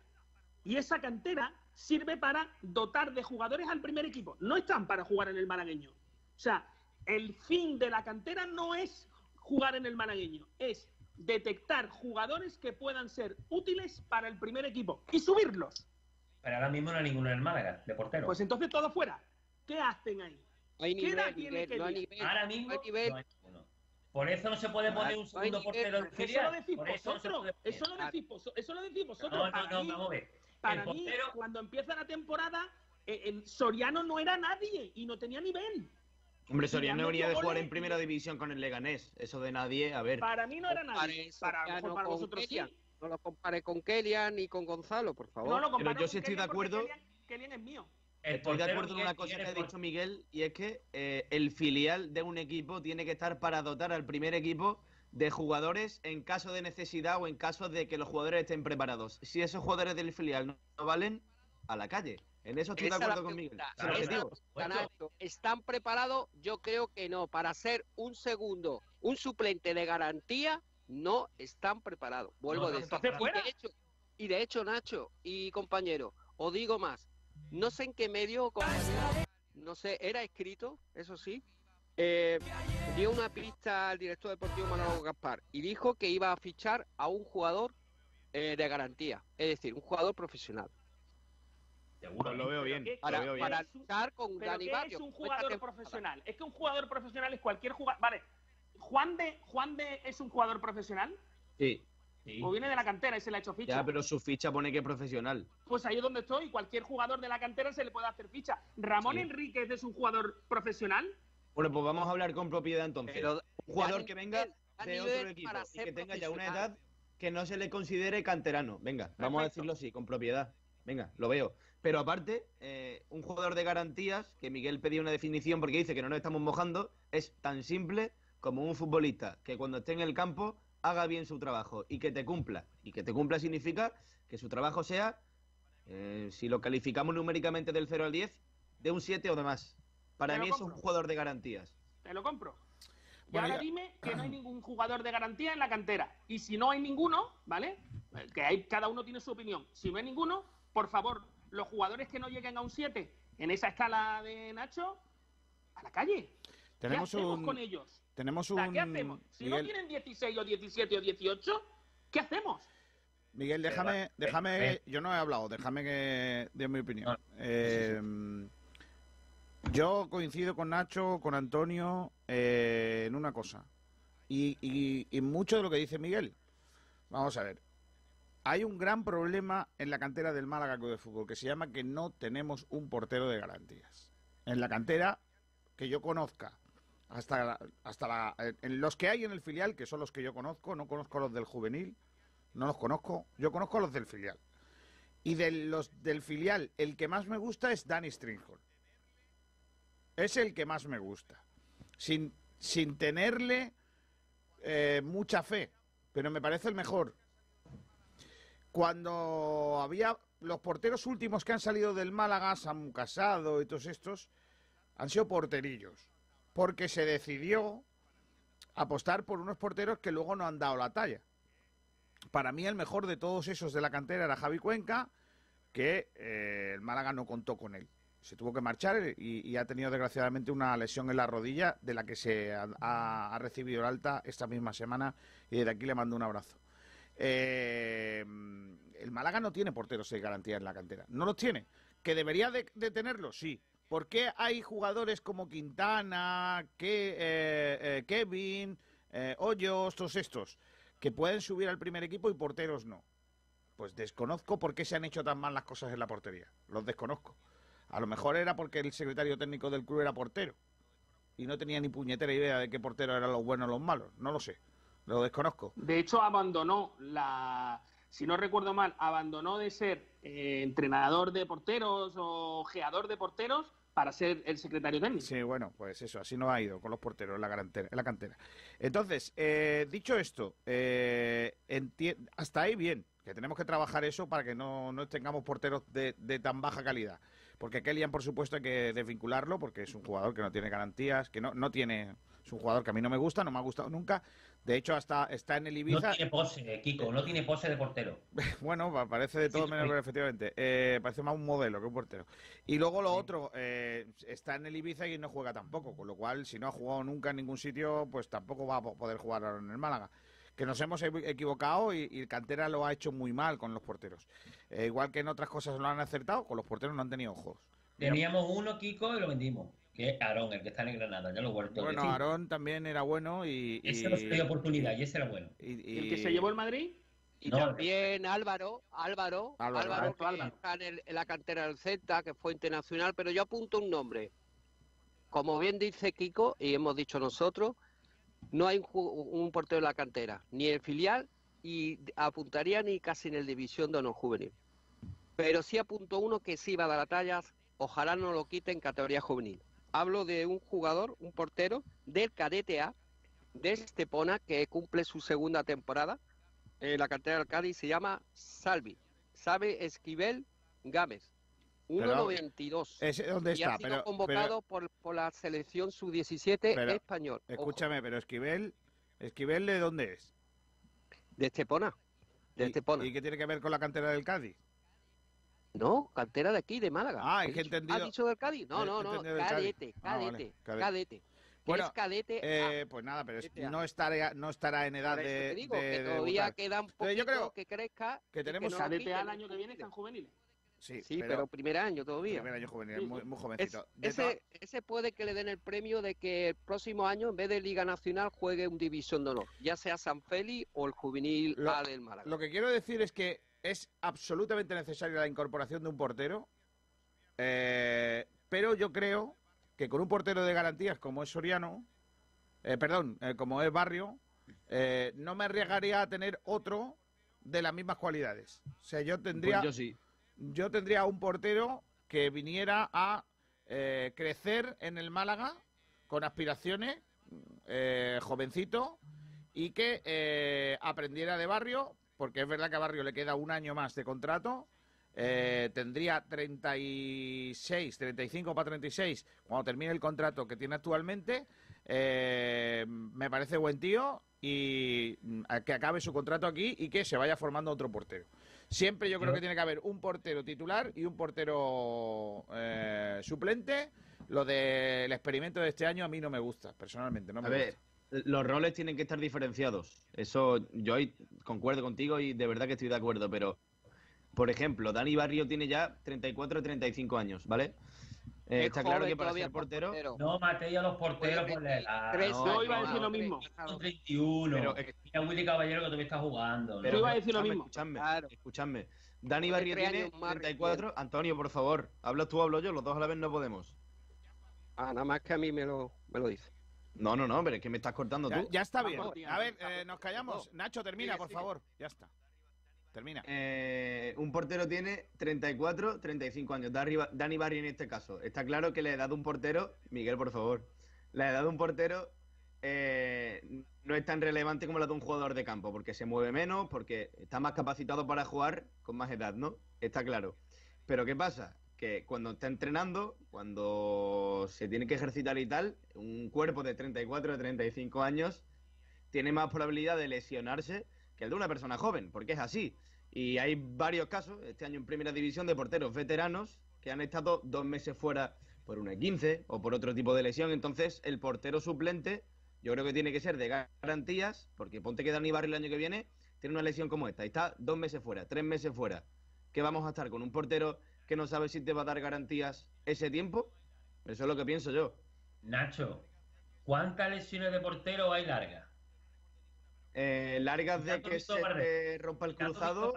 Speaker 3: y esa cantera sirve para dotar de jugadores al primer equipo. No están para jugar en el malagueño. O sea, el fin de la cantera no es jugar en el malagueño, es detectar jugadores que puedan ser útiles para el primer equipo y subirlos.
Speaker 7: Pero ahora mismo no hay ninguno en el Málaga, de portero.
Speaker 3: Pues entonces todo fuera. ¿Qué hacen ahí?
Speaker 8: No hay
Speaker 3: ¿Qué edad
Speaker 8: nivel,
Speaker 3: tiene
Speaker 8: Miguel,
Speaker 3: que
Speaker 8: no hay
Speaker 3: ir?
Speaker 8: nivel.
Speaker 7: ahora
Speaker 8: no
Speaker 7: mismo
Speaker 8: hay nivel.
Speaker 7: no hay ninguno. Por eso no se puede poner un segundo
Speaker 8: nivel,
Speaker 7: portero en
Speaker 3: Eso lo decís
Speaker 7: eso
Speaker 3: vosotros. lo decís, vos- eso lo decís vosotros.
Speaker 7: No, no, no, vamos a ver.
Speaker 3: Para mí,
Speaker 7: portero-
Speaker 3: cuando empieza la temporada, eh, el Soriano no era nadie y no tenía nivel.
Speaker 6: Hombre, Soriano venía de jugar en primera división con el Leganés. Eso de nadie, a ver.
Speaker 3: Para mí no era nadie. Para, a lo mejor
Speaker 8: Soriano
Speaker 3: para vosotros sí.
Speaker 8: No lo compare con Kellyan ni con Gonzalo, por favor.
Speaker 3: No lo comparo
Speaker 6: Pero yo
Speaker 3: con
Speaker 6: sí estoy de acuerdo.
Speaker 3: Kellyan es mío.
Speaker 7: El
Speaker 6: Estoy de acuerdo en una cosa que ha dicho Miguel, y es que eh, el filial de un equipo tiene que estar para dotar al primer equipo de jugadores en caso de necesidad o en caso de que los jugadores estén preparados. Si esos jugadores del filial no, no valen, a la calle. En eso estoy
Speaker 8: Esa
Speaker 6: de acuerdo con Miguel.
Speaker 8: pregunta.
Speaker 6: Eso es lo que
Speaker 8: Esa-
Speaker 6: digo.
Speaker 7: Puesto.
Speaker 8: Nacho, ¿Están preparados? Yo creo que no. Para ser un segundo, un suplente de garantía, no están preparados. Vuelvo
Speaker 7: No,
Speaker 8: Y de, hecho, y de hecho, Nacho y compañero, os digo más. No sé en qué medio, compañero, no sé, era escrito, eso sí. eh, dio una pista al director deportivo Manolo Gaspar y dijo que iba a fichar a un jugador eh, de garantía, es decir, un jugador profesional.
Speaker 7: Seguro.
Speaker 6: Lo veo bien.
Speaker 3: ¿Qué-
Speaker 8: Para,
Speaker 6: Lo veo bien.
Speaker 8: para luchar con
Speaker 3: Pero
Speaker 8: Dani
Speaker 3: ¿qué
Speaker 8: Barrio.
Speaker 3: es un jugador profesional? Es que un jugador profesional es cualquier jugador. Vale, Juan de, Juan de es un jugador profesional.
Speaker 6: Sí.
Speaker 7: Sí.
Speaker 3: O viene de la cantera y se le ha hecho ficha.
Speaker 6: Ya, pero su ficha pone que es profesional.
Speaker 3: Pues ahí es donde estoy. Cualquier jugador de la cantera se le puede hacer ficha. Ramón
Speaker 6: Sí.
Speaker 3: Enríquez es un jugador profesional.
Speaker 6: Bueno, pues vamos a hablar con propiedad entonces.
Speaker 8: Pero
Speaker 6: un jugador que venga
Speaker 8: nivel,
Speaker 6: de otro equipo y que tenga ya una edad que no se le considere canterano. Venga, vamos a decirlo así, con propiedad. Venga, lo veo. Pero aparte, eh, un jugador de garantías, que Miguel pedía una definición porque dice que no nos estamos mojando, es tan simple como un futbolista que cuando esté en el campo haga bien su trabajo y que te cumpla. Y que te cumpla significa que su trabajo sea, eh, si lo calificamos numéricamente del 0 al 10, de un 7 o de más. Para mí es un jugador de garantías.
Speaker 3: Te lo compro. Y
Speaker 6: Bueno,
Speaker 3: ahora
Speaker 6: ya-
Speaker 3: dime que no hay ningún jugador de garantía en la cantera. Y si no hay ninguno, ¿vale? Eh, Que hay, cada uno tiene su opinión. Si no hay ninguno, por favor, los jugadores que no lleguen a un 7 en esa escala de Nacho, a la calle.
Speaker 1: Tenemos
Speaker 3: ¿Qué hacemos
Speaker 1: un-
Speaker 3: con ellos?
Speaker 1: Tenemos
Speaker 3: O sea,
Speaker 1: un...
Speaker 3: ¿Qué hacemos? Si no tienen 16 o 17 o 18, ¿qué hacemos?
Speaker 1: Miguel, déjame,
Speaker 3: eh,
Speaker 1: déjame,
Speaker 3: eh.
Speaker 1: yo no he hablado, déjame que dé mi opinión. Eh, yo coincido con Nacho, con Antonio, eh, en una cosa. Y, y, mucho de lo que dice Miguel. Vamos a ver. Hay un gran problema en la cantera del Málaga Club de Fútbol que se llama que no tenemos un portero de garantías. En la cantera que yo conozca, hasta, la- hasta la, en los que hay en el filial, que son los que yo conozco, no conozco los del juvenil, no los conozco, yo conozco los del filial. Y de los del filial, el que más me gusta es Danny Stringhorn. Es el que más me gusta. Sin, sin tenerle eh, mucha fe, pero me parece el mejor. Cuando había los porteros últimos que han salido del Málaga, Samu Casado y todos estos, han sido porterillos. Porque se decidió apostar por unos porteros que luego no han dado la talla. Para mí el mejor de todos esos de la cantera era Javi Cuenca, que eh, el Málaga no contó con él. Se tuvo que marchar y, ha tenido desgraciadamente una lesión en la rodilla de la que se ha, recibido el alta esta misma semana y desde aquí le mando un abrazo. Eh, el Málaga no tiene porteros de garantía en la cantera. No los tiene. ¿Que debería de, de tenerlos? Sí. ¿Por qué hay jugadores como Quintana, que, eh, eh, Kevin, eh, Hoyos, todos estos, que pueden subir al primer equipo y porteros no? Pues desconozco por qué se han hecho tan mal las cosas en la portería. Los desconozco. A lo mejor era porque el secretario técnico del club era portero. Y no tenía ni puñetera idea de qué portero eran los buenos o los malos. No lo sé. Lo desconozco.
Speaker 3: De hecho, abandonó la. Si no recuerdo mal, abandonó de ser eh, entrenador de porteros o geador de porteros para ser el secretario técnico.
Speaker 1: Sí, bueno, pues eso, así no ha ido con los porteros en la, garantera- en la cantera. Entonces, eh, dicho esto, eh, hasta ahí bien, que tenemos que trabajar eso para que no, no tengamos porteros de, de tan baja calidad. Porque Kellyan, por supuesto, hay que desvincularlo porque es un jugador que no tiene garantías, que no, no tiene... Es un jugador que a mí no me gusta, no me ha gustado nunca. De hecho, hasta está en el
Speaker 7: No
Speaker 1: Ibiza.
Speaker 7: tiene pose, Kiko, no tiene pose de portero. <laughs>
Speaker 1: Bueno, pa- parece de todo menos, efectivamente. Eh, parece más un modelo que un portero. Y luego lo otro, eh, está en el Ibiza y no juega tampoco, con lo cual, si no ha jugado nunca en ningún sitio, pues tampoco va a po- poder jugar ahora en el Málaga. Que nos hemos equi- equivocado y, y el Cantera lo ha hecho muy mal con los porteros. Eh, igual que en otras cosas lo han acertado, con los porteros no han tenido ojos.
Speaker 7: Teníamos uno, Kiko, y lo vendimos. Que es Aarón, el que está en el Granada, ya lo he vuelto
Speaker 1: Bueno. Aarón también era bueno y... y-
Speaker 7: Ese no se dio oportunidad y ese era bueno.
Speaker 1: y-
Speaker 3: ¿El que se llevó el Madrid?
Speaker 8: Y
Speaker 7: No,
Speaker 8: también Álvaro, Álvaro,
Speaker 1: Álvaro,
Speaker 8: Álvaro,
Speaker 1: Álvaro.
Speaker 8: que está en, el- en la cantera del Celta, que fue internacional, pero yo apunto un nombre. Como bien dice Kiko, y hemos dicho nosotros, no hay un, un portero en la cantera, ni en filial, y apuntaría ni casi en el división de honor juvenil. Pero sí apunto uno que sí va a dar a tallas, ojalá no lo quite en categoría juvenil. Hablo de un jugador, un portero del cadete A, de Estepona, que cumple su segunda temporada en la cantera del Cádiz, se llama Salvi, Sabe Esquivel Gámez,
Speaker 1: Pero,
Speaker 8: 1.92.
Speaker 1: ¿ese dónde
Speaker 8: y
Speaker 1: está?
Speaker 8: ha sido
Speaker 1: Pero-
Speaker 8: convocado por, por la selección sub-17
Speaker 1: Pero,
Speaker 8: español. Ojo,
Speaker 1: Escúchame, pero Esquivel, ¿Esquivel de dónde es?
Speaker 8: de Estepona. De
Speaker 1: ¿Y-
Speaker 8: Estepona.
Speaker 1: ¿Y qué tiene que ver con la cantera del Cádiz?
Speaker 8: No, cantera de aquí, de Málaga.
Speaker 1: Ah, es que he
Speaker 8: dicho-
Speaker 1: entendido-
Speaker 8: ¿Has dicho del Cádiz? No, no, no,
Speaker 1: Cádiz.
Speaker 8: cadete,
Speaker 1: Ah, vale,
Speaker 8: cadete,
Speaker 1: cadete.
Speaker 8: cadete. Que
Speaker 1: Bueno,
Speaker 8: es cadete
Speaker 1: Eh,
Speaker 8: A.
Speaker 1: pues nada, pero es-
Speaker 8: Este A.
Speaker 1: no estará, no estará en edad de,
Speaker 8: te digo,
Speaker 1: de-
Speaker 8: que
Speaker 1: de
Speaker 8: todavía
Speaker 1: debutar.
Speaker 8: queda un
Speaker 1: Pero
Speaker 8: poquito
Speaker 1: yo creo
Speaker 8: que crezca.
Speaker 1: que tenemos-
Speaker 8: no lo
Speaker 3: Cadete
Speaker 8: quiten
Speaker 3: A el
Speaker 8: en
Speaker 3: año que viene están juveniles.
Speaker 1: Sí,
Speaker 8: Sí, pero, primer año todavía.
Speaker 1: primer año juvenil, muy, jovencito.
Speaker 8: Ese puede que le den el premio de que el próximo año, en vez de Liga Nacional, juegue un División de Honor, ya sea San Feli o el Juvenil
Speaker 1: Lo-
Speaker 8: A del Málaga.
Speaker 1: Lo que quiero decir es que es absolutamente necesaria la incorporación de un portero, eh, pero yo creo que con un portero de garantías como es Soriano, eh, perdón, eh, como es Barrio, eh, no me arriesgaría a tener otro de las mismas cualidades. O sea, yo tendría,
Speaker 6: Pues yo sí.
Speaker 1: Yo tendría un portero que viniera a eh, crecer en el Málaga con aspiraciones, eh, jovencito, y que eh, aprendiera de Barrio, porque es verdad que a Barrio le queda un año más de contrato. eh, tendría 36, 35 para 36 cuando termine el contrato que tiene actualmente. Me parece buen tío y mm, que acabe su contrato aquí y que se vaya formando otro portero. Siempre yo creo que tiene que haber un portero titular y un portero eh, suplente. Lo del experimento de este año a mí no me gusta, personalmente. No me
Speaker 6: A ver,
Speaker 1: gusta.
Speaker 6: los roles tienen que estar diferenciados. Eso yo ahí concuerdo contigo y de verdad que estoy de acuerdo, pero por ejemplo, Dani Barrio tiene ya 34 o 35 años, ¿vale? Eh,
Speaker 8: Es
Speaker 6: está claro que para
Speaker 8: todavía
Speaker 6: ser portero...
Speaker 7: No matéis a los porteros por la edad.
Speaker 8: Tres
Speaker 7: no,
Speaker 8: años
Speaker 3: Yo iba a decir lo mismo.
Speaker 7: Son 31.
Speaker 6: Pero-
Speaker 7: Mira Willy Caballero que todavía está jugando.
Speaker 6: Pero
Speaker 3: Yo iba a decir lo mismo.
Speaker 6: Escuchadme,
Speaker 8: Claro.
Speaker 6: escuchadme. Dani Barrio tiene
Speaker 8: años más,
Speaker 6: 34. Antonio, por favor, hablas tú, hablo yo, los dos a la vez no podemos.
Speaker 8: Ah, nada más que a mí me lo, me lo dice.
Speaker 6: No, no, no, pero es que me estás cortando
Speaker 1: Ya,
Speaker 6: tú.
Speaker 1: ya está bien. A ver, eh, nos callamos. Nacho, termina, por favor. Ya está. Termina.
Speaker 6: Eh, un portero tiene 34, 35 años. Dani Ba- Dani Barrio en este caso. Está claro que la edad de un portero, Miguel, por favor, la edad de un portero eh, no es tan relevante como la de un jugador de campo, porque se mueve menos, porque está más capacitado para jugar con más edad, ¿no? Está claro. Pero ¿qué pasa? Que cuando está entrenando, cuando se tiene que ejercitar y tal, un cuerpo de 34 o 35 años tiene más probabilidad de lesionarse que el de una persona joven, porque es así. Y hay varios casos, este año en Primera División, de porteros veteranos que han estado dos meses fuera por una 15 o por otro tipo de lesión. Entonces, el portero suplente, yo creo que tiene que ser de garantías, porque ponte que Dani Barrio el año que viene tiene una lesión como esta y está dos meses fuera, tres meses fuera. ¿Qué vamos a estar con un portero que no sabe si te va a dar garantías ese tiempo? Eso es lo que pienso yo.
Speaker 7: Nacho, ¿cuántas lesiones de portero hay largas?
Speaker 6: Eh, largas de que se te rompa el cruzado,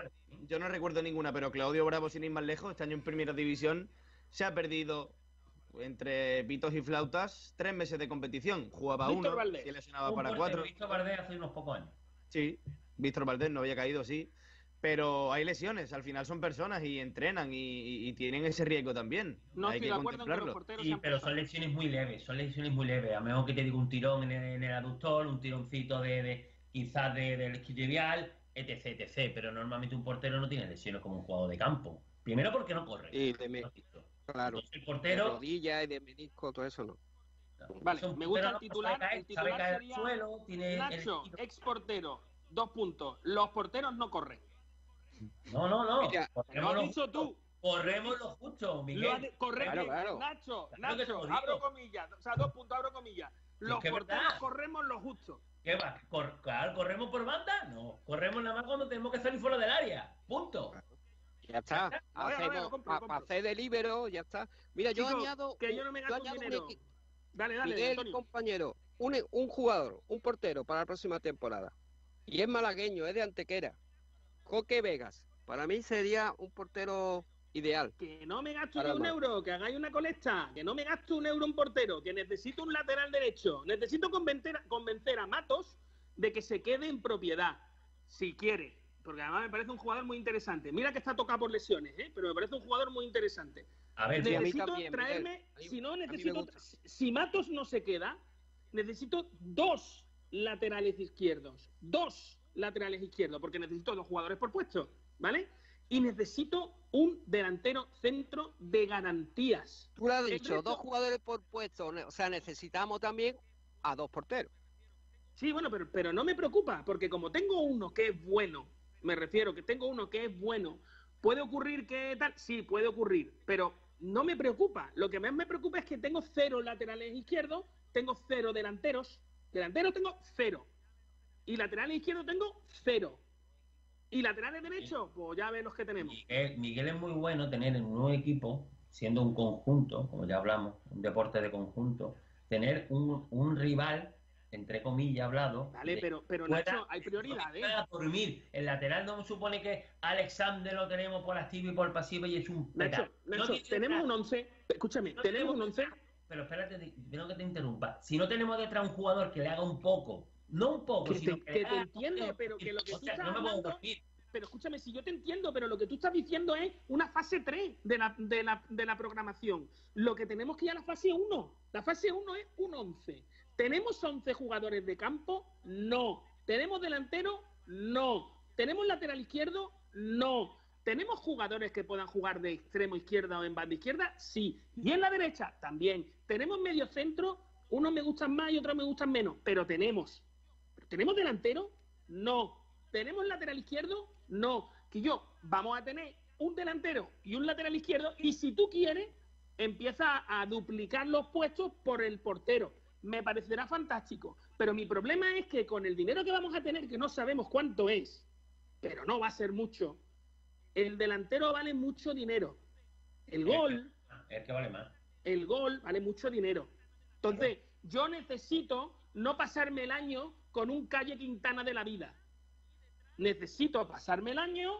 Speaker 6: yo no recuerdo ninguna, pero Claudio Bravo, sin ir más lejos, este año en Primera División se ha perdido entre pitos y flautas tres meses de competición. Jugaba
Speaker 3: Víctor
Speaker 6: uno,
Speaker 3: Valdés.
Speaker 6: se lesionaba
Speaker 7: Un
Speaker 6: para cuatro.
Speaker 7: Víctor Valdés hace unos pocos años.
Speaker 6: Sí, Víctor Valdés no había caído, sí. Pero hay lesiones, al final son personas y entrenan y, tienen ese riesgo también.
Speaker 3: No
Speaker 6: hay
Speaker 3: estoy
Speaker 6: que
Speaker 3: de acuerdo en que los
Speaker 6: contemplarlo.
Speaker 3: porteros
Speaker 7: Sí, pero son lesiones muy leves, son lesiones muy leves. A menos que te diga un tirón en el, en el aductor, un tironcito de, de quizás de, del isquiotibial, etc, etc. Pero normalmente un portero no tiene lesiones como un jugador de campo. Primero porque no corre.
Speaker 8: Y de me- claro,
Speaker 7: Entonces el
Speaker 8: de
Speaker 7: portero
Speaker 8: rodilla y de menisco, todo eso no.
Speaker 3: Vale,
Speaker 7: es un
Speaker 3: me gusta el titular.
Speaker 7: Caer,
Speaker 3: El titular
Speaker 7: al
Speaker 3: sería
Speaker 7: suelo, tiene el
Speaker 3: Nacho,
Speaker 7: estilo.
Speaker 3: ex portero. Dos puntos. Los porteros no corren.
Speaker 7: No, no, no.
Speaker 8: Mira,
Speaker 3: Lo
Speaker 7: corremos,
Speaker 3: has
Speaker 7: lo
Speaker 3: dicho
Speaker 7: justo.
Speaker 3: tú.
Speaker 7: corremos lo justo, Miguel.
Speaker 3: de- correcto.
Speaker 8: Claro, claro.
Speaker 3: Nacho, Nacho, abro comillas. O sea, dos puntos, abro comillas. Los porteros
Speaker 7: verdad.
Speaker 3: corremos lo justo.
Speaker 7: ¿Qué va? Cor- claro, ¿Corremos por banda? No. Corremos nada más cuando tenemos que salir fuera del área. Punto.
Speaker 8: Ya está.
Speaker 3: A ver, a ver,
Speaker 8: Hacemos,
Speaker 3: lo compro,
Speaker 8: pa-
Speaker 3: lo
Speaker 8: pa
Speaker 3: compro.
Speaker 8: hacer de libero, ya está. Mira, yo añado.
Speaker 3: que
Speaker 8: un-
Speaker 3: yo no me gasto un
Speaker 8: añado un
Speaker 3: dinero.
Speaker 8: equi-
Speaker 3: Dale, dale,
Speaker 8: Miguel,
Speaker 3: Antonio.
Speaker 8: compañero, un, un jugador, un portero para la próxima temporada. Y es malagueño, es de Antequera. Coque Vegas. Para mí sería un portero ideal.
Speaker 3: Que no me gasto un euro, que hagáis una colecta, que no me gasto un euro en portero, que necesito un lateral derecho. Necesito convencer, a- convencer a Matos de que se quede en propiedad, si quiere. Porque además me parece un jugador muy interesante. Mira que está tocado por lesiones, ¿eh? pero me parece un jugador muy interesante.
Speaker 7: A ver,
Speaker 8: Sí, a mí
Speaker 3: necesito
Speaker 8: también,
Speaker 3: traerme,
Speaker 8: A mí-
Speaker 3: si no necesito, si Matos no se queda, necesito dos laterales izquierdos, dos laterales izquierdos, porque necesito dos jugadores por puesto, ¿vale? Y necesito un delantero centro de garantías.
Speaker 8: Tú lo has dicho,
Speaker 3: resto-
Speaker 8: dos jugadores por puesto. O sea, necesitamos también a dos porteros.
Speaker 3: Sí, bueno, pero, pero no me preocupa, porque como tengo uno que es bueno, me refiero que tengo uno que es bueno, ¿puede ocurrir que tal? Sí, puede ocurrir, pero no me preocupa. Lo que más me preocupa es que tengo cero laterales izquierdos, tengo cero delanteros, delanteros tengo cero, y laterales izquierdos tengo cero. Y laterales derechos, pues ya ves los que tenemos.
Speaker 7: Miguel, Miguel es muy bueno tener en un nuevo equipo, siendo un conjunto, como ya hablamos, un deporte de conjunto, tener un, un rival, entre comillas hablado.
Speaker 3: Vale, pero, pero
Speaker 7: pueda-
Speaker 3: Nacho, hay prioridades.
Speaker 7: dormir. El lateral no supone que Alexander lo tenemos por activo y por pasivo y es un
Speaker 3: Nacho.
Speaker 7: No
Speaker 3: tenemos un 11, escúchame,
Speaker 7: No
Speaker 3: tenemos un
Speaker 7: tenemos
Speaker 3: 11
Speaker 7: Pero espérate, tengo que te interrumpa. Si no tenemos detrás un jugador que le haga un poco, no un poco,
Speaker 3: Que
Speaker 7: sino
Speaker 3: te-
Speaker 7: que,
Speaker 3: te
Speaker 7: haga
Speaker 3: entiendo, pero que lo que tú
Speaker 7: sea,
Speaker 3: estás
Speaker 7: no me puedo
Speaker 3: hablando-
Speaker 7: dormir.
Speaker 3: pero escúchame, si yo te entiendo, pero lo que tú estás diciendo es una fase 3 de la, de la, de la programación. Lo que tenemos que ir a la fase 1. La fase 1 es un 11. ¿Tenemos 11 jugadores de campo? No. ¿Tenemos delantero? No. ¿Tenemos lateral izquierdo? No. ¿Tenemos jugadores que puedan jugar de extremo izquierda o en banda izquierda? Sí. ¿Y en la derecha? También. ¿Tenemos medio centro? Unos me gustan más y otros me gustan menos, pero tenemos. ¿Tenemos delantero? No. ¿Tenemos lateral izquierdo? No. Que yo, vamos a tener un delantero y un lateral izquierdo y si tú quieres, empieza a duplicar los puestos por el portero. Me parecerá fantástico. Pero mi problema es que con el dinero que vamos a tener, que no sabemos cuánto es, pero no va a ser mucho, el delantero vale mucho dinero. El gol.
Speaker 7: Es que vale más.
Speaker 3: El gol vale mucho dinero. Entonces, yo necesito no pasarme el año con un calle Quintana de la vida. Necesito pasarme el año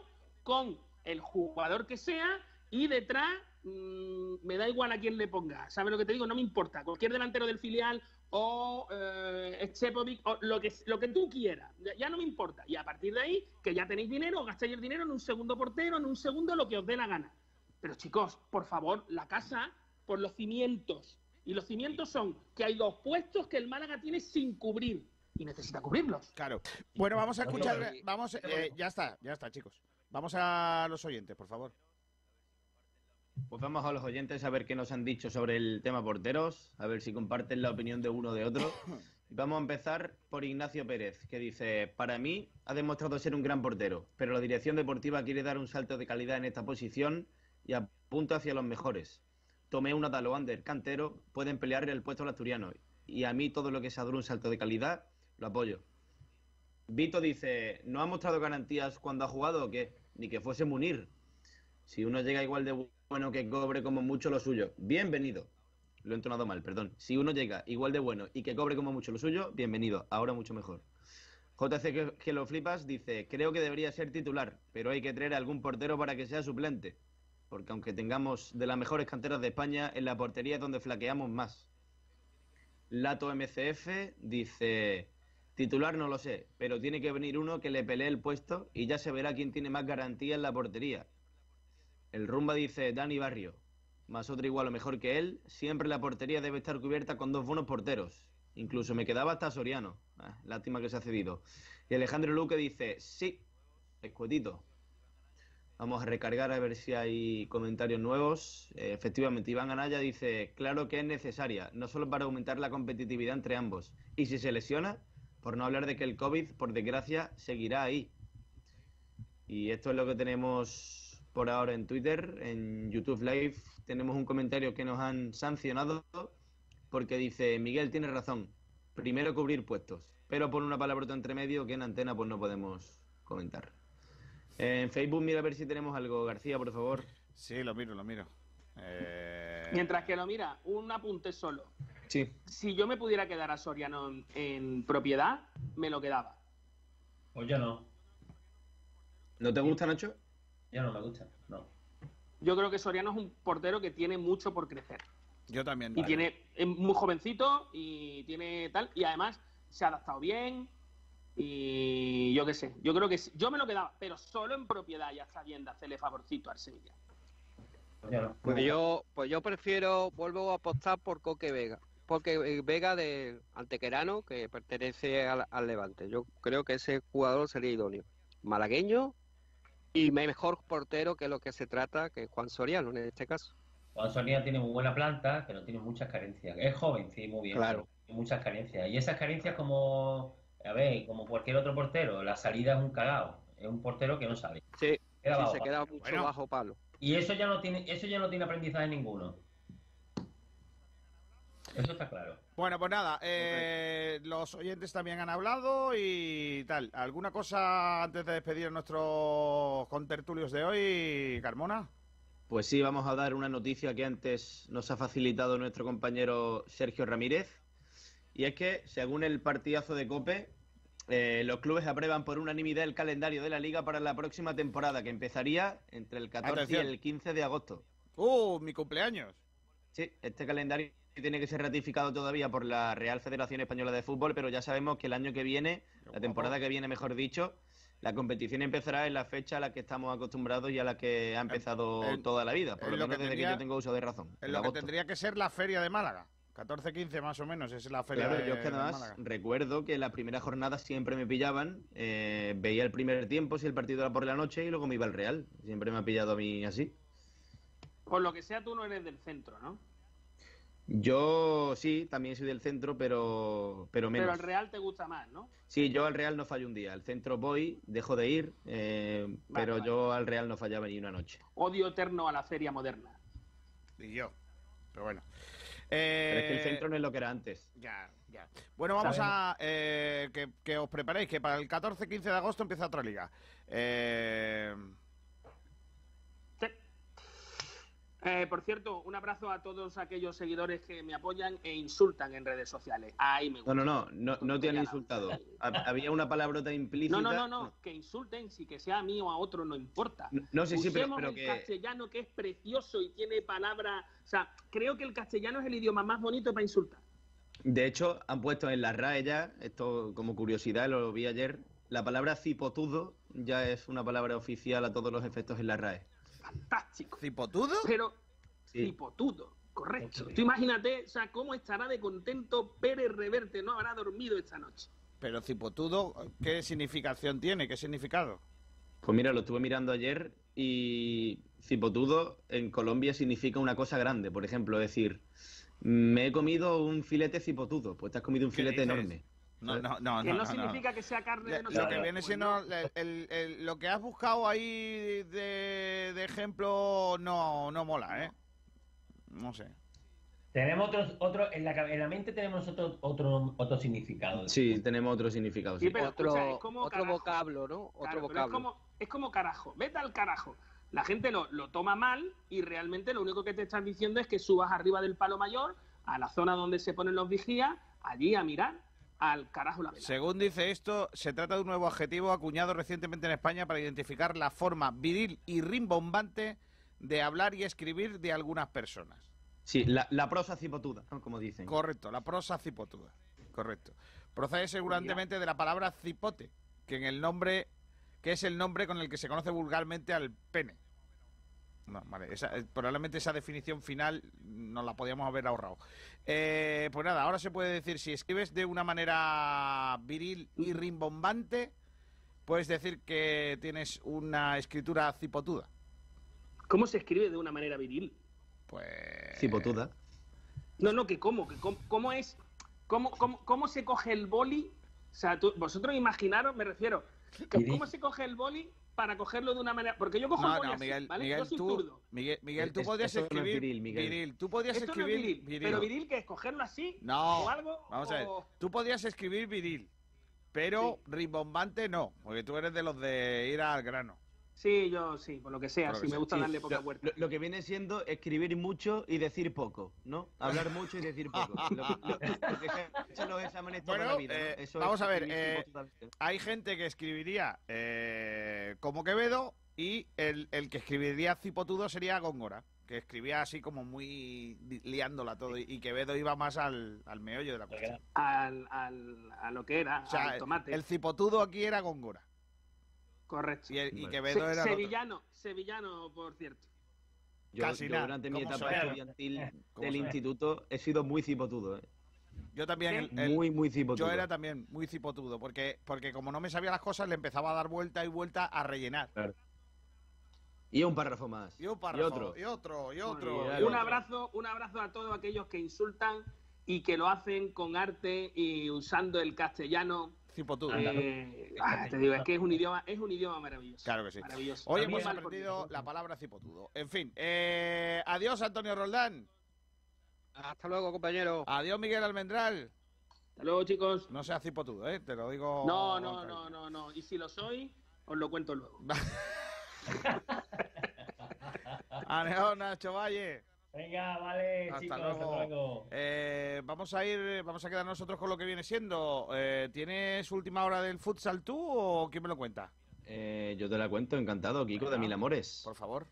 Speaker 3: con el jugador que sea y detrás mmm, me da igual a quién le ponga. ¿Sabes lo que te digo? No me importa. Cualquier delantero del filial o eh, Chepovic, o lo que, lo que tú quieras. Ya, ya, no me importa. Y a partir de ahí, que ya tenéis dinero, gastáis el dinero en un segundo portero, en un segundo, lo que os dé la gana. Pero chicos, por favor, la casa por los cimientos. Y los cimientos son que hay dos puestos que el Málaga tiene sin cubrir y necesita cubrirlos.
Speaker 1: Claro. Bueno, vamos a escuchar. Vamos, eh, ya está, ya está, chicos. Vamos a los oyentes, por favor.
Speaker 6: Pues vamos a los oyentes a ver qué nos han dicho sobre el tema porteros, a ver si comparten la opinión de uno o de otro. <coughs> Vamos a empezar por Ignacio Pérez, que dice, para mí ha demostrado ser un gran portero, pero la dirección deportiva quiere dar un salto de calidad en esta posición y apunta hacia los mejores. Tomé una Daloander cantero, pueden pelear el puesto al asturiano, y a mí todo lo que sea dar un salto de calidad, lo apoyo. Vito dice, ¿no ha mostrado garantías cuando ha jugado o qué? Ni que fuese Munir. Si uno llega igual de bueno que cobre como mucho lo suyo, bienvenido. Lo he entonado mal, perdón. Si uno llega igual de bueno y que cobre como mucho lo suyo, bienvenido. Ahora mucho mejor. JC que, que lo flipas dice, creo que debería ser titular, pero hay que traer a algún portero para que sea suplente. Porque aunque tengamos de las mejores canteras de España, en la portería es donde flaqueamos más. Lato MCF dice, titular no lo sé, pero tiene que venir uno que le pelee el puesto y ya se verá quién tiene más garantía en la portería. El Rumba dice Dani Barrio, más otro igual o mejor que él, siempre la portería debe estar cubierta con dos buenos porteros. Incluso me quedaba hasta Soriano. Ah, lástima que se ha cedido. Y Alejandro Luque dice, sí, escuetito. Vamos a recargar a ver si hay comentarios nuevos. Eh, efectivamente, Iván Anaya dice, claro que es necesaria, no solo para aumentar la competitividad entre ambos. Y si se lesiona, por no hablar de que el COVID, por desgracia, seguirá ahí. Y esto es lo que tenemos por ahora en Twitter, en YouTube Live, tenemos un comentario que nos han sancionado porque dice, Miguel tiene razón, primero cubrir puestos, pero por una palabra entre medio que en antena pues no podemos comentar. En Facebook mira a ver si tenemos algo. García, por favor.
Speaker 1: Sí, lo miro, lo miro. Eh...
Speaker 3: Mientras que lo mira, un apunte solo.
Speaker 6: Sí.
Speaker 3: Si yo me pudiera quedar a Soriano en, en propiedad, me lo quedaba.
Speaker 7: Pues yo no.
Speaker 6: ¿No te gusta, Nacho?
Speaker 7: Ya no me gusta, no.
Speaker 3: Yo creo que Soriano es un portero que tiene mucho por crecer.
Speaker 1: Yo también.
Speaker 3: Y vale. tiene es muy jovencito y tiene tal y además se ha adaptado bien y yo qué sé. Yo creo que yo me lo quedaba, pero solo en propiedad ya sabiendo hacerle favorcito al Sevilla.
Speaker 8: Pues yo, pues yo prefiero, vuelvo a apostar por Coque Vega. Porque Vega de Antequerano, que pertenece al, al Levante. Yo creo que ese jugador sería idóneo. Malagueño, y mejor portero que lo que se trata, que Juan Soriano en este caso.
Speaker 7: Juan Soriano tiene muy buena planta, pero tiene muchas carencias. Es joven, sí, muy bien.
Speaker 8: Claro.
Speaker 7: Tiene muchas carencias. Y esas carencias como, a ver, como cualquier otro portero, la salida es un cagao. Es un portero que no sale.
Speaker 8: Sí, queda sí se queda mucho bueno. bajo palo.
Speaker 7: Y eso ya no tiene, eso ya no tiene aprendizaje ninguno. Eso está claro.
Speaker 1: Bueno, pues nada, eh, los oyentes también han hablado y tal. ¿Alguna cosa antes de despedir a nuestros contertulios de hoy, Carmona?
Speaker 6: Pues sí, vamos a dar una noticia que antes nos ha facilitado nuestro compañero Sergio Ramírez. Y es que, según el partidazo de Cope, eh, los clubes aprueban por unanimidad el calendario de la liga para la próxima temporada, que empezaría entre el 14 Atención. y el 15 de agosto.
Speaker 1: ¡Uh, mi cumpleaños!
Speaker 6: Sí, este calendario tiene que ser ratificado todavía por la Real Federación Española de Fútbol, pero ya sabemos que el año que viene, la temporada que viene, mejor dicho, La competición empezará en la fecha a la que estamos acostumbrados y a la que ha empezado
Speaker 1: en-
Speaker 6: toda la vida, por
Speaker 1: en
Speaker 6: lo
Speaker 1: lo
Speaker 6: menos
Speaker 1: que
Speaker 6: desde
Speaker 1: tenía-
Speaker 6: que yo tengo uso de razón.
Speaker 1: En
Speaker 6: en
Speaker 1: lo que tendría que ser la feria de Málaga. 14-15 más o menos es la feria
Speaker 6: Claro,
Speaker 1: de,
Speaker 6: yo es que
Speaker 1: de
Speaker 6: además
Speaker 1: Málaga.
Speaker 6: recuerdo que la primera jornada siempre me pillaban, eh, veía el primer tiempo si el partido era por la noche y luego me iba al Real. Siempre me ha pillado a mí así.
Speaker 3: Por lo que sea, tú no eres del centro, ¿no?
Speaker 6: Yo sí, también soy del centro, pero, pero menos.
Speaker 3: Pero el Real te gusta más, ¿no?
Speaker 6: Sí, yo al Real no fallo un día. Al centro voy, dejo de ir, eh, pero yo al Real no fallaba ni una noche.
Speaker 3: Odio eterno a la feria moderna.
Speaker 1: Y yo. Pero bueno.
Speaker 6: Pero es que el
Speaker 1: Eh,
Speaker 6: centro no es lo que era antes.
Speaker 1: Ya, ya. Bueno, vamos a eh, que, que os preparéis, que para el 14-15 de agosto empieza otra liga. Eh,
Speaker 3: Eh, por cierto, un abrazo a todos aquellos seguidores que me apoyan e insultan en redes sociales. Ahí me gusta.
Speaker 6: No, no, no, no, no te han insultado. Hab- Había una palabrota implícita.
Speaker 3: No, no, no, no, que insulten, si que sea a mí o a otro, no importa.
Speaker 6: No, no, sí, sí, pero- pero
Speaker 3: el
Speaker 6: que-
Speaker 3: castellano que es precioso y tiene palabras. O sea, creo que el castellano es el idioma más bonito para insultar.
Speaker 6: De hecho, han puesto en la RAE ya, esto como curiosidad, lo vi ayer, la palabra cipotudo ya es una palabra oficial a todos los efectos en la RAE.
Speaker 3: Fantástico.
Speaker 1: ¿Cipotudo?
Speaker 3: Pero,
Speaker 6: Sí.
Speaker 3: cipotudo, correcto. Tú imagínate, o sea, cómo estará de contento Pérez Reverte, no habrá dormido esta noche.
Speaker 1: pero cipotudo, ¿qué significación tiene? ¿Qué significado?
Speaker 6: Pues mira, lo estuve mirando ayer y cipotudo en Colombia significa una cosa grande. Por ejemplo, decir, me he comido un filete cipotudo. Pues te has comido un filete
Speaker 1: dices?
Speaker 6: enorme.
Speaker 1: No, no, no.
Speaker 3: que
Speaker 1: no,
Speaker 3: no,
Speaker 1: no, no.
Speaker 3: significa que sea carne de no
Speaker 1: Lo que viene
Speaker 3: Pues
Speaker 1: siendo
Speaker 3: no.
Speaker 1: el- el- el- lo que has buscado ahí de, de ejemplo no, no mola, ¿eh? No sé.
Speaker 7: Tenemos otros, otro, en la, en la mente tenemos otro, otro, otro significado.
Speaker 6: Sí, tenemos otro significado. sí.
Speaker 3: Sí, pero,
Speaker 8: Otro-
Speaker 3: escucha, es como
Speaker 8: otro
Speaker 3: carajo.
Speaker 8: vocablo, ¿no? Otro
Speaker 3: Claro,
Speaker 8: vocablo.
Speaker 3: Es como, es como carajo. Vete al carajo. La gente lo, lo toma mal y realmente lo único que te están diciendo es que subas arriba del palo mayor, a la zona donde se ponen los vigías, allí a mirar al carajo la vela.
Speaker 1: Según dice esto, se trata de un nuevo adjetivo acuñado recientemente en España para identificar la forma viril y rimbombante de hablar y escribir de algunas personas.
Speaker 6: Sí, la, la prosa cipotuda, ¿no? como dicen.
Speaker 1: Correcto, la prosa cipotuda. Correcto. Procede seguramente de la palabra cipote, que en el nombre, que es el nombre con el que se conoce vulgarmente al pene. No, vale, esa- eh, probablemente esa definición final nos la podíamos haber ahorrado. Eh, pues nada, ahora se puede decir, si escribes de una manera viril y rimbombante, puedes decir que tienes una escritura cipotuda.
Speaker 3: ¿Cómo se escribe de una manera viril?
Speaker 1: Pues...
Speaker 6: Cipotuda.
Speaker 3: No, no, que cómo, que cómo, cómo es, cómo, cómo, cómo se coge el boli. O sea, tú- vosotros imaginaros, me refiero, ¿cómo se coge el boli para cogerlo de una manera? Porque yo cojo el
Speaker 1: No,
Speaker 3: boli
Speaker 1: no,
Speaker 3: así,
Speaker 1: Miguel,
Speaker 3: ¿vale?
Speaker 1: Miguel,
Speaker 3: yo soy
Speaker 1: tú,
Speaker 3: zurdo.
Speaker 1: Miguel, Miguel, tú podrías
Speaker 6: eso no es
Speaker 1: escribir
Speaker 6: viril, Miguel.
Speaker 1: tú podrías
Speaker 3: Esto no es
Speaker 1: escribir
Speaker 3: viril,
Speaker 1: viril.
Speaker 3: pero viril que es cogerlo así
Speaker 1: No,
Speaker 3: o algo.
Speaker 1: vamos a ver. Tú podías escribir viril, pero rimbombante no, porque tú eres de los de ir al grano.
Speaker 3: Sí, yo sí, por lo que sea, sí,
Speaker 1: que
Speaker 3: me
Speaker 1: sea.
Speaker 3: gusta
Speaker 6: Sí,
Speaker 3: darle poca
Speaker 6: lo,
Speaker 3: vuelta.
Speaker 6: lo- lo que viene siendo escribir mucho y decir poco, ¿no? Hablar mucho y decir poco. <laughs> Lo, lo- lo que se echan los exámenes toda
Speaker 1: Bueno,
Speaker 6: la vida, ¿no?
Speaker 1: eh,
Speaker 6: Eso
Speaker 1: vamos
Speaker 6: es
Speaker 1: a ver, eh. Hay gente que escribiría eh, como Quevedo y el, el que escribiría cipotudo sería Góngora, que escribía así como muy li- liándola todo y, Quevedo iba más al, al meollo de la cuestión.
Speaker 3: Al, al, a lo que era,
Speaker 1: O sea,
Speaker 3: al tomate.
Speaker 1: el cipotudo aquí era Góngora.
Speaker 3: Correcto.
Speaker 1: Y, el- y
Speaker 6: Vale.
Speaker 1: Quevedo
Speaker 3: Se-
Speaker 1: era el otro.
Speaker 3: sevillano, sevillano, por cierto.
Speaker 6: Yo,
Speaker 1: casi
Speaker 6: yo
Speaker 1: nada.
Speaker 6: durante mi
Speaker 1: ¿Cómo
Speaker 6: etapa
Speaker 1: suena?
Speaker 6: estudiantil
Speaker 1: ¿Cómo
Speaker 6: del instituto he sido muy cipotudo. ¿eh?
Speaker 1: Yo también,
Speaker 3: ¿Sí?
Speaker 1: el- el-
Speaker 6: Muy, muy cipotudo.
Speaker 1: yo era también muy cipotudo, porque, porque como no me sabía las cosas, le empezaba a dar vuelta y vuelta a rellenar.
Speaker 6: Y un párrafo más.
Speaker 1: Y un párrafo,
Speaker 6: otro.
Speaker 1: y otro, y otro. y
Speaker 3: Un
Speaker 1: otro.
Speaker 3: abrazo, un abrazo a todos aquellos que insultan y que lo hacen con arte y usando el castellano.
Speaker 1: Cipotudo.
Speaker 3: Eh, ah, te digo, es que es un idioma, es un idioma maravilloso.
Speaker 1: Claro que sí.
Speaker 3: Maravilloso.
Speaker 1: Hoy
Speaker 3: También
Speaker 1: hemos aprendido la palabra cipotudo. En fin, eh, adiós Antonio Roldán.
Speaker 8: Hasta luego, compañero.
Speaker 1: Adiós Miguel Almendral.
Speaker 3: Hasta luego, chicos.
Speaker 1: No seas cipotudo, ¿eh? Te lo digo.
Speaker 3: No, no, no, no, no. Y si lo soy, os lo cuento luego. <laughs>
Speaker 1: Adiós Nacho Valle.
Speaker 7: Venga, vale,
Speaker 1: Hasta
Speaker 7: chicos,
Speaker 1: luego.
Speaker 7: hasta luego.
Speaker 1: Eh, vamos a ir, vamos a quedar nosotros con lo que viene siendo. Eh, ¿Tienes última hora del futsal tú o quién me lo cuenta?
Speaker 6: Eh, yo te la cuento, encantado, Kiko, de mil amores.
Speaker 1: Por favor.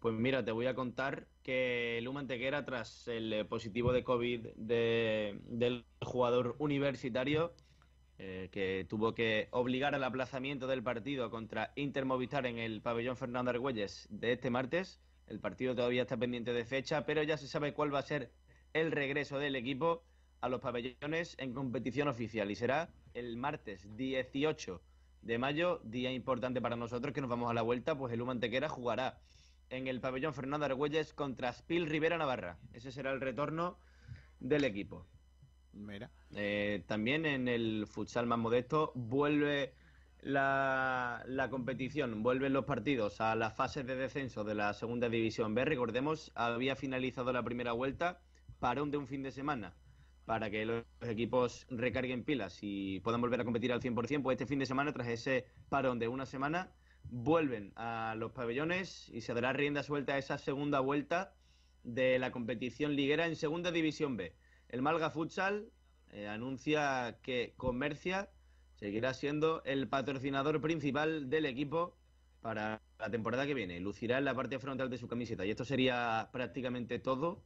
Speaker 6: Pues mira, te voy a contar que Luma Antequera, tras el eh, positivo de COVID de- del jugador universitario, eh, que tuvo que obligar al aplazamiento del partido contra Inter Movistar en el pabellón Fernando Argüelles de este martes. El partido todavía está pendiente de fecha, pero ya se sabe cuál va a ser el regreso del equipo a los pabellones en competición oficial y será el martes 18 de mayo, día importante para nosotros que nos vamos a la vuelta, pues el Humantequera jugará en el pabellón Fernando Argüelles contra Spil Rivera Navarra. Ese será el retorno del equipo.
Speaker 1: Mira.
Speaker 6: Eh, también en el futsal más modesto vuelve la, la, competición, vuelven los partidos a las fases de descenso de la segunda división B. Recordemos, había finalizado la primera vuelta, parón de un fin de semana para que los equipos recarguen pilas y puedan volver a competir al 100%, pues este fin de semana, tras ese parón de una semana, vuelven a los pabellones y se dará rienda suelta a esa segunda vuelta de la competición liguera en segunda división B. El Malga Futsal eh, anuncia que Comercia seguirá siendo el patrocinador principal del equipo para la temporada que viene. Lucirá en la parte frontal de su camiseta. Y esto sería prácticamente todo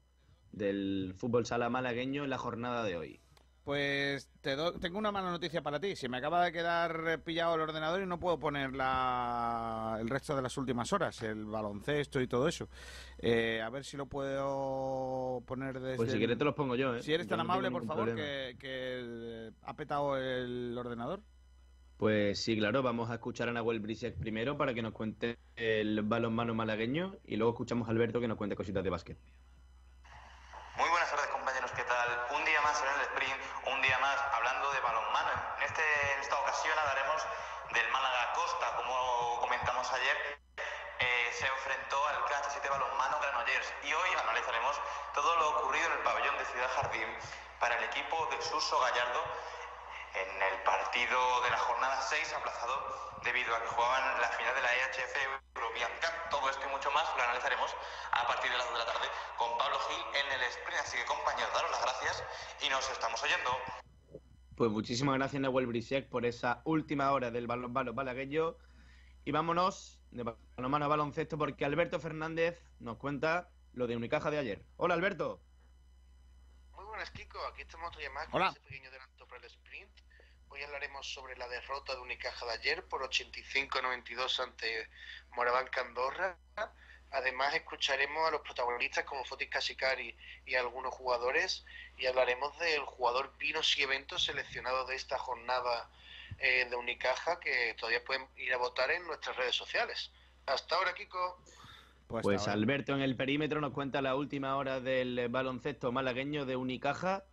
Speaker 6: del fútbol sala malagueño en la jornada de hoy.
Speaker 1: Pues te tengo una mala noticia para ti. Se me acaba de quedar pillado el ordenador y no puedo poner la, el resto de las últimas horas, el baloncesto y todo eso. Eh, a ver si lo puedo poner desde.
Speaker 6: Pues si quieres te los pongo yo, ¿eh?
Speaker 1: Si eres tan amable, por favor, que, que, ha petado el ordenador.
Speaker 6: Pues sí, claro, vamos a escuchar a Nahuel Brisek primero para que nos cuente el balonmano malagueño y luego escuchamos a Alberto que nos cuente cositas de básquet.
Speaker 21: Y hoy analizaremos todo lo ocurrido en el pabellón de Ciudad Jardín para el equipo de Suso Gallardo en el partido de la jornada 6 aplazado debido a que jugaban la final de la EHF European Cup. Todo esto y mucho más lo analizaremos a partir de las 2 de la tarde con Pablo Gil en el sprint. Así que compañeros, daros las gracias y nos estamos oyendo.
Speaker 6: Pues muchísimas gracias Nahuel Brisek por esa última hora del balonmano balagueño. Y vámonos de balonmano a baloncesto porque Alberto Fernández nos cuenta lo de Unicaja de ayer. Hola Alberto.
Speaker 22: Muy buenas Kiko, aquí estamos otro día más
Speaker 1: Hola.
Speaker 22: ese pequeño adelanto para el sprint. Hoy hablaremos sobre la derrota de Unicaja de ayer por 85-92 ante Morabanca Andorra. Además, escucharemos a los protagonistas como Fotis Casicari y algunos jugadores y hablaremos del jugador Vinos y Eventos seleccionado de esta jornada eh, de Unicaja que todavía pueden ir a votar en nuestras redes sociales. Hasta ahora, Kiko.
Speaker 6: Pues, pues Alberto en el perímetro nos cuenta la última hora del baloncesto malagueño de Unicaja.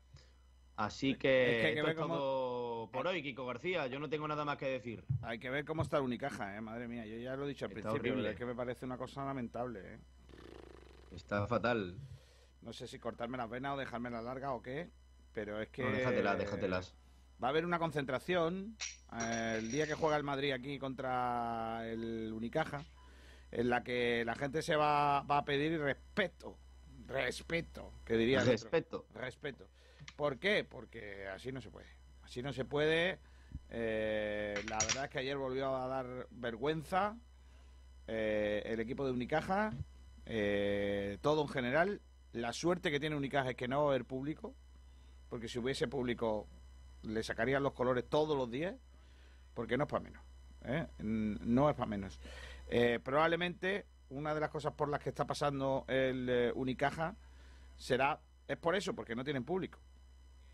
Speaker 6: Así que,
Speaker 1: es que, hay que
Speaker 6: esto
Speaker 1: cómo-
Speaker 6: todo por hoy, Kiko García. Yo no tengo nada más que decir.
Speaker 1: Hay que ver cómo está el Unicaja, ¿eh? madre mía. Yo ya lo he dicho al
Speaker 6: Está
Speaker 1: principio,
Speaker 6: horrible.
Speaker 1: es que me parece una cosa lamentable. ¿eh?
Speaker 6: Está fatal.
Speaker 1: No sé si cortarme las venas o dejarme la larga o qué, pero es que.
Speaker 6: No, déjatelas, déjatelas.
Speaker 1: Va a haber una concentración eh, el día que juega el Madrid aquí contra el Unicaja, en la que la gente se va, va a pedir respeto. Respeto, que diría el.
Speaker 6: Respeto.
Speaker 1: Respeto. ¿Por qué? Porque así no se puede. Así no se puede. Eh, la verdad es que ayer volvió a dar vergüenza eh, el equipo de Unicaja, eh, todo en general. La suerte que tiene Unicaja es que no va a haber público, porque si hubiese público le sacarían los colores todos los días, porque no es para menos. ¿eh? No es para menos. Eh, probablemente una de las cosas por las que está pasando el eh, Unicaja será, es por eso, porque no tienen público.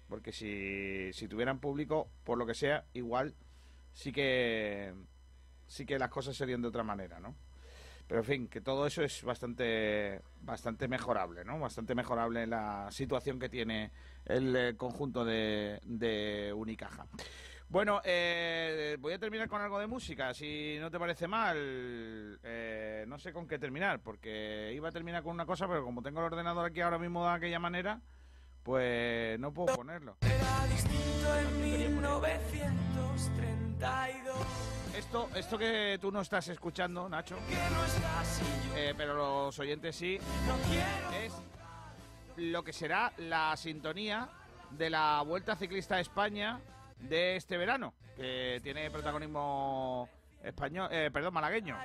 Speaker 1: Porque si, si tuvieran público, por lo que sea, igual sí que sí que las cosas serían de otra manera, ¿no? Pero en fin, que todo eso es bastante bastante mejorable, ¿no? Bastante mejorable la situación que tiene el eh, conjunto de, Unicaja. Bueno, eh, voy a terminar con algo de música, si no te parece mal. Eh, no sé con qué terminar, porque iba a terminar con una cosa, pero como tengo el ordenador aquí ahora mismo de aquella manera, pues no puedo ponerlo.
Speaker 17: Era distinto en 1932.
Speaker 1: Esto, esto que tú no estás escuchando, Nacho, eh, pero los oyentes sí, es lo que será la sintonía de la Vuelta Ciclista a España de este verano, que tiene protagonismo español, eh, perdón, malagueño.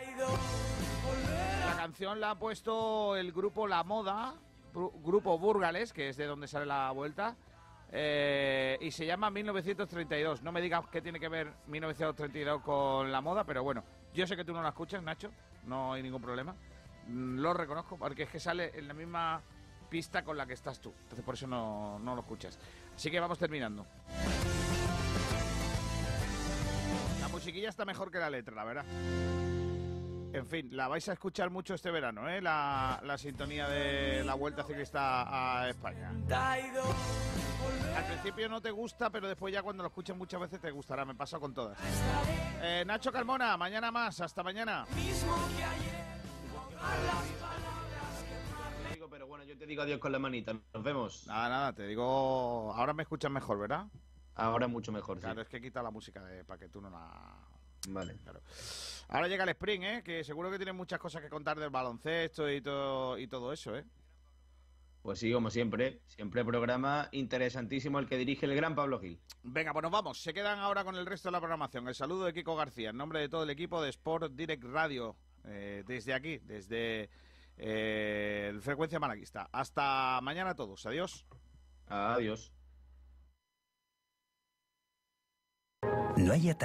Speaker 1: La canción la ha puesto el grupo La Moda, gru- grupo Burgales, que es de donde sale la vuelta. Eh, y se llama 1932. No me digas qué tiene que ver 1932 con la moda, pero bueno, yo sé que tú no la escuchas, Nacho, no hay ningún problema. Mm, Lo reconozco, porque es que sale en la misma pista con la que estás tú. Entonces por eso no, no lo escuchas. Así que vamos terminando. La musiquilla está mejor que la letra, la verdad. En fin, la vais a escuchar mucho este verano, ¿eh? La, la sintonía de la Vuelta Ciclista a España. Al principio no te gusta, pero después ya cuando lo escuches muchas veces te gustará. Me pasa con todas. Eh, Nacho Carmona, mañana más. Hasta mañana.
Speaker 6: Pero bueno, yo te digo adiós con la manita. Nos vemos.
Speaker 1: Nada, nada, te digo. Ahora me escuchas mejor, ¿verdad?
Speaker 6: Ahora mucho mejor, sí.
Speaker 1: Claro, es que quita la música de, para que tú no la.
Speaker 6: Vale.
Speaker 1: Claro. Ahora llega el sprint, ¿eh? Que seguro que tienes muchas cosas que contar del baloncesto y todo, y todo eso, ¿eh?
Speaker 6: Pues sí, como siempre. Siempre programa interesantísimo el que dirige el gran Pablo Gil.
Speaker 1: Venga, pues nos vamos. Se quedan ahora con el resto de la programación. El saludo de Kiko García en nombre de todo el equipo de Sport Direct Radio. eh, desde aquí, desde eh, el Frecuencia Malaguista. Hasta mañana a todos. Adiós.
Speaker 6: Adiós.
Speaker 13: No hay ataque.